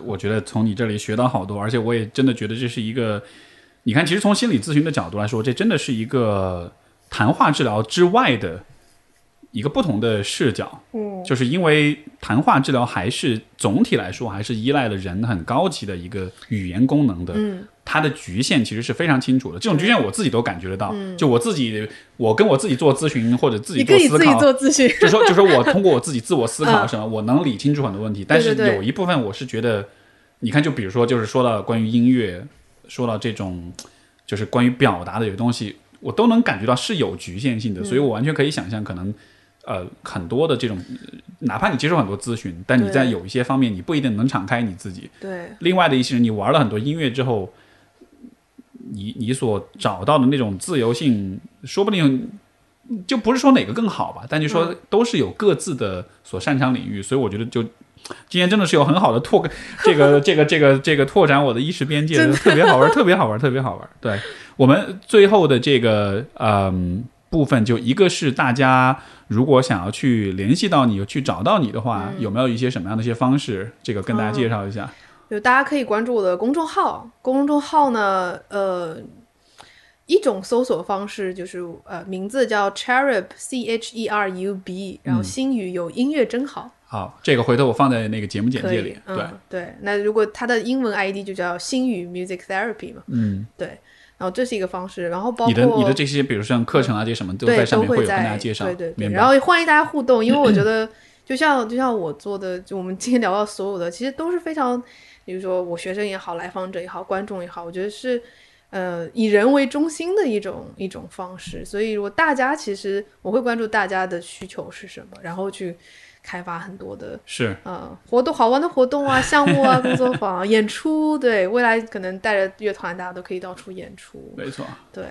我觉得从你这里学到好多，而且我也真的觉得这是一个，你看，其实从心理咨询的角度来说，这真的是一个谈话治疗之外的。一个不同的视角，嗯，就是因为谈话治疗还是总体来说还是依赖了人很高级的一个语言功能的，嗯，它的局限其实是非常清楚的。这种局限我自己都感觉得到，就我自己，我跟我自己做咨询或者自己做思考，做咨询，就说就说我通过我自己自我思考 什么，我能理清楚很多问题。但是有一部分我是觉得，你看，就比如说，就是说到关于音乐，说到这种就是关于表达的有东西，我都能感觉到是有局限性的，所以我完全可以想象可能。呃，很多的这种，哪怕你接受很多咨询，但你在有一些方面，你不一定能敞开你自己。对，另外的一些人，你玩了很多音乐之后，你你所找到的那种自由性，说不定就不是说哪个更好吧，但就说都是有各自的所擅长领域。所以我觉得，就今天真的是有很好的拓 这个这个这个这个拓展我的意识边界，特别好玩，特别好玩，特别好玩。对我们最后的这个嗯部分，就一个是大家。如果想要去联系到你，去找到你的话，有没有一些什么样的一些方式？这个跟大家介绍一下。就大家可以关注我的公众号，公众号呢，呃，一种搜索方式就是呃，名字叫 Cherub C H E R U B，然后星语有音乐真好。好，这个回头我放在那个节目简介里。对对，那如果它的英文 ID 就叫星语 Music Therapy 嘛。嗯，对。然后这是一个方式，然后包括你的你的这些，比如像课程啊，这些什么都对在上面都会会有跟大家介绍，对对对，然后欢迎大家互动，因为我觉得就像就像我做的，就我们今天聊到所有的，其实都是非常，比如说我学生也好，来访者也好，观众也好，我觉得是呃以人为中心的一种一种方式。所以如果大家其实我会关注大家的需求是什么，然后去开发很多的是呃活动好玩的活动啊、项目啊、工作坊啊、演出，对未来可能带着乐团大家都可以到处演出。没错，对，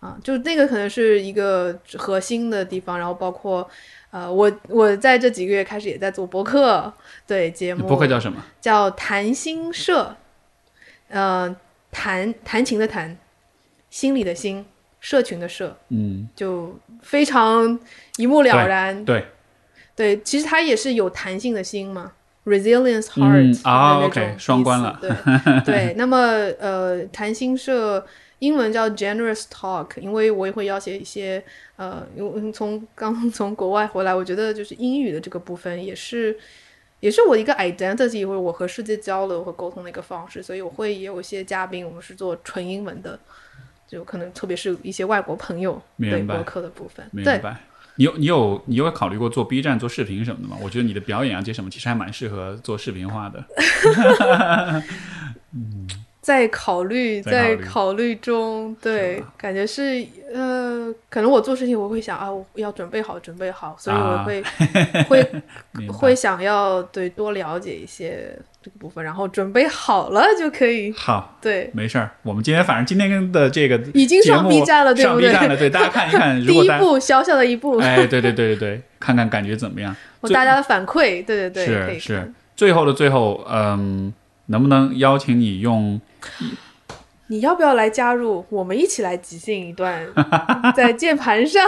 啊，就那个可能是一个核心的地方，然后包括，呃，我我在这几个月开始也在做博客，对节目，博客叫什么？叫谈心社，呃，弹弹琴的弹，心里的心，社群的社，嗯，就非常一目了然。对，对，其实它也是有弹性的心嘛，resilience 嗯 heart 啊 OK，双关了对 对，那么呃，谈心社英文叫 generous talk，因为我也会要写一些呃，因为从刚从国外回来，我觉得就是英语的这个部分也是。也是我一个 identity 或者我和世界交流和沟通的一个方式，所以我会也有一些嘉宾，我们是做纯英文的，就可能特别是一些外国朋友对明白博客的部分，对，明白。你有你有你有考虑过做 B 站做视频什么的吗？我觉得你的表演啊这些什么其实还蛮适合做视频化的。在考虑，在在考虑中，对，感觉是呃，可能我做事情我会想啊，我要准备好，准备好，所以我啊会、会会想要对多了解一些这个部分，然后准备好了就可以，好，对，没事儿。我们今天反正今天的这个已经上 B 站了，对不对上不 B 对？站了，对大家看一看。如第一步小小的一步，哎，对对对对对，看看感觉怎么样？我大家的反馈，对对对，是是。最后的最后，嗯，能不能邀请你用？你要不要来加入？我们一起来即兴一段，在键盘上，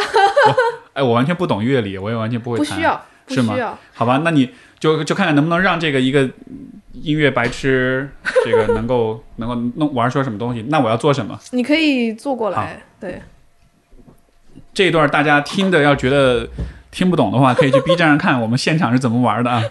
哎，我完全不懂乐理，我也完全不会弹。不需要，不是吗需要。好吧，那你就就看看能不能让这个一个音乐白痴，这个能够 能够弄玩出什么东西。那我要做什么？你可以坐过来，对。这一段大家听的要觉得听不懂的话，可以去 B 站上看我们现场是怎么玩的啊。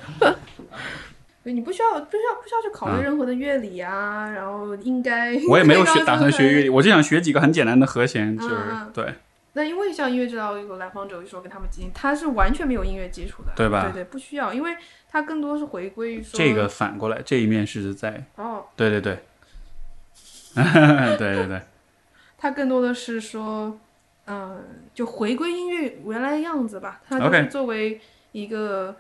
对你不需要不需要不需要去考虑任何的乐理啊，然后应该我也没有学打算学乐理，我就想学几个很简单的和弦，就是、对。那因为像音乐治疗有来访者说跟他们进行，他是完全没有音乐基础的，对吧？对对，不需要，因为他更多是回归于说这个反过来这一面是在哦，对对对，对对 对，他更多的是说，嗯、就回归音乐原来的样子吧，他就是作为一个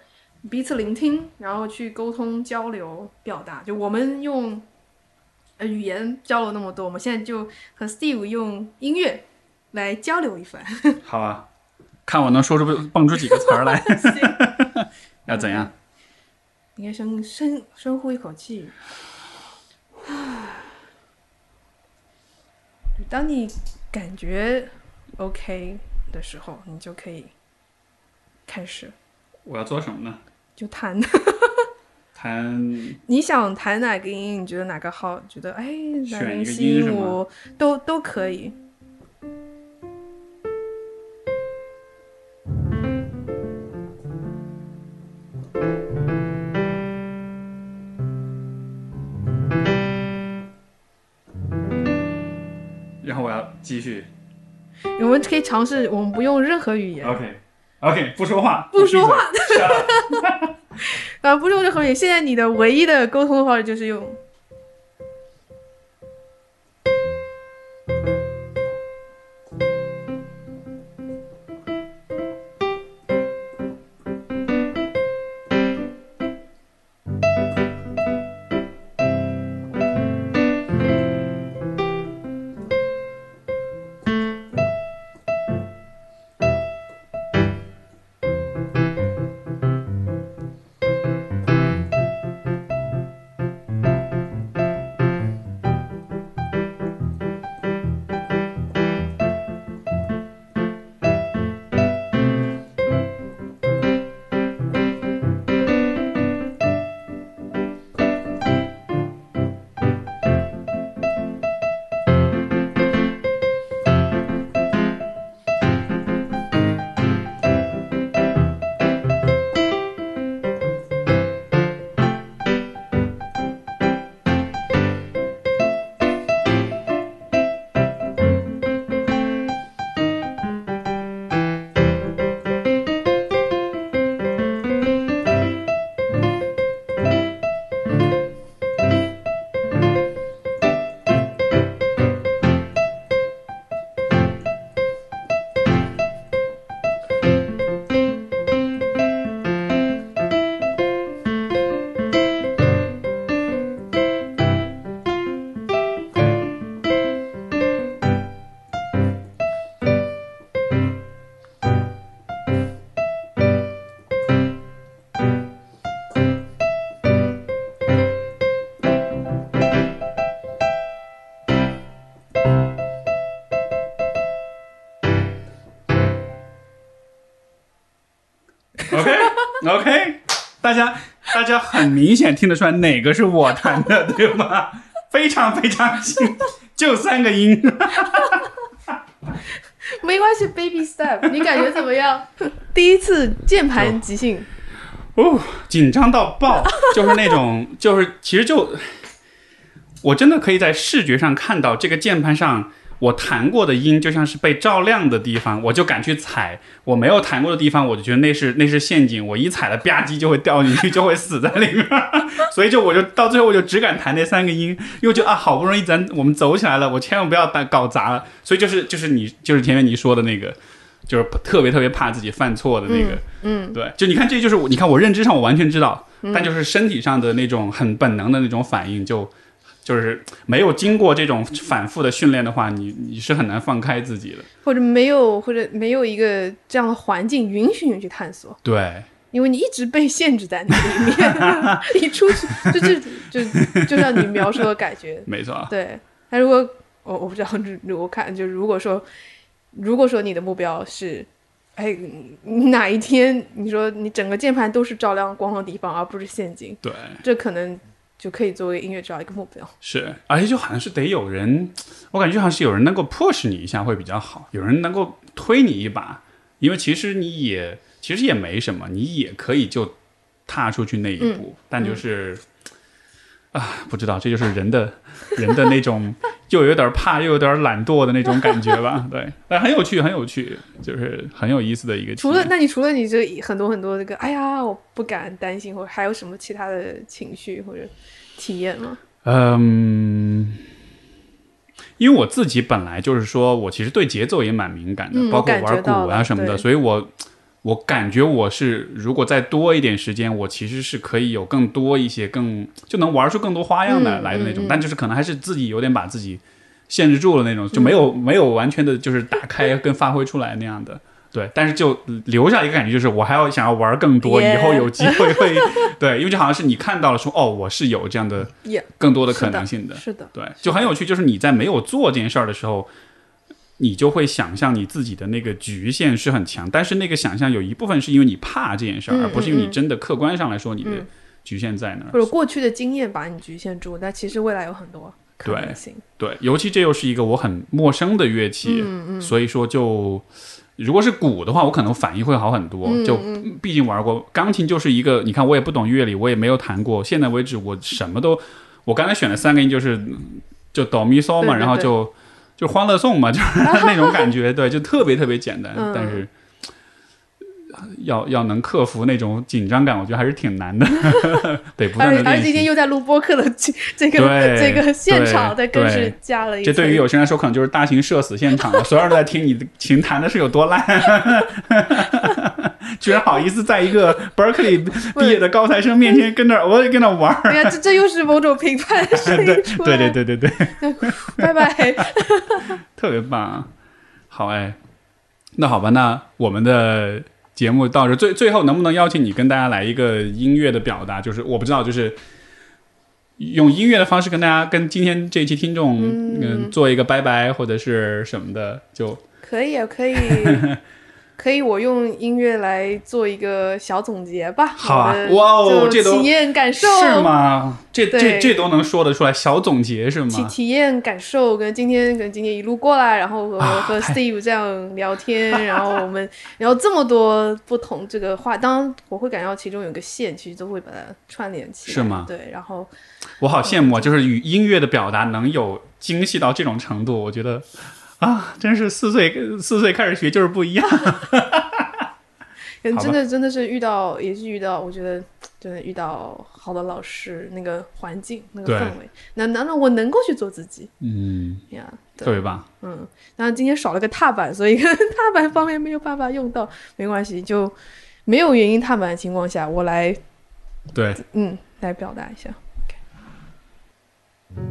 彼此聆听，然后去沟通交流表达，就我们用。呃，语言交流那么多，我们现在就和 Steve 用音乐来交流一番。好啊，看我能说出蹦出几个词儿来，要怎样？应该深深深呼一口气。当你感觉 OK 的时候，你就可以开始我要做什么呢？就弹。弹你想弹哪个音？你觉得哪个好？觉得哎哪个吸引我，都都可以。然后我要继续。我们可以尝试，我们不用任何语言，OK OK，不说话，不说话 啊，不用任何语言。现在你的唯一的沟通的方式就是用家大家很明显听得出来哪个是我弹的，对吗？非常非常轻，就三个音。没关系，baby step，你感觉怎么样？第一次键盘即兴，哦，紧张到爆，就是那种，就是其实就，我真的可以在视觉上看到这个键盘上我弹过的音，就像是被照亮的地方，我就敢去踩；我没有弹过的地方，我就觉得那是那是陷阱，我一踩了吧唧就会掉进去，就会死在里面。所以就我就到最后我就只敢弹那三个音，又觉得啊，好不容易咱我们走起来了，我千万不要打搞砸了。所以就是就是你就是田园你说的那个。就是特别特别怕自己犯错的那个，嗯，对，就你看，这就是，你看我认知上我完全知道，但就是身体上的那种很本能的那种反应，就是没有经过这种反复的训练的话，你你是很难放开自己的，或者没有或者没有一个这样的环境允许你去探索，对，因为你一直被限制在那里面，你出去就就就就像你描述的感觉，没错，对。那如果我我不知道，我看就如果说。如果说你的目标是，哎，哪一天你说你整个键盘都是照亮光的地方，而不是陷阱，对，这可能就可以作为音乐这样一个目标。是，而且就好像是得有人，我感觉就好像是有人能够 push 你一下会比较好，有人能够推你一把，因为其实你也其实也没什么，你也可以就踏出去那一步，但就是。啊，不知道，这就是人的，人的那种又有点怕又有点懒惰的那种感觉吧？对，但很有趣，很有趣，就是很有意思的一个。除了，那你除了你这很多很多这个，哎呀，我不敢担心，或者还有什么其他的情绪或者体验吗？嗯，因为我自己本来就是说我其实对节奏也蛮敏感的，包括玩鼓啊什么的，所以我。我感觉我是，如果再多一点时间，我其实是可以有更多一些，更就能玩出更多花样的来的那种。但就是可能还是自己有点把自己限制住了那种，就没有没有完全的就是打开跟发挥出来那样的。对，但是就留下一个感觉，就是我还要想要玩更多，以后有机会会 对，因为就好像是你看到了说，哦，我是有这样的更多的可能性的，是的，对，就很有趣。就是你在没有做这件事儿的时候。你就会想象你自己的那个局限是很强，但是那个想象有一部分是因为你怕这件事儿，而不是因为你真的客观上来说你的局限在那儿，或者过去的经验把你局限住。但其实未来有很多可能性。对，尤其这又是一个我很陌生的乐器，所以说就如果是鼓的话，我可能反应会好很多。就毕竟玩过钢琴，就是一个你看我也不懂乐理，我也没有弹过，现在为止我什么都，我刚才选了三个音就是就哆咪嗦嘛，然后就。就欢乐颂嘛，就是那种感觉，对，就特别特别简单，但是要要能克服那种紧张感，我觉得还是挺难的，得不断的练习。而且今天又在录播客的这个这个现场，再更是加了一。这对于有些人来说，可能就是大型社死现场了，所有人都在听你的琴弹的是有多烂。居然好意思在一个 Berkeley 毕业的高材生面前跟那我也跟那玩儿，哎呀，这这又是某种评判 的声音出来，对对对对对，拜拜，特别棒，好哎，那好吧，那我们的节目到这最最后能不能邀请你跟大家来一个音乐的表达？就是我不知道，就是用音乐的方式跟大家跟今天这一期听众嗯。做一个拜拜或者是什么的，就可以啊，可以。可以，我用音乐来做一个小总结吧。好啊，哇哦，这体验感受是吗？这这这都能说得出来，小总结是吗？体体验感受跟今天跟今天一路过来，然后和和 Steve 这样聊天，然后我们然后这么多不同这个话，当然我会感到其中有个线，其实都会把它串联起来，是吗？对，然后我好羡慕啊，就是与音乐的表达能有精细到这种程度，我觉得。啊，真是四岁四岁开始学就是不一样，真的真的是遇到也是遇到，我觉得真的遇到好的老师，那个环境那个氛围，那难道我能够去做自己？嗯呀，特别棒。嗯，然后今天少了个踏板，所以 踏板方面没有办法用到，没关系，就没有原因踏板的情况下，我来对，嗯，来表达一下。好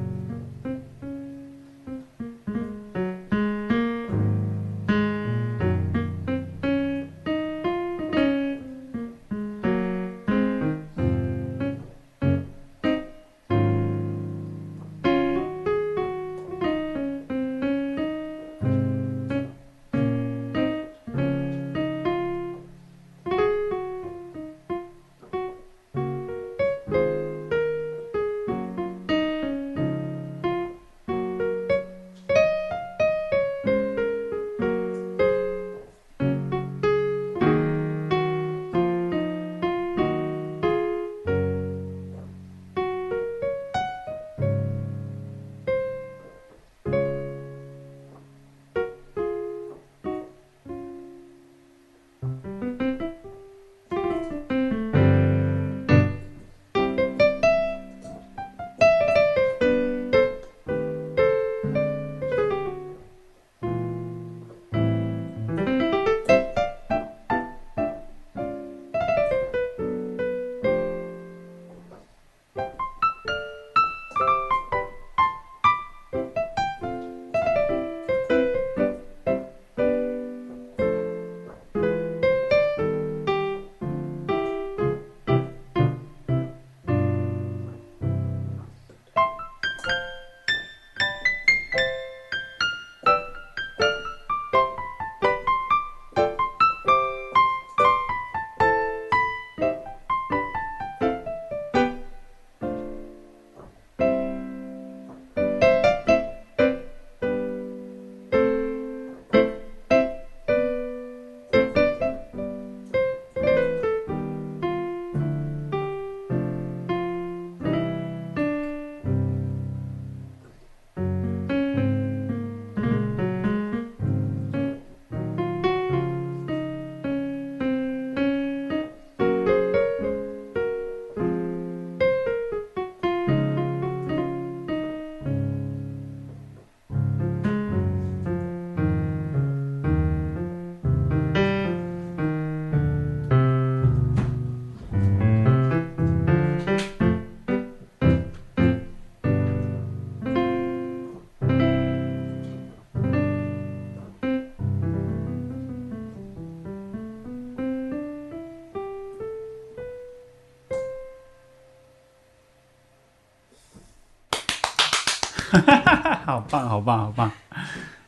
棒，好棒，好棒！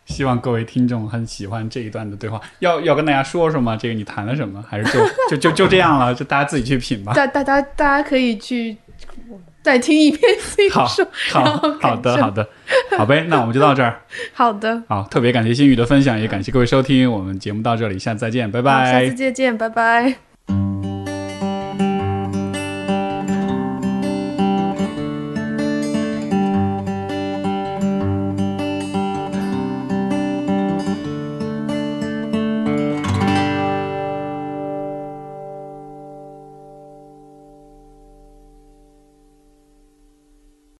希望各位听众很喜欢这一段的对话。要要跟大家说说吗？这个你谈了什么？还是就就就就这样了？就大家自己去品吧。大大家大家可以去再听一遍自己好说。好好的，好的，好呗。那我们就到这儿。好的，好，特别感谢新宇的分享，也感谢各位收听。我们节目到这里，下次再见，拜拜，下次。再见，拜拜。